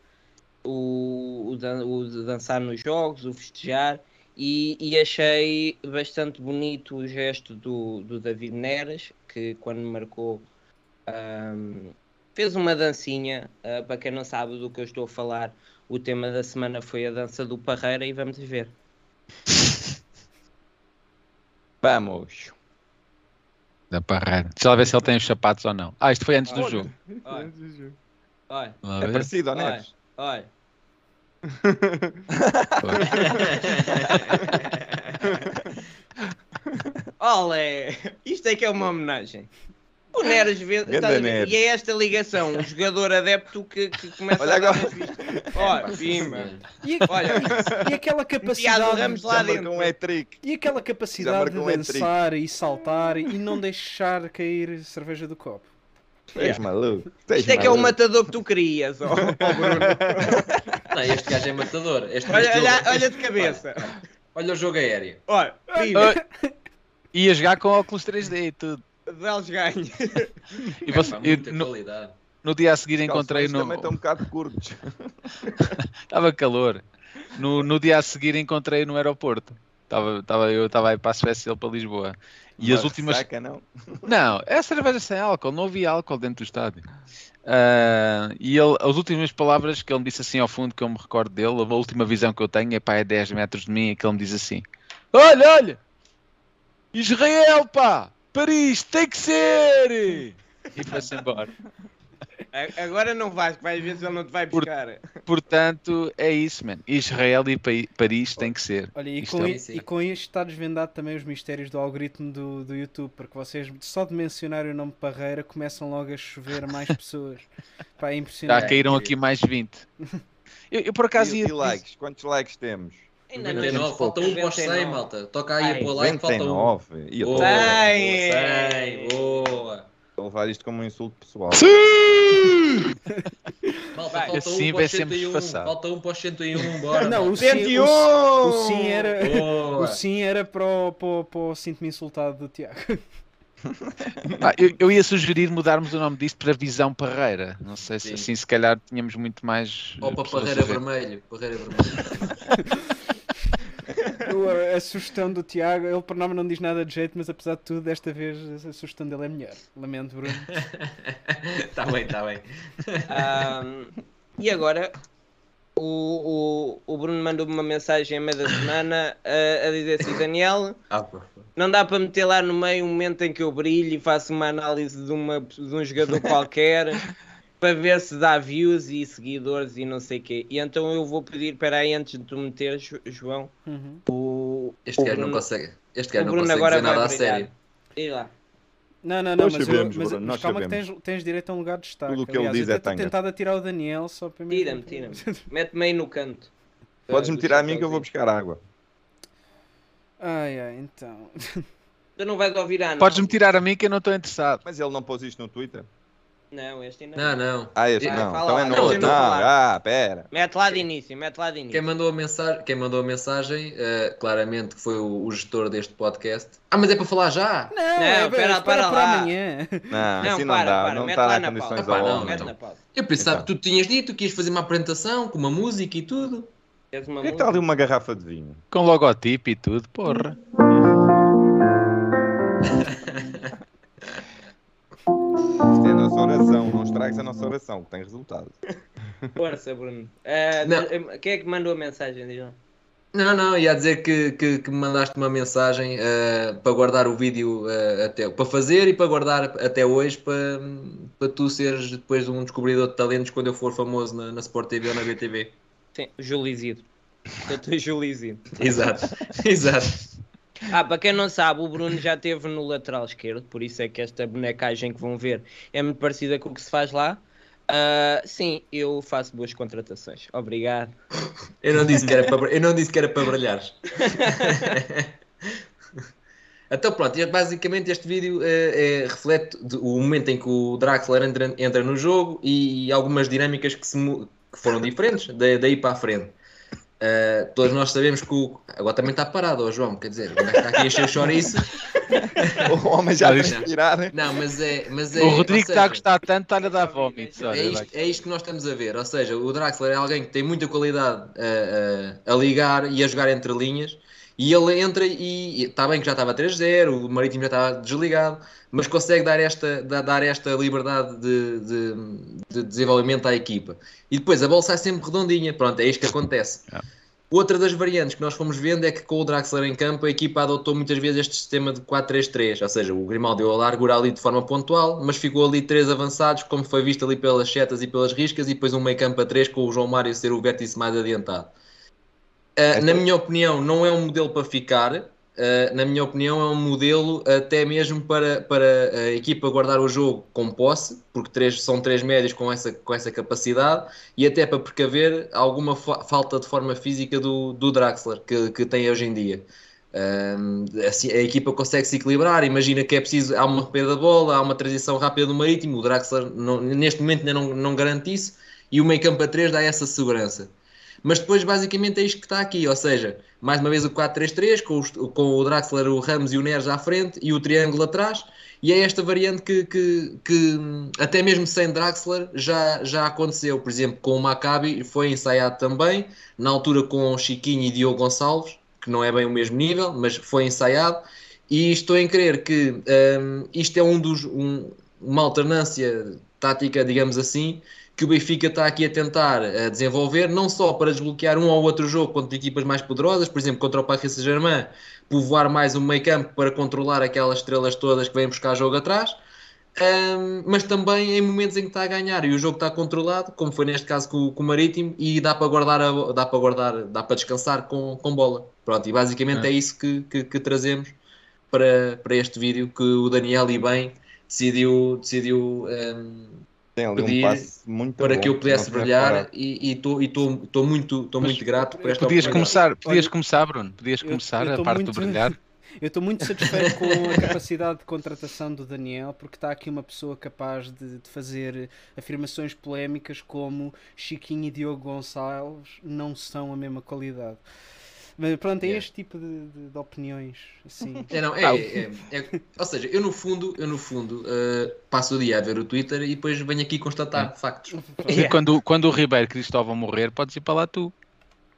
o, o, dan- o dançar nos jogos, o festejar, e, e achei bastante bonito o gesto do, do David Neres, que quando marcou ahm, fez uma dancinha. ah, para quem não sabe do que eu estou a falar, o tema da semana foi a dança do Parreira, e vamos ver. Vamos. Da Parreira. Deixa lá ver se ele tem os sapatos ou não. Ah, isto foi antes do jogo. É parecido, Neves? olha. Olé! Isto é que é uma homenagem. O Neres vê, a e é esta ligação, um jogador adepto que, que começa Olha a dar agora. vistas. Olha, pimba. E, Olha. e aquela capacidade. Ramos lá dentro. um. E aquela capacidade de um dançar e saltar e não deixar cair cerveja do copo. És maluco. Isto é que é o maluco. matador que tu querias, ó, ó Bruno. Não, este gajo é matador. Este, Olha, este olha, olha de cabeça. Olha, olha o jogo aéreo. Olha, pimba. Ia jogar com óculos 3D e tudo. Deles ganha. E você- e muita no, qualidade. no dia a seguir Os encontrei no. também estão um bocado curtos. Estava calor. No, no dia a seguir encontrei no aeroporto. Estava, estava, eu estava aí para a Suécia ele para Lisboa. E Uma as últimas. ressaca, não? Não, é cerveja sem álcool, não havia álcool dentro do estádio. Ah, e ele, as últimas palavras que ele me disse assim ao fundo, que eu me recordo dele, a última visão que eu tenho é pá, é 10 metros de mim, e que ele me diz assim: Olha, olha! Israel, pá! Paris, tem que ser! E foi-se embora. Agora não vais, vais ver se ele não te vai Por- buscar. Portanto, é isso, mano. Israel e Paris tem que ser. Olha, e Isto com, é- e com isto está desvendado também os mistérios do algoritmo do, do YouTube, porque vocês só de mencionar o nome Parreira começam logo a chover mais pessoas. Pá, é Já impressionante. caíram aqui mais 20. Eu, eu por acaso E, ia. e likes? Quantos likes temos? Ainda não 99, temos falta um para os 100, 99. malta. Toca aí Ai, a pôr like, falta um. 99. E eu Boa, estou Cem. boa, 100, boa. a levar isto como um insulto pessoal. Malta, Vai. falta Assim um para vai os sempre 101. disfarçado. Falta um para os 101, bora. Não, o sim, 101! o, o sim era, Boa. o sim era para o, para o, para o sinto-me insultado do Tiago. Ah, eu, eu ia sugerir mudarmos o nome disto para Visão Parreira. Não sei se Sim. assim se calhar tínhamos muito mais. Ou para Parreira ver. Vermelho. Parreira Vermelho. Eu, a, a sugestão do Tiago, ele por nome não diz nada de jeito, mas apesar de tudo, desta vez a sugestão dele é melhor. Lamento, Bruno. Está bem, está bem. Ahm, e agora, o, o, o Bruno mandou-me uma mensagem a meio da semana a, a dizer assim: Daniel, Ah, não dá para meter lá no meio um momento em que eu brilho e faço uma análise de, uma, de um jogador qualquer. Para ver se dá views e seguidores e não sei o quê. E então eu vou pedir, espera aí, antes de tu meter, Jo- João, Uhum. o. Este o gajo não consegue. Este gajo não Bruno consegue agora dizer nada a sério. E lá. Não, não, não, Nós mas, sabemos, eu, mas, Bruno, mas nós calma que sabemos. tens, tens direito a um lugar de destaque. Tudo o que ele Aliás, diz eu é estou tanga. tentado a tirar o Daniel só para mim. Tira-me, tira-me. Mete-me aí no canto. Podes-me Ah, tirar a mim que eu vou buscar água. Ai, ai, então. Tu não vais ouvir a não. Podes-me tirar a mim que eu não estou interessado. Mas ele não pôs isto no Twitter? Não, este ainda Não, não. Ah, este Ah, não. Então lá, é no deixa outro. eu Não, falar. ah, pera. Mete lá de início, mete lá de início. Quem mandou a mensagem, quem mandou a mensagem eh, claramente que foi o, o gestor deste podcast. Ah, mas é para falar já? Não, Não, é, espera, espera para para lá. amanhã. Não, Não, assim para, não dá. para, não mete está lá na na condições ao não, então. na pausa. Eu pensava Então. que tu tinhas dito que ias fazer uma apresentação com uma música e tudo. Tens uma Por que é que está ali uma garrafa de vinho? Com logotipo e tudo, porra. Nossa oração. Não estragues a nossa oração, que tem resultado. Força, Bruno. Não. de- Quem é que mandou a mensagem? Diz lá. Não, não, ia dizer que, que, que me mandaste uma mensagem eh, para guardar o vídeo eh, até para fazer e para guardar até hoje para, para tu seres depois um descobridor de talentos quando eu for famoso na, na Sport TV ou na BTV. Sim, Julizido. Eu estou Julizido. Exato, exato. Ah, para quem não sabe, o Bruno já esteve no lateral esquerdo, por isso é que esta bonecagem que vão ver é muito parecida com o que se faz lá. Ah, sim, eu faço boas contratações. Obrigado. Eu não disse que era para, eu não disse que era para brilhares. Então pronto, basicamente este vídeo eh, é- reflete o momento em que o Draxler entra, entra no jogo e, algumas dinâmicas que, se que foram diferentes da- daí para a frente. Eh, todos nós sabemos que o. Agora também está parado, ó João, quer dizer, está aqui a encher o chouriço. O homem já transpirar. Não, mas é. Mas é O Rodrigo ou está a seja, gostar tanto, está-lhe a dar vómitos. é isto, é isto que nós estamos a ver. Ou seja, o Draxler é alguém que tem muita qualidade a, a- a ligar e a jogar entre linhas. E ele entra e está bem que já estava 3-0, o Marítimo já estava desligado, mas consegue dar esta, da- dar esta liberdade de, de- de desenvolvimento à equipa. E depois a bola sai sempre redondinha. Pronto, é isto que acontece. Outra das variantes que nós fomos vendo é que com o Draxler em campo a equipa adotou muitas vezes este sistema de 4-3-3, ou seja, o Grimaldo deu a largura ali de forma pontual, mas ficou ali três avançados, como foi visto ali pelas setas e pelas riscas, e depois um meio campo a três com o João Mário ser o vértice mais adiantado. Ah, na minha opinião, não é um modelo para ficar. ah, na minha opinião, é um modelo até mesmo para, para a equipa guardar o jogo com posse, porque três, são três médios com essa, com essa capacidade, e até para precaver alguma fa- falta de forma física do, do Draxler que, que tem hoje em dia. Um, assim, a equipa consegue se equilibrar. Imagina que é preciso, há uma perda da bola, há uma transição rápida do marítimo. O Draxler não- neste momento ainda não, não garante isso, e o meio campo a 3 dá essa segurança. Mas depois, basicamente, é isto que está aqui. Ou seja, mais uma vez o 4-3-3, com, com o Draxler, o Ramos e o Neres à frente e o triângulo atrás. E é esta variante que, que, que, até mesmo sem Draxler já, já aconteceu. Por exemplo, com o Maccabi foi ensaiado também, na altura com Chiquinho e Diogo Gonçalves, que não é bem o mesmo nível, mas foi ensaiado. E estou em crer que hum, isto é um dos, um- uma alternância tática, digamos assim, que o Benfica está aqui a tentar eh, desenvolver, não só para desbloquear um ou outro jogo contra equipas mais poderosas, por exemplo, contra o Paris Saint-Germain, povoar mais o meio campo para controlar aquelas estrelas todas que vêm buscar jogo atrás, Ahm, mas também em momentos em que está a ganhar e o jogo está controlado, como foi neste caso com, o- com o Marítimo, e dá para guardar, a- dá para guardar, dá para descansar com, com bola. Pronto, e basicamente É. é, isso que, que, que trazemos para, para este vídeo que o Daniel e bem decidiu, decidiu ahm, Tem ali um pedir passe muito para bom, que eu pudesse brilhar e estou muito, tô Mas muito grato por esta Podias oportunidade. começar, podias Olha, começar, Bruno. Podias eu- começar eu a tô parte muito- do brilhar. Eu estou muito satisfeito com a capacidade de contratação do Daniel, porque está aqui uma pessoa capaz de, de fazer afirmações polémicas como Chiquinho e Diogo Gonçalves não são a mesma qualidade. Mas pronto, é Yeah. este tipo de, de- de opiniões. Assim. É, não, é, é- é- ou seja, eu no fundo, eu no fundo eh, passo o dia a ver o Twitter e depois venho aqui constatar factos. E quando, quando o Ribeiro Cristóvão morrer, podes ir para lá tu.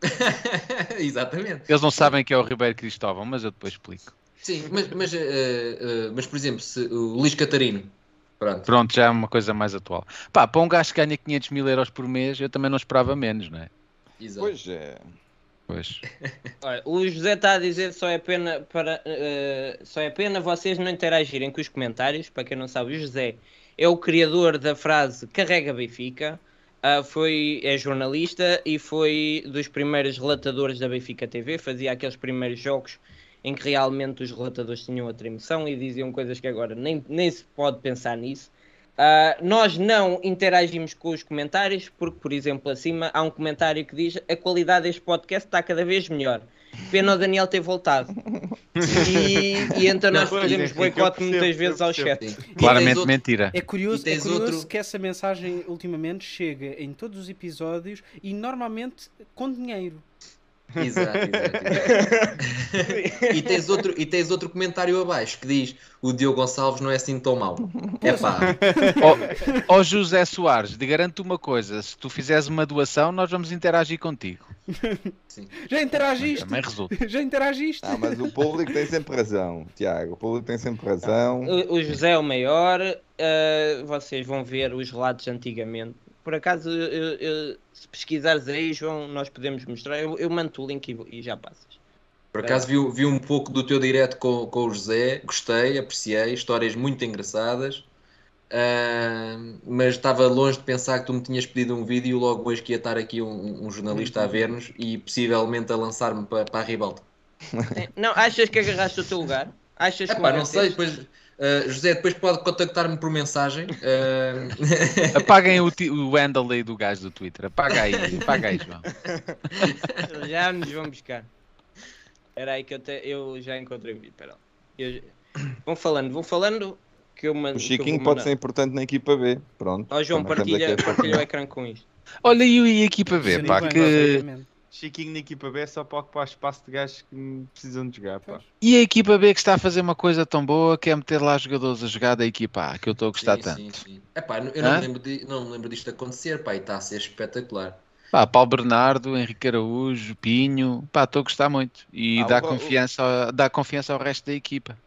Exatamente. Eles não sabem que é o Ribeiro Cristóvão, mas eu depois explico. Sim, mas, mas, eh, eh, mas por exemplo, se o Luís Catarino, pronto, Pronto, já é uma coisa mais atual. Pá, para um gajo que ganha 500 mil euros por mês, eu também não esperava menos, não é? exato. Pois é. Pois. Olha, o José está a dizer só é pena para eh, só é pena vocês não interagirem com os comentários. Para quem não sabe, o José é o criador da frase Carrega Benfica. Ah, foi, é jornalista e foi dos primeiros relatadores da Benfica TV. Fazia aqueles primeiros jogos em que realmente os relatadores tinham outra emoção e diziam coisas que agora nem, nem se pode pensar nisso. Ah, nós não interagimos com os comentários, porque, por exemplo, acima há um comentário que diz a qualidade deste podcast está cada vez melhor. Pena o Daniel ter voltado. E, e então nós Não, fazemos sim, sim, boicote muitas vezes ao chat. Claramente mentira. É curioso, é curioso outro- que essa mensagem ultimamente chega em todos os episódios e normalmente com dinheiro. Exato, exato, exato. e, tens outro, e tens outro comentário abaixo que diz: O Diogo Gonçalves não é assim tão mau. É pá. Ó ó José Soares, te garanto uma coisa: se tu fizeres uma doação, nós vamos interagir contigo. Já interagiste? Também resulta. Já interagiste? Ah, mas o público tem sempre razão, Tiago. O público tem sempre razão. O, o José é o maior. ah, vocês vão ver os relatos antigamente. Por acaso, eu- eu- se pesquisares aí, João, nós podemos mostrar. Eu, eu mando o link e, e já passas. Por acaso vi, vi um pouco do teu direto com, com o José, gostei, apreciei, histórias muito engraçadas, Ah, mas estava longe de pensar que tu me tinhas pedido um vídeo logo hoje que ia estar aqui um, um jornalista a ver-nos e possivelmente a lançar-me para, para a ribalta. Não, achas que agarraste o teu lugar? Achas que não sei, depois, ah, José, depois pode contactar-me por mensagem. ah, Apaguem o, o handle aí do gajo do Twitter. Apaga aí, apaga aí, João. Já nos vão buscar. Espera aí que eu, te- eu já encontrei o vídeo. Espera. Eu- Vão falando, vão falando que eu mando. O Chiquinho pode ser importante na equipa B. Pronto. Ó João, Também estamos partilha, aqui partilha o ecrã com isto. Olha e o- e a equipa B, Sim, pá, bem, que... Chiquinho na equipa B é só para ocupar espaço de gajos que precisam de jogar, pá. E a equipa B que está a fazer uma coisa tão boa que é meter lá jogadores a jogar da equipa A, que eu estou a gostar sim, tanto. sim, sim. Epá, eu não me, lembro de- não me lembro disto acontecer, pá, e está a ser espetacular. Pá, Paulo Bernardo, Henrique Araújo, Pinho, pá, estou a gostar muito. E Ah, dá, o- o- confiança, dá confiança ao resto da equipa.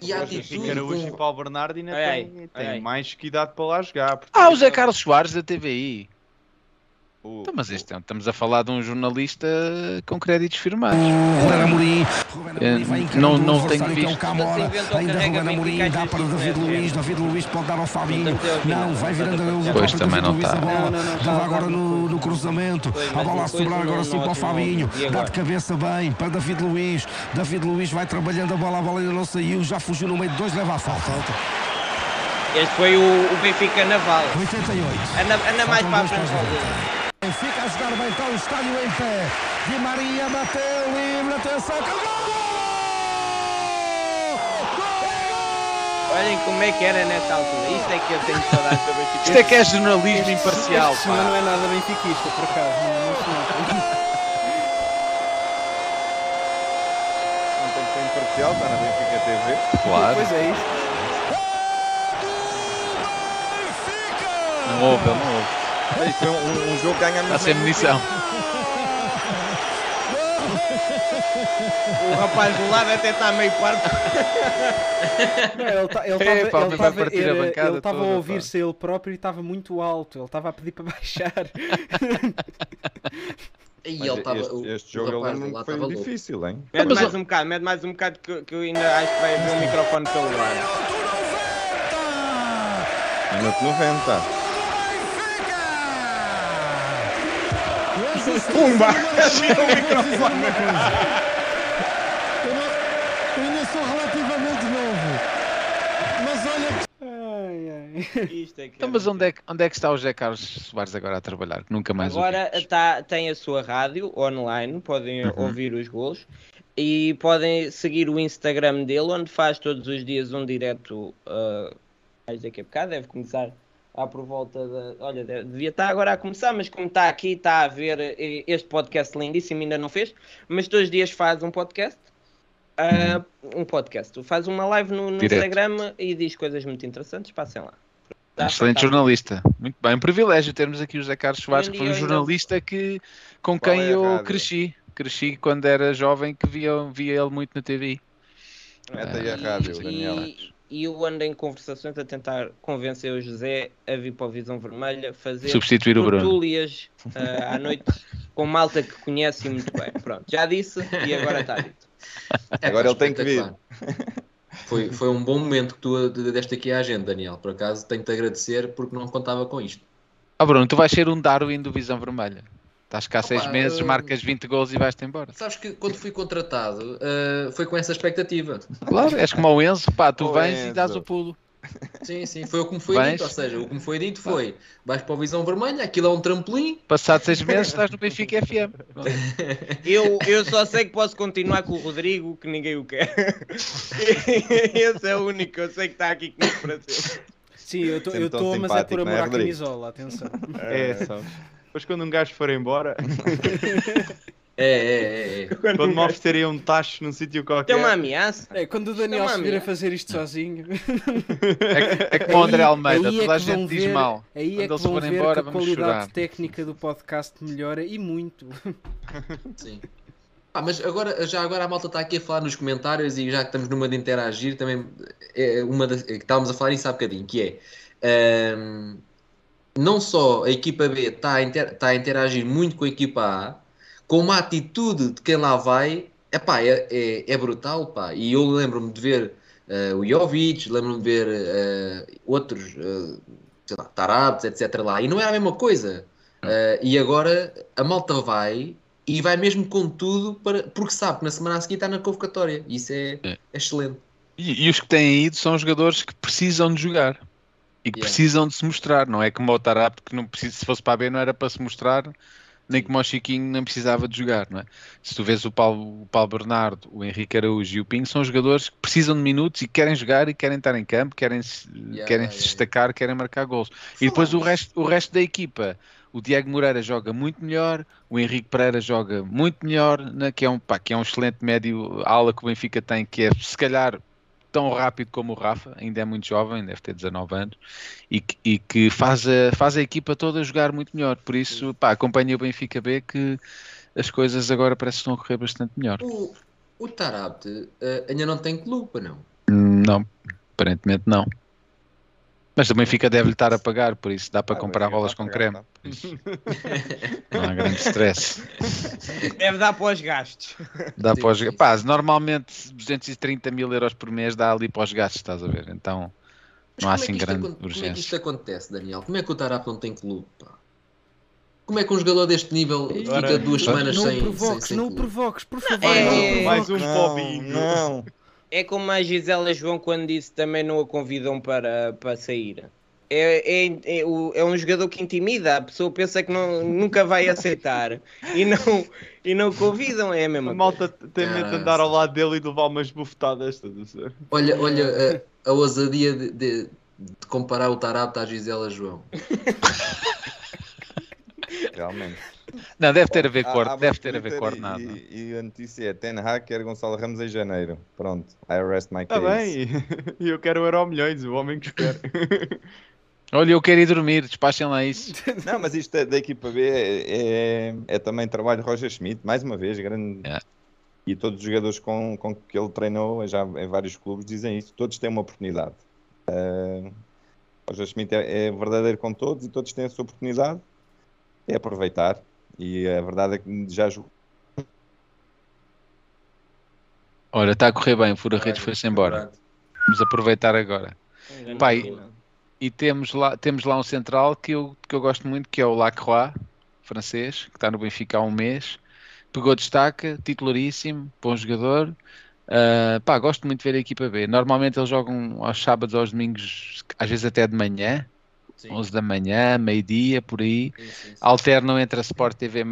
E a atitude Araújo e Paulo Bernardo ainda Ai, ai, têm, ai, têm ai. mais que idade para lá jogar. porque- Ah, o Zé Carlos Soares da TVI. O- Então, mas este, é- estamos a falar de um jornalista com créditos firmados. Ruben Amorim, Eh, não, não tenho que é o visto. Camora, ainda Ruben Amorim, dá para David Luiz, David Luiz pode dar ao Fabinho, não, vai virando o Pois, também David não Luiz tá. a bola, Não, não, não, dava agora no, no cruzamento, a bola a sobrar agora sim para o Fabinho, dá de cabeça bem para David Luiz, David Luiz vai trabalhando a bola, a bola ainda não saiu, já fugiu no meio de dois, leva a falta. Este foi o, o Benfica Naval. 88. Anda, anda mais para a frente. Fica a jogar bem, está o estádio em pé. Di Maria bateu livre, atenção, que Olhem como é que era nessa altura. Isto é que eu tenho saudades do Benfica. Isto é que é jornalismo imparcial, Este não é nada benfiquista, por acaso. Não, não se nota. Não tem que ser imparcial, está na Benfica TV. Claro. Pois é isso. Não houve, não houve. Isto foi um, um jogo que ganha Está sem munição. O rapaz do lado até está meio parvo. Ele É, estava a ouvir-se ele próprio e estava muito alto. Ele estava a pedir para baixar. E ele estava. este, este jogo eu que foi difícil, hein? Mete mais um bocado, mete mais um bocado que, que eu ainda acho que vai haver um microfone pelo lado. Minuto 90. Pumba! Chega o microfone. Eu ainda sou relativamente novo. Mas olha que. Ai, ai. Isto é que Então, mas onde é, que, onde é que está o José Carlos Soares agora a trabalhar? Nunca mais Agora tá, tem a sua rádio online, podem Uhum. ouvir os gols e podem seguir o Instagram dele, onde faz todos os dias um direto. Uh, mais daqui a bocado, deve começar lá por volta da. Olha, devia estar agora a começar, mas como está aqui, está a ver eh, este podcast lindíssimo, ainda não fez, mas todos os dias faz um podcast. Uh, um podcast, faz uma live no, no. Instagram e diz coisas muito interessantes, passem lá. Tá, Um excelente tá. jornalista. Muito bem, um privilégio termos aqui o José Carlos Soares, que foi um jornalista que, com Qual quem é eu rádio? cresci. Cresci quando era jovem, que via, via ele muito na TV. Mete aí a E- rádio, Daniel. E, e eu ando em conversações a tentar convencer o José a vir para a Visão Vermelha fazer Substituir o Bruno. tertúlias ah, à noite com malta que conhece muito bem. Pronto, já disse e agora está dito. É, Agora ele tem que vir. Foi, foi um bom momento que tu deste aqui à gente, Daniel. Por acaso tenho-te agradecer porque não contava com isto. Ah, Bruno, tu vais ser um Darwin do Visão Vermelha. Estás cá há seis Opa, meses, eu- marcas 20 gols e vais-te embora. Sabes que quando fui contratado eh, foi com essa expectativa. Claro, és como o Enzo, pá, tu O vens e Enzo. dás o pulo. Sim, sim, foi o que me foi Vais? dito. Ou seja, o que me foi dito foi: vais para a Visão Vermelha, aquilo é um trampolim. Passado seis meses estás no Benfica FM. Eu, eu só sei que posso continuar com o Rodrigo, que ninguém o quer. Esse é o único, eu sei que está aqui comigo para sempre. Sim, eu estou, mas é por amor é, à camisola, atenção. É, só. Depois quando um gajo for embora, É, é, é. é. quando me oferecerem um tacho num sítio qualquer. Tem uma ameaça. É, quando o Daniel é se vir a fazer isto sozinho. É, é como o André Almeida, aí é toda a gente diz ver- mal. Aí Quando é que eles forem ver embora, que a vamos qualidade chorar. técnica do podcast melhora e muito. Sim. Ah, mas agora, já agora a malta está aqui a falar nos comentários e já que estamos numa de interagir, também é uma das, que estávamos a falar isso há bocadinho, que é ahm, não só a equipa B está a, inter- está a interagir muito com a equipa A, como a atitude de quem lá vai epá, é, é, é brutal. Pá. E eu lembro-me de ver eh, o Jovic, lembro-me de ver eh, outros, eh, sei lá, Tarabes, etc. lá, e não era a mesma coisa. Eh, e agora a malta vai e vai mesmo com tudo para, porque sabe que na semana a seguir está na convocatória. Isso é, É. excelente. E, e os que têm ido são jogadores que precisam de jogar e que Yeah. precisam de se mostrar, não é como o Tarap que não precisa, se fosse para a B não era para se mostrar, nem como o Chiquinho não precisava de jogar, não é? Se tu vês o Paulo, o Paulo Bernardo, o Henrique Araújo e o Pinho, são jogadores que precisam de minutos e querem jogar e querem estar em campo, querem se, querem se yeah. destacar, querem marcar gols. E depois o resto, o resto da equipa, o Diego Moreira joga muito melhor, o Henrique Pereira joga muito melhor, né, que, é um, pá, que é um excelente médio ala que o Benfica tem, que é se calhar tão rápido como o Rafa, ainda é muito jovem, deve ter 19 anos, e que, e que faz, a, faz a equipa toda jogar muito melhor. Por isso, pá, acompanha o Benfica B que as coisas agora parece que estão a correr bastante melhor. O, o Tarapte eh, ainda não tem clube, não? Não, aparentemente não. Mas o Benfica deve-lhe estar a pagar, por isso dá para Ah, comprar bolas com pagar, creme. Não há grande stress. Deve dar para os gastos. Dá Sim, para os... Pá, normalmente 230 mil euros por mês dá ali para os gastos, estás a ver? Então Mas não há é assim isto grande acon- Como é que urgência. isto acontece, Daniel? Como é que o Tarapte não tem clube, pá? Como é que um jogador deste nível fica duas semanas não sem, o provoques, sem, sem não o clube? provoques, por favor. É, não é, mais provoques. um Não, pobinho. não. É como a Gisela João quando disse também não a convidam para, para sair. É, é, é, é um jogador que intimida, a pessoa pensa que não, nunca vai aceitar e não, e não convidam, é a mesma A coisa. malta tem medo de Ah, andar ao lado dele e de levar umas bufetadas. Olha, olha a, a ousadia de, de- de comparar o Tarapte à Gisela João. Realmente. Não, deve ter a ver com há deve ter a ver com ordenado. E, e a notícia é Ten Hag quer Gonçalo Ramos em janeiro. Pronto, I arrest my Está case. bem, e eu quero o Euro Milhões, o homem que espera. Olha, eu quero ir dormir, despachem lá isso. Não, mas isto é- da equipa B é, é, é também trabalho de Roger Schmidt, mais uma vez, grande. Yeah. E todos os jogadores com, com que ele treinou já em vários clubes dizem isso. Todos têm uma oportunidade. Uh, Roger Schmidt é, é verdadeiro com todos e todos têm a sua oportunidade. É aproveitar. E a verdade é que já jogou. Olha, está a correr bem, o Fura Redes foi-se embora. Vamos aproveitar agora. Pai, e temos lá, temos lá um central que eu, que eu gosto muito, que é o Lacroix, francês, que está no Benfica há um mês. Pegou destaque, titularíssimo, bom jogador. Ah, pá, gosto muito de ver a equipa B. Normalmente eles jogam aos sábados, aos domingos, às vezes até de manhã, 11 da manhã, meio-dia, por aí. Alternam entre a Sport TV,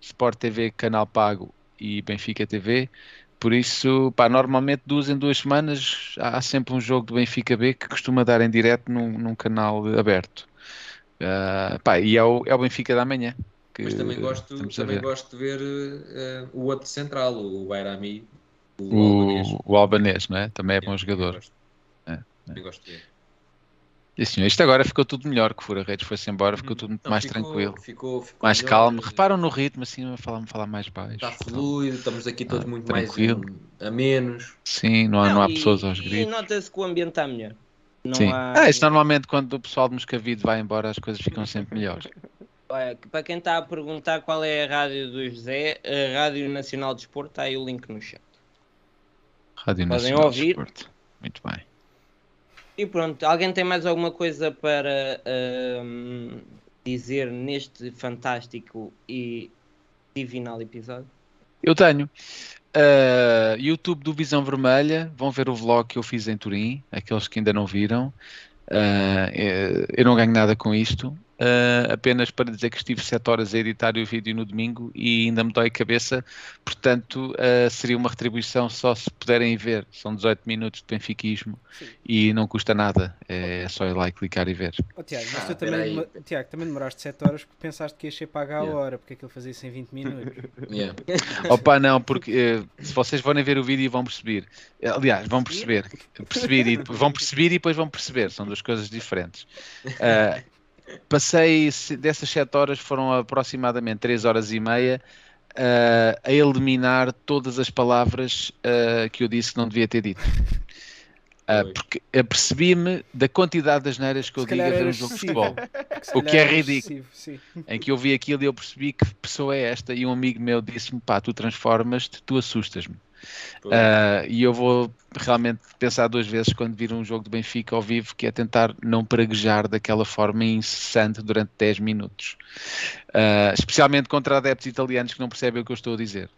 Sport TV, Canal Pago e Benfica TV. Por isso, pá, normalmente duas em duas semanas há sempre um jogo do Benfica B que costuma dar em direto num, num canal aberto. Ah, pá, e é o, é o Benfica da manhã. Mas também gosto, também ver. gosto de ver eh, o outro central, o Bairami. O, o albanês, não é? Também é bom jogador. É, Também gosto de ver. E senhor, isto agora ficou tudo melhor que o Fura Redes foi-se embora, ficou tudo muito Não, mais ficou- tranquilo. ficou- ficou mais melhor, calmo. Reparam no ritmo, assim, a falar, falar mais baixo. Está fluido, estamos aqui todos Ah, muito tranquilo. mais um, a menos. Sim, não há, não há e- pessoas aos E gritos. nota-se que o ambiente está melhor. Não Sim. há... Ah, isso normalmente quando o pessoal de Moscavide vai embora as coisas ficam sempre melhores. Olha, para quem está a perguntar qual é a rádio do José, a Rádio Nacional de Desporto, está aí o link no chat. Rádio Podem Nacional de ouvir. Desporto. Muito bem. E pronto, alguém tem mais alguma coisa para ahm, dizer neste fantástico e divinal episódio? Eu tenho. Uh, YouTube do Visão Vermelha, vão ver o vlog que eu fiz em Turim, aqueles que ainda não viram. Uh, eu não ganho nada com isto, uh, apenas para dizer que estive 7 horas a editar o vídeo no domingo e ainda me dói a cabeça, portanto uh, seria uma retribuição só se puderem ver. São 18 minutos de benfiquismo e não custa nada, é só ir lá e clicar e ver. Oh, Tiago, mas tu Ah, também, peraí. demo- Tiago, também demoraste 7 horas porque pensaste que ia ser pagar a Yeah. hora, porque aquilo fazia isso em 20 minutos. Yeah. Opa, não, porque eh, se vocês forem ver o vídeo vão perceber. Aliás, vão perceber. Perceber e, vão perceber e depois vão perceber. São duas coisas diferentes. Ah, passei se- dessas 7 horas, foram aproximadamente 3 horas e meia ah, a eliminar todas as palavras ah, que eu disse que não devia ter dito. Ah, porque apercebi-me da quantidade das neiras que eu digo a ver um jogo de futebol. O que é ridículo. Em que eu vi aquilo e eu percebi que pessoa é esta. E um amigo meu disse-me: pá, tu transformas-te, tu assustas-me. Ah, e eu vou realmente pensar duas vezes quando vir um jogo de Benfica ao vivo, que é tentar não praguejar daquela forma incessante durante 10 minutos. Ah, especialmente contra adeptos italianos que não percebem o que eu estou a dizer.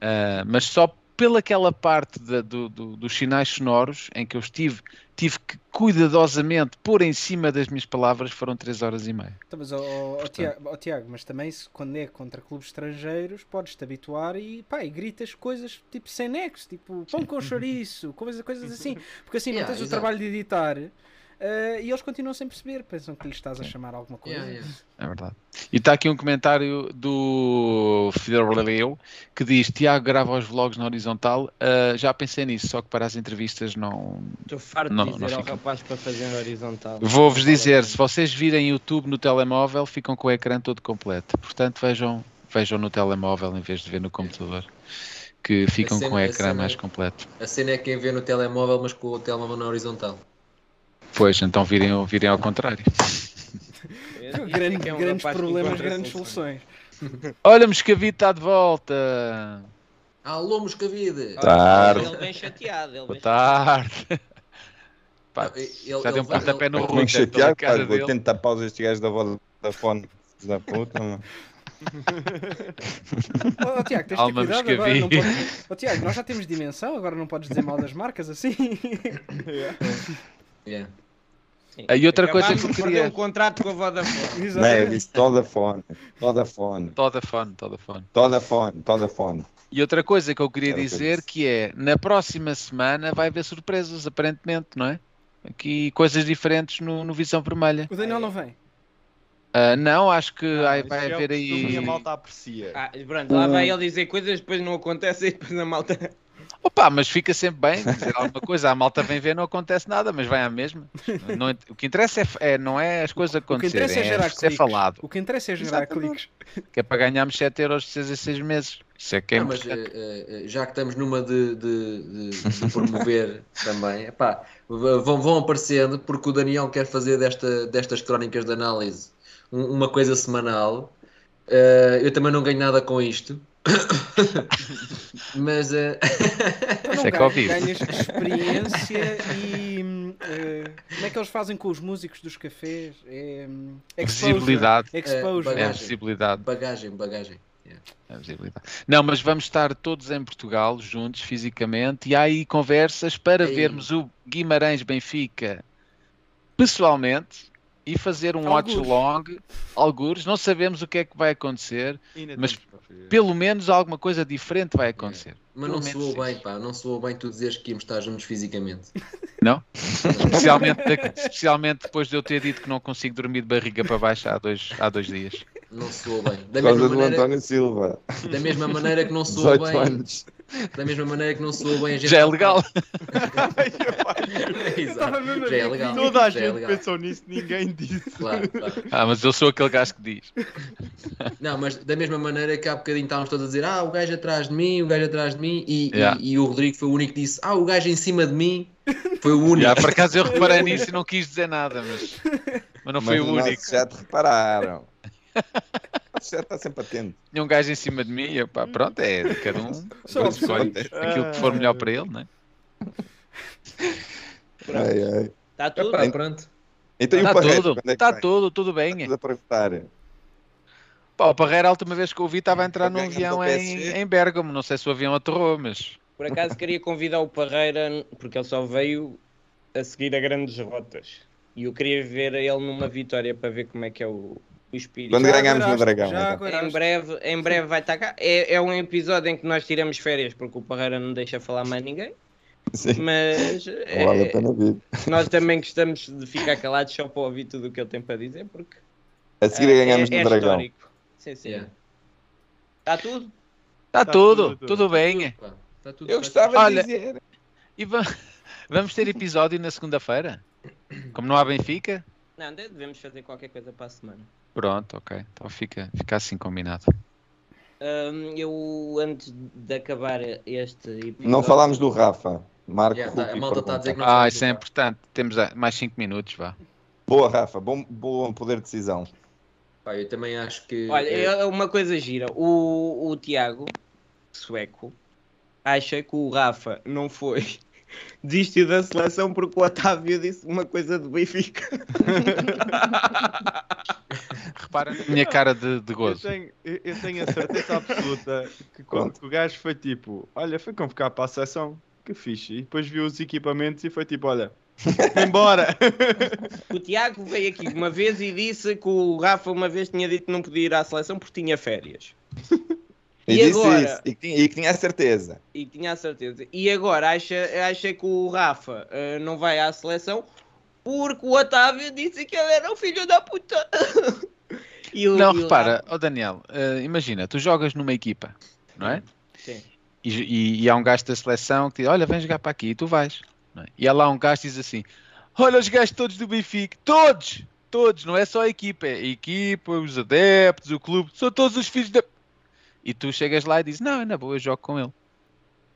Ah, mas só pelaquela parte da- do- do- dos sinais sonoros em que eu estive, tive que cuidadosamente pôr em cima das minhas palavras, foram 3 horas e meia. Então, mas, ó, ó, ó, Tiago, ó, Tiago, mas também se, quando é contra clubes estrangeiros, podes-te habituar e, pá, e gritas coisas tipo sem nexo, tipo pão com chouriço, coisas, coisas assim. Porque assim Yeah, não tens o exato. trabalho de editar eh, e eles continuam sem perceber, pensam que lhes estás a chamar alguma coisa. Yeah, yeah. É verdade. E está aqui um comentário do Fidelio que diz: Tiago grava os vlogs na horizontal. Ah, já pensei nisso, só que para as entrevistas não. Estou farto Não, de não dizer ao fica. rapaz para fazer na horizontal. Vou-vos Não dizer: se vocês virem YouTube no telemóvel, ficam com o ecrã todo completo. Portanto, vejam, vejam no telemóvel em vez de ver no computador, que ficam cena- com o a ecrã cena- mais completo. A cena é quem vê no telemóvel, mas com o telemóvel na horizontal. Pois, então virem, virem ao contrário. Isso Grande- é é um grandes problemas, grandes soluções. soluções. Olha, Moscavito está de volta. Alô, Moscavide! Tarde. Ele vem chateado. Ele Boa vem tarde. Pá, Ele- já deu um pontapé no Rui, pela chateado, pá, dele. 80 paus estes gajos da Vodafone. filhos Da puta, mano. Oh, Tiago, tens de ter Alma cuidado agora. Não Moscavide. podes... oh, Tiago, nós já temos dimensão, agora não podes dizer mal das marcas assim. Yeah. Sim. E outra coisa que eu queria- um contrato com a Vodafone. Não, eu Exatamente. disse Vodafone. Vodafone. Vodafone, Vodafone. Vodafone. Vodafone. E outra coisa que eu queria Era que dizer disse. que é, na próxima semana vai haver surpresas, aparentemente, não é? Aqui coisas diferentes no, no Visão Vermelha. O Daniel não vem. Ah, não, acho que Não, aí vai é haver costume e a aí. malta aprecia. Ah, pronto, lá vai ele dizer coisas, depois não acontece e depois a malta. Opa, mas fica sempre bem dizer alguma coisa. A malta vem ver, não acontece nada, mas vai à mesma. Não- o que interessa é, é- não é as coisas O que acontecerem, interessa é é, gerar ser cliques. falado. O que interessa é gerar Exatamente. cliques. Que é para ganharmos 7 euros de 6 a 6 meses. Isso é que é Não, mas importante. eh, eh, já que estamos numa de, de- de- de promover também, epá, vão, vão aparecendo, porque o Daniel quer fazer desta, destas crónicas de análise um- uma coisa semanal. Eh, eu também não ganho nada com isto. Mas Isso não é ganhas, Covid. ganhas experiência e eh, como é que eles fazem com os músicos dos cafés? É, exposure. Visibilidade. Exposure. É bagagem. visibilidade. bagagem, bagagem. É visibilidade. Não, mas vamos estar todos em Portugal, juntos, fisicamente, e há aí conversas para vermos o Guimarães Benfica pessoalmente e fazer um watch long, algures. Não sabemos o que é que vai acontecer, Ainda mas pelo menos alguma coisa diferente vai acontecer. Mas Pelo não soou bem, isso. pá, não soou bem tu dizeres que íamos estar juntos fisicamente. Não? especialmente, especialmente depois de eu ter dito que não consigo dormir de barriga para baixo há dois, há dois dias. Não soou bem. Da Por mesma causa do maneira, António Silva. da mesma maneira que não soou 18 bem. anos. Da mesma maneira que não soou bem a gente. Já é legal. Exato. mesmo a Já é legal. Toda a Já é gente legal. pensou nisso, ninguém disse. Claro, claro. Ah, mas eu sou aquele gajo que diz. Não, mas da mesma maneira que há bocadinho estávamos todos a dizer ah, o gajo atrás de mim, o gajo atrás de mim, e, e- Yeah. e o Rodrigo foi o único que disse ah, o gajo em cima de mim foi o único. Já, por acaso eu reparei nisso e não quis dizer nada, mas, mas não foi Mas o os único. já te repararam. Já está sempre atento. Tinha um gajo em cima de mim e eu, pá, pronto, é de cada um. Escolhe aquilo que for melhor para ele, não é? Ai, ai. Está tudo? Epá, pronto. Então Está tudo, é está tudo, tudo bem. Estás a perguntar. Pá, o Parreira, a última vez que eu o vi, estava a entrar num avião em, em Bérgamo. Não sei se o avião aterrou, mas. Por acaso queria convidar o Parreira, porque ele só veio a seguir a grandes rotas. E eu queria ver ele numa vitória para ver como é que é o, o espírito. Quando ganhamos no Dragão. já então. Em breve, em breve vai estar cá. É, é um episódio em que nós tiramos férias porque o Parreira não deixa falar mais ninguém. Sim. Mas vale a é, pena vir. nós também gostamos de ficar calados só para ouvir tudo o que ele tem para dizer, porque A seguir é, ganhamos é no Dragão. histórico. Sim, sim. Yeah. Está tudo? Está Tá tudo, tudo. tudo bem. Pá, tá tudo, Eu tá gostava Olha, de dizer. E va- vamos ter episódio na segunda-feira? Como não há Benfica? Não, de- devemos fazer qualquer coisa para a semana. Pronto, ok. Então fica, fica assim combinado. Hum, eu, antes de acabar este episódio... Não falámos do Rafa. Marco Yeah, tá, a malta tá a dizer que não Ah, isso é importante. Temos ah, mais 5 minutos, vá. Boa, Rafa. Bom, bom poder de decisão. Pá, eu também acho que. Olha, é- é uma coisa gira. O, o Tiago, sueco, acha que o Rafa não foi. Desistiu da seleção porque o Otávio disse uma coisa do Benfica. Repara na minha cara de, de Eu gozo. tenho, eu eu tenho a certeza absoluta que, que o gajo foi tipo: Olha, foi convocar para a seleção, que fixe. E depois viu os equipamentos e foi tipo: Olha, embora. O Tiago veio aqui uma vez e disse que o Rafa uma vez tinha dito que não podia ir à seleção porque tinha férias. E, E disse agora? isso. E que, tinha, e que tinha a certeza. E tinha a certeza. E agora acha, acha que o Rafa eh, não vai à seleção porque o Otávio disse que ele era o filho da puta. E o- Não, e o repara, Rafa- ó Daniel, eh, imagina, tu jogas numa equipa, não é? Sim. E, e- e há um gajo da seleção que diz: Olha, vem jogar para aqui e tu vais. não é? E há lá um gajo que diz assim: Olha, os gajos todos do Benfica, todos, todos, não é só a equipa, é a equipa, os adeptos, o clube, são todos os filhos da. E tu chegas lá e dizes: Não, é na boa, eu jogo com ele.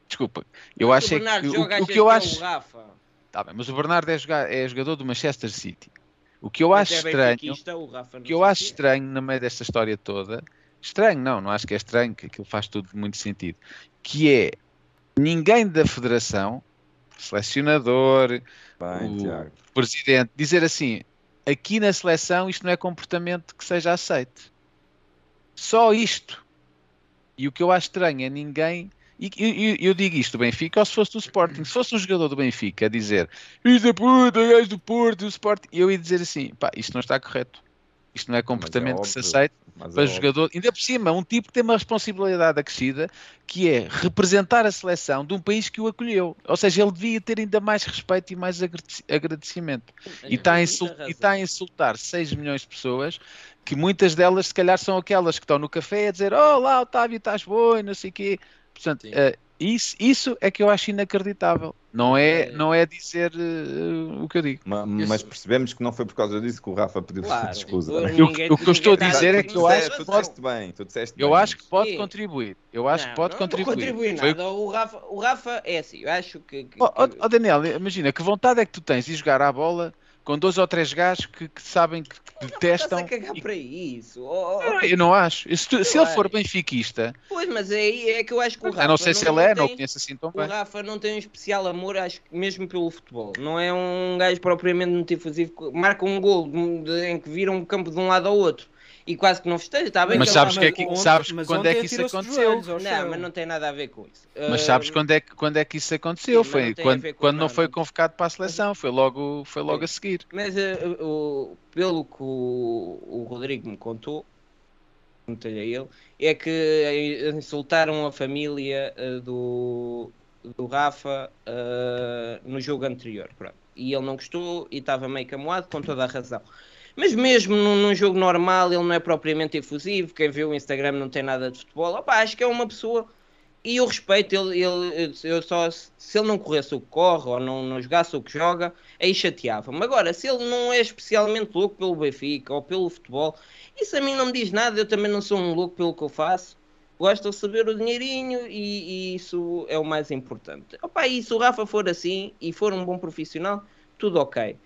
Desculpa, eu acho o é Bernardo que o, joga, o achas que eu acho. o Rafa. Tá bem, mas o Bernardo é, jogar- é jogador do Manchester City. O que eu Mas acho é estranho. o Rafa O que eu acho estranho no meio desta história toda, estranho não, não acho que é estranho, que aquilo faz tudo muito sentido, que é ninguém da federação, selecionador, Bem, o presidente, dizer assim, aqui na seleção isto não é comportamento que seja aceito. Só isto. E o que eu acho estranho é ninguém. E eu, eu- digo isto do Benfica, ou se fosse do Sporting, se fosse um jogador do Benfica a dizer Filhos da puta, gajo do Porto, do Sporting, eu ia dizer assim, pá, isto não está correto. Isto não é comportamento que se óbvio, aceita mas é para óbvio. jogador, ainda por cima, um tipo que tem uma responsabilidade acrescida, que é representar a seleção de um país que o acolheu. Ou seja, ele devia ter ainda mais respeito e mais agrade- agradecimento. E está a, e está a insultar 6 milhões de pessoas, que muitas delas, se calhar, são aquelas que estão no café a dizer: Oh, lá, Otávio, estás bom, e não sei o quê. Portanto, isso, isso é que eu acho inacreditável. Não é, não é dizer eh, o que eu digo. Ma- Mas percebemos que não foi por causa disso que o Rafa pediu Claro. desculpa. Eu- né? Ninguém- o que eu estou a dizer é que eu tu acho disseste- que pode, bem, tu disseste eu acho que pode Sim. contribuir. Eu acho Não, que pode não, contribuir. Não contribui Foi- nada. O, Rafa, o Rafa é assim, eu acho que. que- Oh, oh, que- oh, Daniel, imagina que vontade é que tu tens de jogar à bola com dois ou três gajos que, que sabem que detestam. Estás a cagar para isso. Oh, oh, Eu, eu não acho. Se, tu- se ele for benfiquista, Pois, mas é aí é que eu acho que o Rafa. eu não sei se ele é, não o conheço assim tão O bem. Rafa não tem um especial amor, acho que mesmo pelo futebol. Não é um gajo propriamente muito efusivo. que Marca um gol de- em que vira um campo de um lado ao outro e quase que não festeja. Está bem Mas que sabes que é que- ontem- sabes mas quando é que isso aconteceu? joelhos Não, mas não tem nada a ver com isso. Mas sabes Ah, quando é, que, quando é que isso aconteceu? Sim, foi quando, quando não foi convocado para a seleção, foi logo, foi logo a seguir. Mas eh, o- pelo que o, o Rodrigo me contou, contei a ele, é que eh, insultaram a família eh, do, do Rafa eh, no jogo anterior. Pronto. E ele não gostou e estava meio camoado, com toda a razão. Mas mesmo num, num jogo normal, ele não é propriamente efusivo. Quem vê o Instagram não tem nada de futebol. Opa, acho que é uma pessoa. E eu respeito, ele, ele, eu só, se ele não corresse o que corre ou não, não jogasse o que joga, aí chateava-me. Agora, se ele não é especialmente louco pelo Benfica ou pelo futebol, isso a mim não me diz nada. Eu também não sou um louco pelo que eu faço. Gosto de receber o dinheirinho e, e isso é o mais importante. Opa, e se o Rafa for assim e for um bom profissional, tudo ok.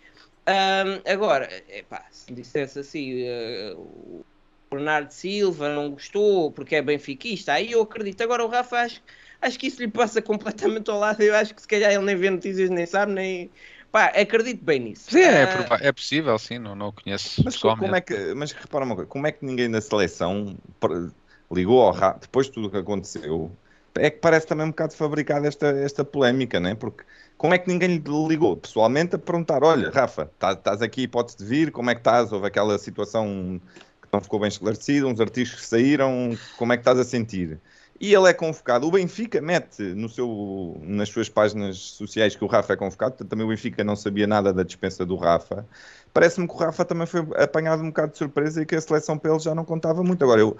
Ahm, agora, epá, se dissesse assim, eh, o Bernardo Silva não gostou porque é benfiquista, aí eu acredito. Agora o Rafa acho, acho que isso lhe passa completamente ao lado. Eu acho que se calhar ele nem vê notícias, nem sabe, nem. Pá, acredito bem nisso. Sim, é, prova- é possível, sim, não, não o conheço Mas pessoalmente. como é que, mas repara uma coisa, como é que ninguém na seleção ligou ao Rafa, depois de tudo o que aconteceu, é que parece também um bocado fabricada esta, esta polémica, né? Porque como é que ninguém lhe ligou pessoalmente a perguntar, olha, Rafa, tá- estás aqui, podes de vir, como é que estás? Houve aquela situação que não ficou bem esclarecida, uns artigos que saíram, como é que estás a sentir? E ele é convocado. O Benfica mete no seu, nas suas páginas sociais que o Rafa é convocado. Portanto, também o Benfica não sabia nada da dispensa do Rafa. Parece-me que o Rafa também foi apanhado um bocado de surpresa e que a seleção para ele já não contava muito. Agora, eu,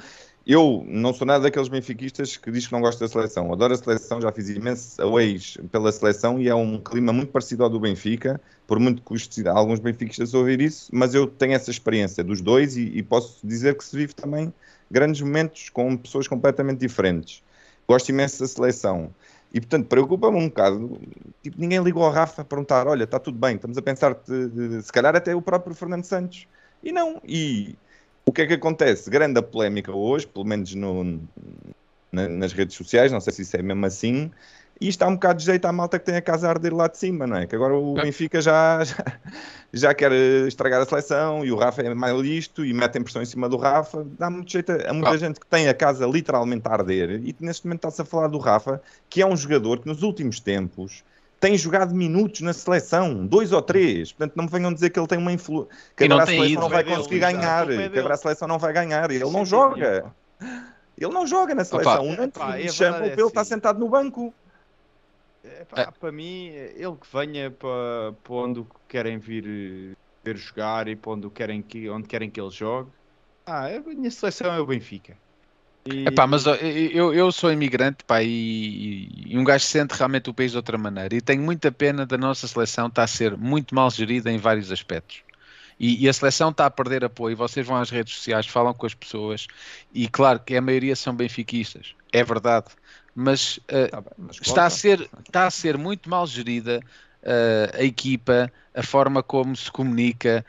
eu não sou nada daqueles benfiquistas que diz que não gosta da seleção. Adoro a seleção, já fiz imensos aways pela seleção e é um clima muito parecido ao do Benfica, por muito custo alguns benfiquistas ouvir isso, mas eu tenho essa experiência dos dois e, e posso dizer que se vive também grandes momentos com pessoas completamente diferentes. Gosto imenso da seleção. E, portanto, preocupa-me um bocado. Tipo, ninguém ligou ao Rafa a perguntar: olha, está tudo bem, estamos a pensar, se calhar até o próprio Fernando Santos. E não. E o que é que acontece? Grande a polémica hoje, pelo menos no- na- nas redes sociais, não sei se isso é mesmo assim. E está um bocado de jeito à malta que tem a casa a arder lá de cima, não é? Que agora o Benfica já, já, já quer estragar a seleção e o Rafa é mais listo e metem pressão em cima do Rafa. Dá muito jeito a, a muita gente que tem a casa literalmente a arder. E neste momento está-se a falar do Rafa, que é um jogador que nos últimos tempos tem jogado minutos na seleção, dois ou três. Portanto, não me venham dizer que ele tem uma influência. Que agora a seleção ido. não vai é conseguir ganhar. é Que agora a seleção não vai ganhar. Ele não joga. Ele não joga na seleção. Opa, o epá, Nantes e a chamam verdade é ele estar assim. sentado no banco. Epá, Para mim, ele que venha para, para onde o querem vir ver jogar e para onde, o querem que, onde querem que ele jogue. Ah, a minha seleção é o Benfica. E... Epá, mas eu, eu sou imigrante pá, e, e um gajo sente realmente o país de outra maneira. E tenho muita pena da nossa seleção estar a ser muito mal gerida em vários aspectos. E, e a seleção está a perder apoio. Vocês vão às redes sociais, falam com as pessoas, e claro que a maioria são benfiquistas, é verdade, mas, eh, está, a ser, está a ser muito mal gerida eh, a equipa, a forma como se comunica,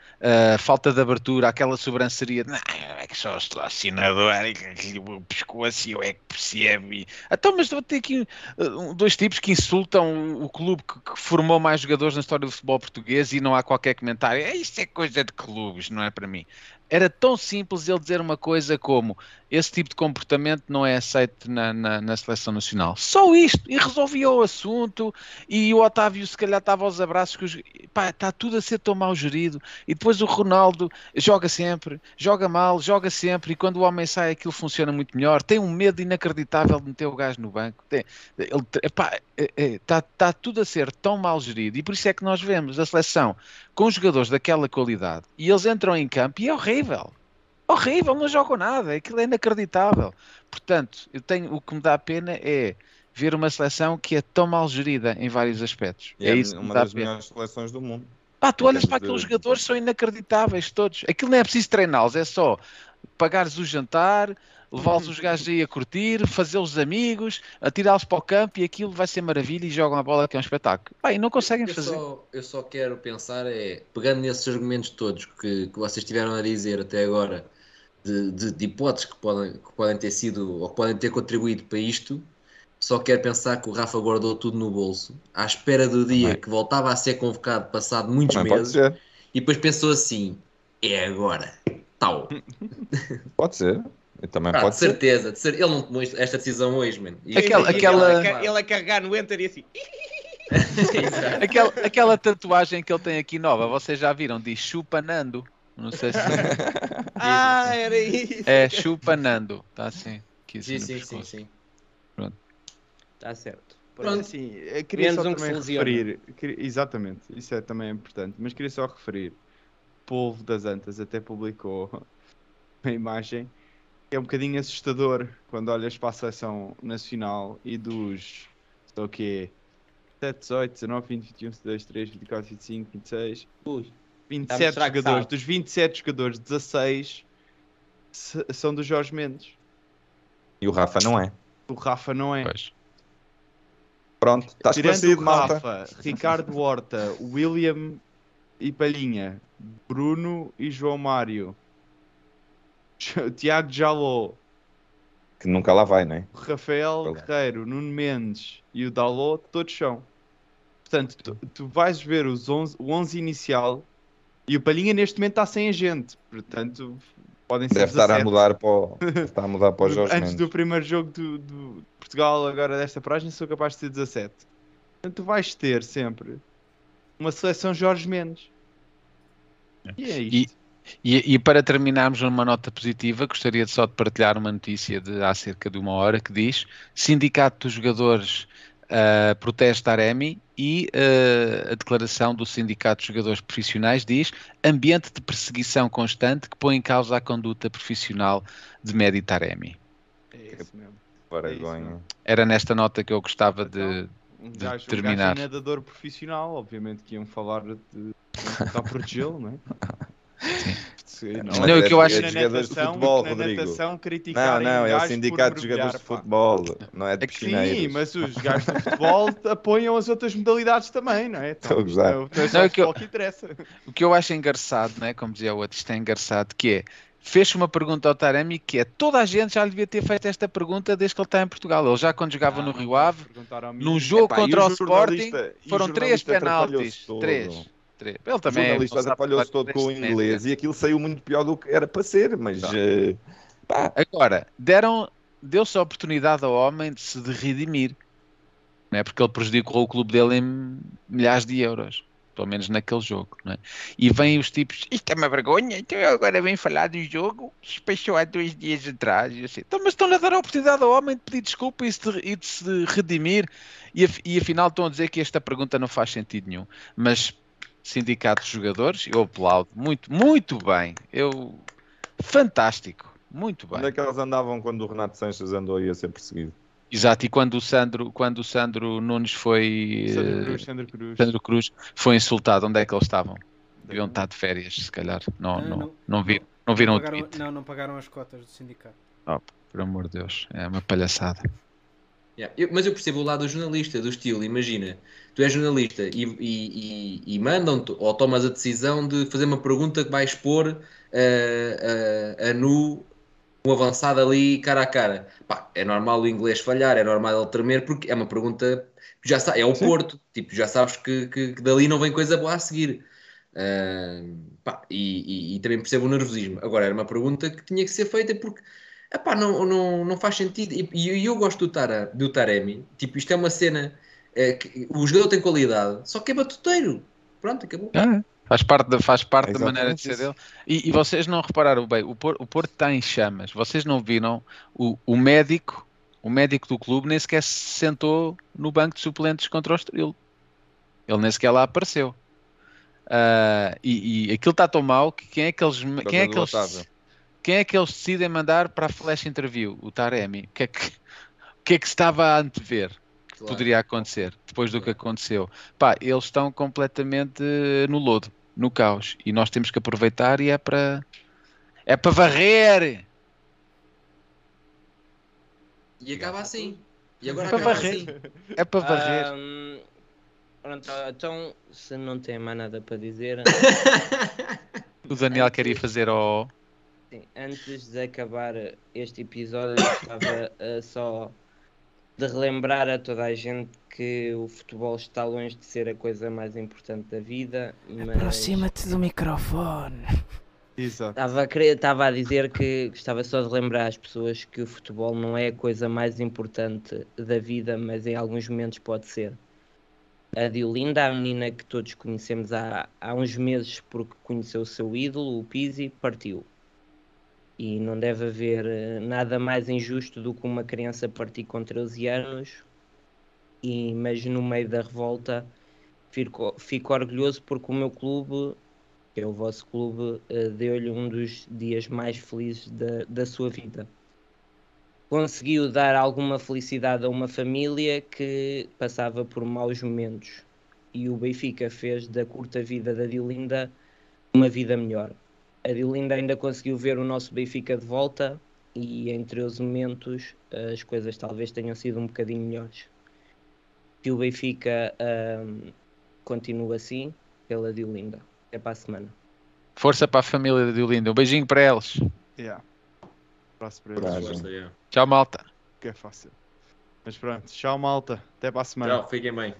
a falta de abertura, aquela sobranceria de "Não, é que só estou assinador, é que o pescoço e eu é que percebe. Então, mas vou ter aqui uh, dois tipos que insultam o clube que, que formou mais jogadores na história do futebol português e não há qualquer comentário. É, isto é coisa de clubes, não é para mim. Era tão simples ele dizer uma coisa como esse tipo de comportamento não é aceito na, na, na seleção nacional. Só isto. E resolvia o assunto. E o Otávio, se calhar, estava aos abraços. Que os... Pá, está tudo a ser tão mal gerido. E depois o Ronaldo joga sempre, joga mal, joga sempre. E quando o homem sai, aquilo funciona muito melhor. Tem um medo inacreditável de meter o gajo no banco. Tem, ele, epá, está tá tudo a ser tão mal gerido. E por isso é que nós vemos a seleção com jogadores daquela qualidade. E eles entram em campo e é horrível. Horrível, não jogam nada, aquilo é inacreditável. Portanto, eu tenho, o que me dá pena é ver uma seleção que é tão mal gerida em vários aspectos. É, é isso uma das melhores seleções do mundo. Pá, tu olhas para aqueles de- jogadores, são inacreditáveis todos. Aquilo não é preciso treiná-los, é só pagares o jantar, levá-los os gajos aí a curtir, fazê-los amigos, atirá-los para o campo e aquilo vai ser maravilha e jogam a bola que é um espetáculo. Pá, e não conseguem Eu fazer. só, eu só quero pensar é, pegando nesses argumentos todos que, que vocês tiveram a dizer até agora, de, de- de hipóteses que podem, que podem ter sido ou que podem ter contribuído para isto, só quero pensar que o Rafa guardou tudo no bolso, à espera do dia que voltava a ser convocado, passado muitos Também meses, e depois pensou assim: é agora, tal. Pode ser. Também Ah, pode de ser. certeza, de cer- ele não tomou esta decisão hoje, mano. Aquela- e- aquela- Ele, a, ca- ele a carregar no enter e assim. Aquela, aquela tatuagem que ele tem aqui nova, vocês já viram? Diz chupanando. Não sei se. Ah, era isso. É chupanando. Está assim. Sim, assim sim, sim, pescoço. sim. Está certo. Pronto, assim, queria Menos só um que se também referir, queria- exatamente, isso é também importante, mas queria só referir, o Polvo das Antas até publicou uma imagem que é um bocadinho assustador quando olhas para a seleção nacional e dos, sei o quê, 7, 18, 19, 20, 21, 22, 23, 24, 25, 26, Ui, 27 mostrar que jogadores, dos 27 jogadores, 16 se- são do Jorge Mendes. E o Rafa não é. O Rafa não é. Pronto, está Tirando esclarecido, o malta. Rafa, Ricardo Horta, William e Palhinha, Bruno e João Mário, Tiago Jaló, Que nunca lá vai, não é? Rafael Verdade. Guerreiro, Nuno Mendes e o Dalot, todos são. Portanto, tu, tu vais ver os 11, o 11 inicial e o Palhinha neste momento está sem agente. Portanto, podem ser Deve estar a 17. mudar para o, estar a mudar para o Jorge Antes Mendes. do primeiro jogo do, do Portugal, agora desta paragem, sou capaz de ser 17. Portanto, tu vais ter sempre uma seleção Jorge Mendes. E é E, isto. e- e para terminarmos numa nota positiva, gostaria de só de partilhar uma notícia de há cerca de uma hora que diz: Sindicato dos Jogadores ah, protesta Aremi e ah, a declaração do Sindicato dos Jogadores Profissionais diz ambiente de perseguição constante que põe em causa a conduta profissional de Medi Taremi. É isso mesmo. Era nesta nota que eu gostava de, Um de gajo, um terminar. gajo é nadador profissional, obviamente que iam falar de tentar protegê-lo, não é? Sim. Não, Não, o que eu acho- é na de jogadores de natação- futebol, na Rodrigo. natação Não, criticarem não, é o sindicato de jogadores de futebol, não é de É que sim, mas os gajos do futebol apoiam as outras modalidades também, não é? Estou a gozar. Não, não é Não, o é que eu- que interessa. O que eu acho engraçado, né? como dizia o outro, isto é engraçado, que é, fez uma pergunta ao Taremi que é, toda a gente já lhe devia ter feito esta pergunta desde que ele está em Portugal. Ele já quando jogava no Rio Ave, num jogo Epá, contra o o Sporting, o foram três penaltis. Três. Ele O também jornalista não sabe atrapalhou-se todo com o inglês e aquilo saiu muito pior do que era para ser, mas eh, pá, Agora, deram, deu-se a oportunidade ao homem de se de redimir, não é? porque ele prejudicou o clube dele em milhares de euros, pelo menos naquele jogo. Não é? E vêm os tipos, isto é uma vergonha, então eu agora vem falar do jogo que se passou há dois dias atrás. E assim, então, mas estão-lhe a dar a oportunidade ao homem de pedir desculpa e, de, e de se redimir, e, af- e afinal estão a dizer que esta pergunta não faz sentido nenhum. Mas sindicato de jogadores, eu aplaudo muito, muito bem. Eu, fantástico, muito bem. onde é que eles andavam quando o Renato Sanches andou aí a ser perseguido? Exato, e quando o Sandro, quando o Sandro Nunes foi Sandro eh, Cruz, Sandro Cruz. Sandro Cruz foi insultado, onde é que eles estavam? Deviam estar de férias, se calhar. Não, Ah, não, não. não, viram, não viram o pagaram, tweet. Não, não pagaram as cotas do sindicato. Oh, por amor de Deus, é uma palhaçada. Yeah, eu- mas eu percebo o lado do jornalista, do estilo. Imagina, tu és jornalista e, e- e- e mandam-te ou tomas a decisão de fazer uma pergunta que vai expor eh, a, a nu um avançado ali cara a cara. Pá, é normal o inglês falhar, é normal ele tremer, porque é uma pergunta já sa- é o Porto, tipo, já sabes que, que- que dali não vem coisa boa a seguir. Ah, pá, e, e- e também percebo o nervosismo. Agora, era uma pergunta que tinha que ser feita porque epá, não, não, não faz sentido. E, e eu gosto do, Tara, do Taremi. Tipo, isto é uma cena. eh, que o jogador tem qualidade, só que é batuteiro. Pronto, acabou. É, faz parte, da, faz parte da Exatamente maneira de ser isso. dele. E, e vocês não repararam bem, o Porto, o Porto está em chamas. Vocês não viram o, o médico, o médico do clube nem sequer se sentou no banco de suplentes contra o Estoril. Ele nem sequer lá apareceu. Ah, e, e aquilo está tão mal que quem é que eles, quem é que eles. Quem é que eles decidem mandar para a flash interview? O Taremi. O que é que, o que, é que se estava a antever? que Claro. Poderia acontecer depois do que aconteceu. Pá, eles estão completamente eh, no lodo, no caos. E nós temos que aproveitar e é para. É para varrer! E acaba assim. E agora É para varrer. assim. É para varrer. Ahm, pronto, então, se não tem mais nada para dizer, O Daniel quer ir fazer ao. Sim, antes de acabar este episódio, eu gostava ah, só de relembrar a toda a gente que o futebol está longe de ser a coisa mais importante da vida. Mas... Aproxima-te do microfone. Exato. Estava a, querer- estava a dizer que gostava só de lembrar às pessoas que o futebol não é a coisa mais importante da vida, mas em alguns momentos pode ser. A Diolinda, a menina que todos conhecemos há, há uns meses porque conheceu o seu ídolo, o Pizzi, partiu. E não deve haver eh, nada mais injusto do que uma criança partir com 13 anos, e, mas no meio da revolta fico, fico orgulhoso porque o meu clube que é o vosso clube, eh, deu-lhe um dos dias mais felizes da, da sua vida. Conseguiu dar alguma felicidade a uma família que passava por maus momentos. E o Benfica fez da curta vida da Dilinda uma vida melhor. A Dilinda ainda conseguiu ver o nosso Benfica de volta e entre os momentos as coisas talvez tenham sido um bocadinho melhores. Que o Benfica ahm, continue assim pela Diolinda. Até para a semana. Força para a família de Diolinda. Um beijinho para eles. Yeah. Abraço para eles. Força, yeah. Tchau, malta. Que é fácil. Mas pronto, tchau malta. Até para a semana. Tchau, fiquem bem.